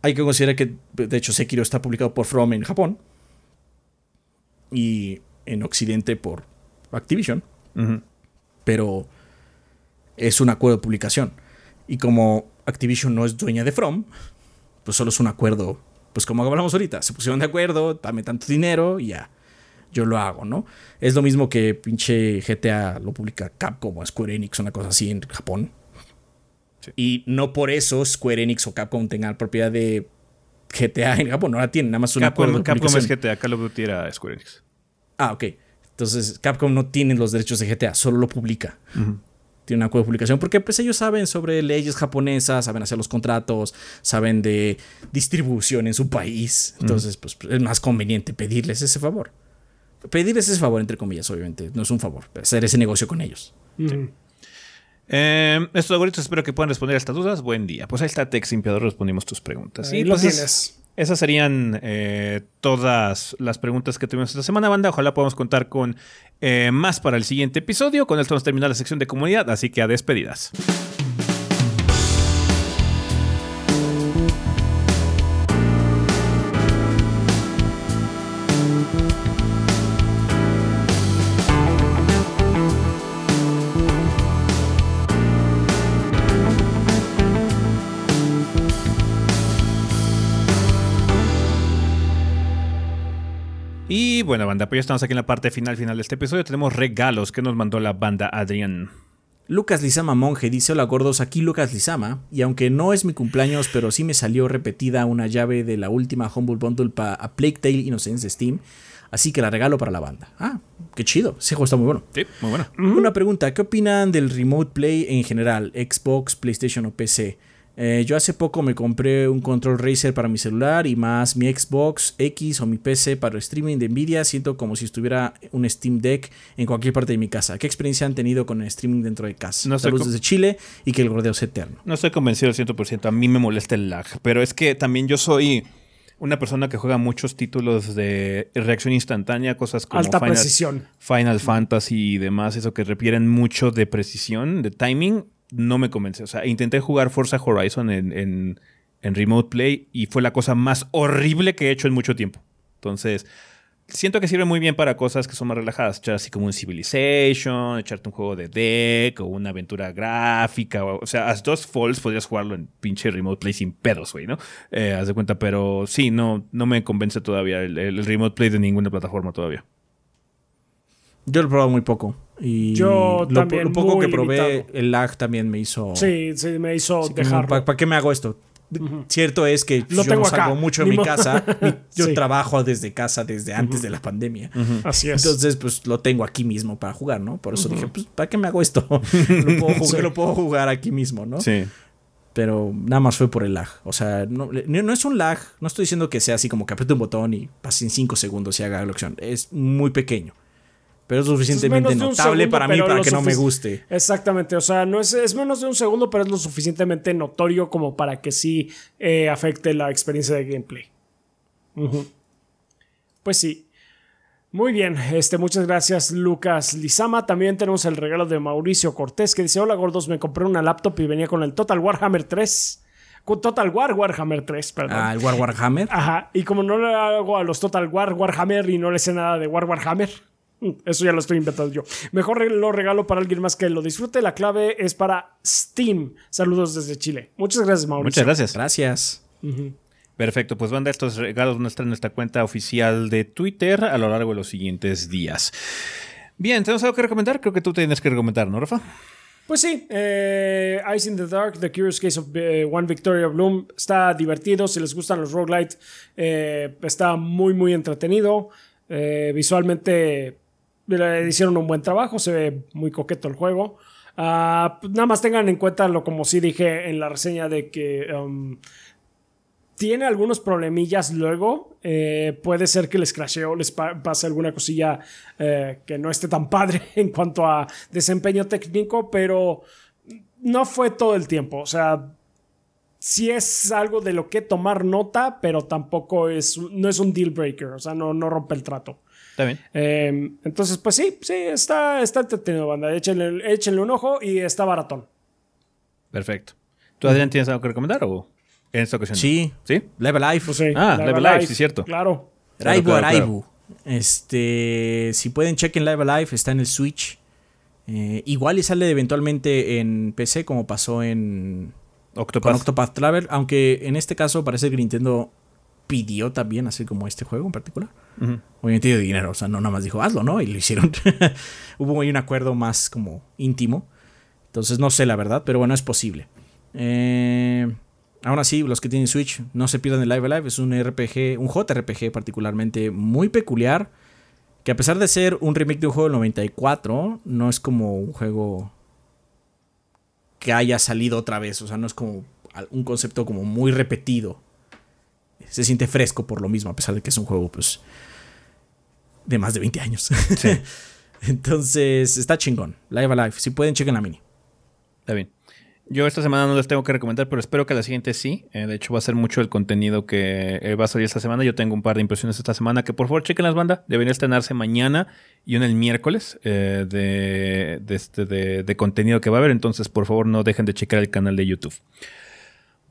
[SPEAKER 2] hay que considerar que, de hecho, Sekiro está publicado por From en Japón y en Occidente por Activision. Pero es un acuerdo de publicación. Y como Activision no es dueña de From, pues solo es un acuerdo. Pues como hablamos ahorita, se pusieron de acuerdo, dame tanto dinero y ya. Yo lo hago, ¿no? Es lo mismo que pinche GTA lo publica Capcom o Square Enix, una cosa así en Japón. Y no por eso Square Enix o Capcom tengan propiedad de GTA en Japón, no la tienen, nada más un
[SPEAKER 1] Capcom,
[SPEAKER 2] acuerdo.
[SPEAKER 1] Capcom es GTA, Call of Duty era Square Enix.
[SPEAKER 2] Ah, ok. Entonces, Capcom no tiene los derechos de GTA, solo lo publica. Tiene un acuerdo de publicación porque pues ellos saben sobre leyes japonesas, saben hacer los contratos, saben de distribución en su país. Entonces, pues es más conveniente pedirles ese favor. Pedirles ese favor, entre comillas, obviamente. No es un favor, hacer ese negocio con ellos.
[SPEAKER 1] Eh, estos algoritmos espero que puedan responder a estas dudas. Buen día. Pues ahí está Tex Impiador, respondimos tus preguntas.
[SPEAKER 3] Ahí
[SPEAKER 1] y
[SPEAKER 3] lo
[SPEAKER 1] pues
[SPEAKER 3] tienes.
[SPEAKER 1] esas serían eh, todas las preguntas que tuvimos esta semana, banda. Ojalá podamos contar con eh, más para el siguiente episodio. Con esto vamos a terminar la sección de comunidad, así que a despedidas. Bueno, banda, pues ya estamos aquí en la parte final final de este episodio. Tenemos regalos que nos mandó la banda Adrián.
[SPEAKER 2] Lucas Lizama Monje dice: Hola gordos, aquí Lucas Lizama. Y aunque no es mi cumpleaños, pero sí me salió repetida una llave de la última Humble Bundle para Plague Tale Innocence Steam. Así que la regalo para la banda. Ah, qué chido. Ese juego está muy bueno.
[SPEAKER 1] Sí, muy bueno.
[SPEAKER 2] Una pregunta: ¿qué opinan del Remote Play en general? Xbox, PlayStation o PC? Eh, yo hace poco me compré un control Racer para mi celular y más mi Xbox X o mi PC para el streaming de Nvidia. Siento como si estuviera un Steam Deck en cualquier parte de mi casa. ¿Qué experiencia han tenido con el streaming dentro de casa?
[SPEAKER 1] No
[SPEAKER 2] Saludos desde Chile y que el gordeo sea eterno.
[SPEAKER 1] No estoy convencido al 100%. A mí me molesta el lag. Pero es que también yo soy una persona que juega muchos títulos de reacción instantánea, cosas como
[SPEAKER 3] Alta
[SPEAKER 1] Final,
[SPEAKER 3] precisión.
[SPEAKER 1] Final Fantasy y demás, eso que requieren mucho de precisión, de timing, no me convence. O sea, intenté jugar Forza Horizon en, en- en Remote Play y fue la cosa más horrible que he hecho en mucho tiempo. Entonces, siento que sirve muy bien para cosas que son más relajadas. Echar así como un Civilization, echarte un juego de deck o una aventura gráfica. O, o sea, As Dos Falls podrías jugarlo en pinche Remote Play sin pedos, güey, ¿no? Eh, haz de cuenta, pero sí, no, no me convence todavía el, el Remote Play de ninguna plataforma todavía.
[SPEAKER 2] Yo lo he probado muy poco. Y
[SPEAKER 3] Yo
[SPEAKER 2] lo,
[SPEAKER 3] también
[SPEAKER 2] lo poco
[SPEAKER 3] muy
[SPEAKER 2] que probé,
[SPEAKER 3] limitado.
[SPEAKER 2] el lag también me hizo.
[SPEAKER 3] Sí, sí, me hizo dejarlo.
[SPEAKER 2] ¿Para qué me hago esto? Cierto es que
[SPEAKER 3] Lo
[SPEAKER 2] yo
[SPEAKER 3] tengo
[SPEAKER 2] no
[SPEAKER 3] acá,
[SPEAKER 2] salgo mucho de mi casa. mi- yo
[SPEAKER 3] Sí.
[SPEAKER 2] trabajo desde casa desde antes de la pandemia.
[SPEAKER 3] Así es.
[SPEAKER 2] Entonces, pues lo tengo aquí mismo para jugar, ¿no? Por eso dije, pues, ¿para qué me hago esto? lo, puedo jugar,
[SPEAKER 3] Sí.
[SPEAKER 2] lo puedo jugar aquí mismo, ¿no?
[SPEAKER 1] Sí.
[SPEAKER 2] Pero nada más fue por el lag. O sea, no, no no es un lag. No estoy diciendo que sea así como que apriete un botón y pase en 5 segundos y haga la acción. Es muy pequeño. Pero es suficientemente notable
[SPEAKER 3] segundo,
[SPEAKER 2] para mí para que no me guste.
[SPEAKER 3] Exactamente, o sea, no es, es menos de un segundo, pero es lo suficientemente notorio como para que sí eh, afecte la experiencia de gameplay. Pues sí. Muy bien, este, muchas gracias Lucas Lizama. También tenemos el regalo de Mauricio Cortés que dice, hola gordos, me compré una laptop y venía con el Total Warhammer 3. Con Total War Warhammer 3, perdón.
[SPEAKER 2] Ah, el War Warhammer.
[SPEAKER 3] Ajá, y como no le hago a los Total War Warhammer y no le sé nada de War Warhammer, mm, eso ya lo estoy inventando yo. Mejor lo regalo para alguien más que lo disfrute. La clave es para Steam. Saludos desde Chile. Muchas gracias, Mauricio.
[SPEAKER 1] Muchas gracias.
[SPEAKER 2] Gracias.
[SPEAKER 1] Perfecto, pues banda, estos regalos van a estar en nuestra cuenta oficial de Twitter a lo largo de los siguientes días. Bien, ¿tenemos algo que recomendar? Creo que tú tienes que recomendar, ¿no, Rafa?
[SPEAKER 3] Pues sí, eh, Ice in the Dark, The Curious Case of eh, One Victoria Bloom está divertido. Si les gustan los roguelite, eh, está muy, muy entretenido. Eh, visualmente hicieron un buen trabajo, se ve muy coqueto el juego. Ah, nada más tengan en cuenta lo como sí dije en la reseña de que um, tiene algunos problemillas luego. Eh, puede ser que les crasheo les pa- pase alguna cosilla eh, que no esté tan padre en cuanto a desempeño técnico, pero no fue todo el tiempo. O sea, sí es algo de lo que tomar nota, pero tampoco es, no es un deal breaker, o sea, no, no rompe el trato.
[SPEAKER 1] Está bien.
[SPEAKER 3] Em, entonces, pues sí, sí, está, está entretenido, banda. Échenle, échenle un ojo y está baratón.
[SPEAKER 1] Perfecto. ¿Tú, Adrián, tienes algo que recomendar o en esta ocasión?
[SPEAKER 2] Sí.
[SPEAKER 1] ¿Sí?
[SPEAKER 2] Live Alive.
[SPEAKER 3] Pues sí,
[SPEAKER 1] Ah, Live Alive, sí, cierto.
[SPEAKER 3] Claro.
[SPEAKER 1] Claro,
[SPEAKER 2] Raibu
[SPEAKER 1] claro,
[SPEAKER 2] Araibu. Este, si pueden chequen Live Alive, está en el Switch. Eh, igual y sale eventualmente en PC como pasó en
[SPEAKER 1] Octopath.
[SPEAKER 2] con Octopath Travel, aunque en este caso parece que Nintendo pidió también así como este juego en particular.
[SPEAKER 1] Ujú.
[SPEAKER 2] Obviamente dio dinero, o sea, no nada más dijo hazlo, ¿no? Y lo hicieron. Hubo ahí un acuerdo más como íntimo. Entonces no sé la verdad, pero bueno, es posible. Eh, aún así, los que tienen Switch, no se pierdan el Live Alive. Es un RPG, un JRPG particularmente muy peculiar. Que a pesar de ser un remake de un juego del 94, no es como un juego que haya salido otra vez. O sea, no es como un concepto como muy repetido. Se siente fresco por lo mismo, a pesar de que es un juego, pues, de más de 20 años. Entonces, está chingón. Live Alive. Si pueden, chequen la mini.
[SPEAKER 1] Está bien. Yo esta semana no les tengo que recomendar, pero espero que la siguiente sí. Eh, de hecho, va a ser mucho el contenido que eh, va a salir esta semana. Yo tengo un par de impresiones esta semana que por favor chequen las bandas. Debería estrenarse mañana y una el miércoles eh, de, de, este, de, de contenido que va a haber. Entonces, por favor, no dejen de checar el canal de YouTube.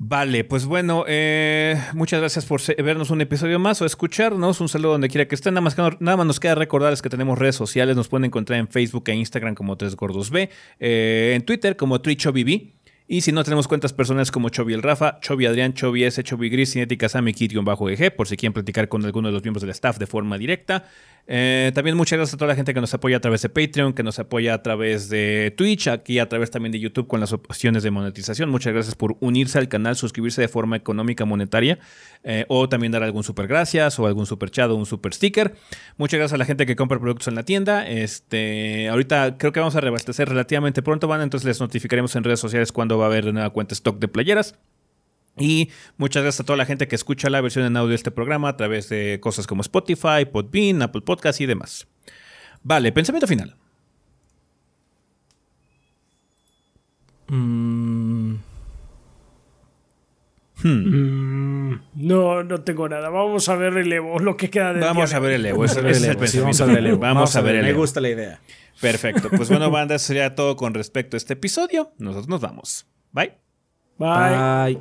[SPEAKER 1] Vale, pues bueno, eh, muchas gracias por vernos un episodio más o escucharnos. Un saludo donde quiera que estén. Nada más, nada más nos queda recordarles que tenemos redes sociales. Nos pueden encontrar en Facebook e Instagram como Tres Gordos B, eh, en Twitter como TriChoviB. Y si no, tenemos cuentas personales como Chovy el Rafa, Chovy Adrián, Chovy S, Chovy Gris, Cinética Sammy, bajo EG, por si quieren platicar con alguno de los miembros del staff de forma directa. Eh, también muchas gracias a toda la gente que nos apoya a través de Patreon, que nos apoya a través de Twitch, aquí a través también de YouTube con las opciones de monetización. Muchas gracias por unirse al canal, suscribirse de forma económica monetaria eh, o también dar algún super gracias o algún super chat o un super sticker. Muchas gracias a la gente que compra productos en la tienda. Este, ahorita creo que vamos a reabastecer relativamente pronto, van, entonces les notificaremos en redes sociales cuando va a haber una cuenta stock de playeras. Y muchas gracias a toda la gente que escucha la versión en audio de este programa a través de cosas como Spotify, Podbean, Apple Podcasts y demás. Vale, pensamiento final.
[SPEAKER 2] Mm,
[SPEAKER 3] Mm, no, no tengo nada. Vamos a ver el Evo, lo que queda de
[SPEAKER 1] Vamos a ver el Evo. Ese, ese es el
[SPEAKER 2] Sí,
[SPEAKER 1] pensamiento.
[SPEAKER 2] vamos a ver el Evo.
[SPEAKER 1] Vamos a ver el
[SPEAKER 2] Me
[SPEAKER 1] Evo.
[SPEAKER 2] gusta la idea.
[SPEAKER 1] Perfecto. Pues bueno, banda, eso sería todo con respecto a este episodio. Nosotros nos vamos.
[SPEAKER 3] Bye.
[SPEAKER 2] Bye.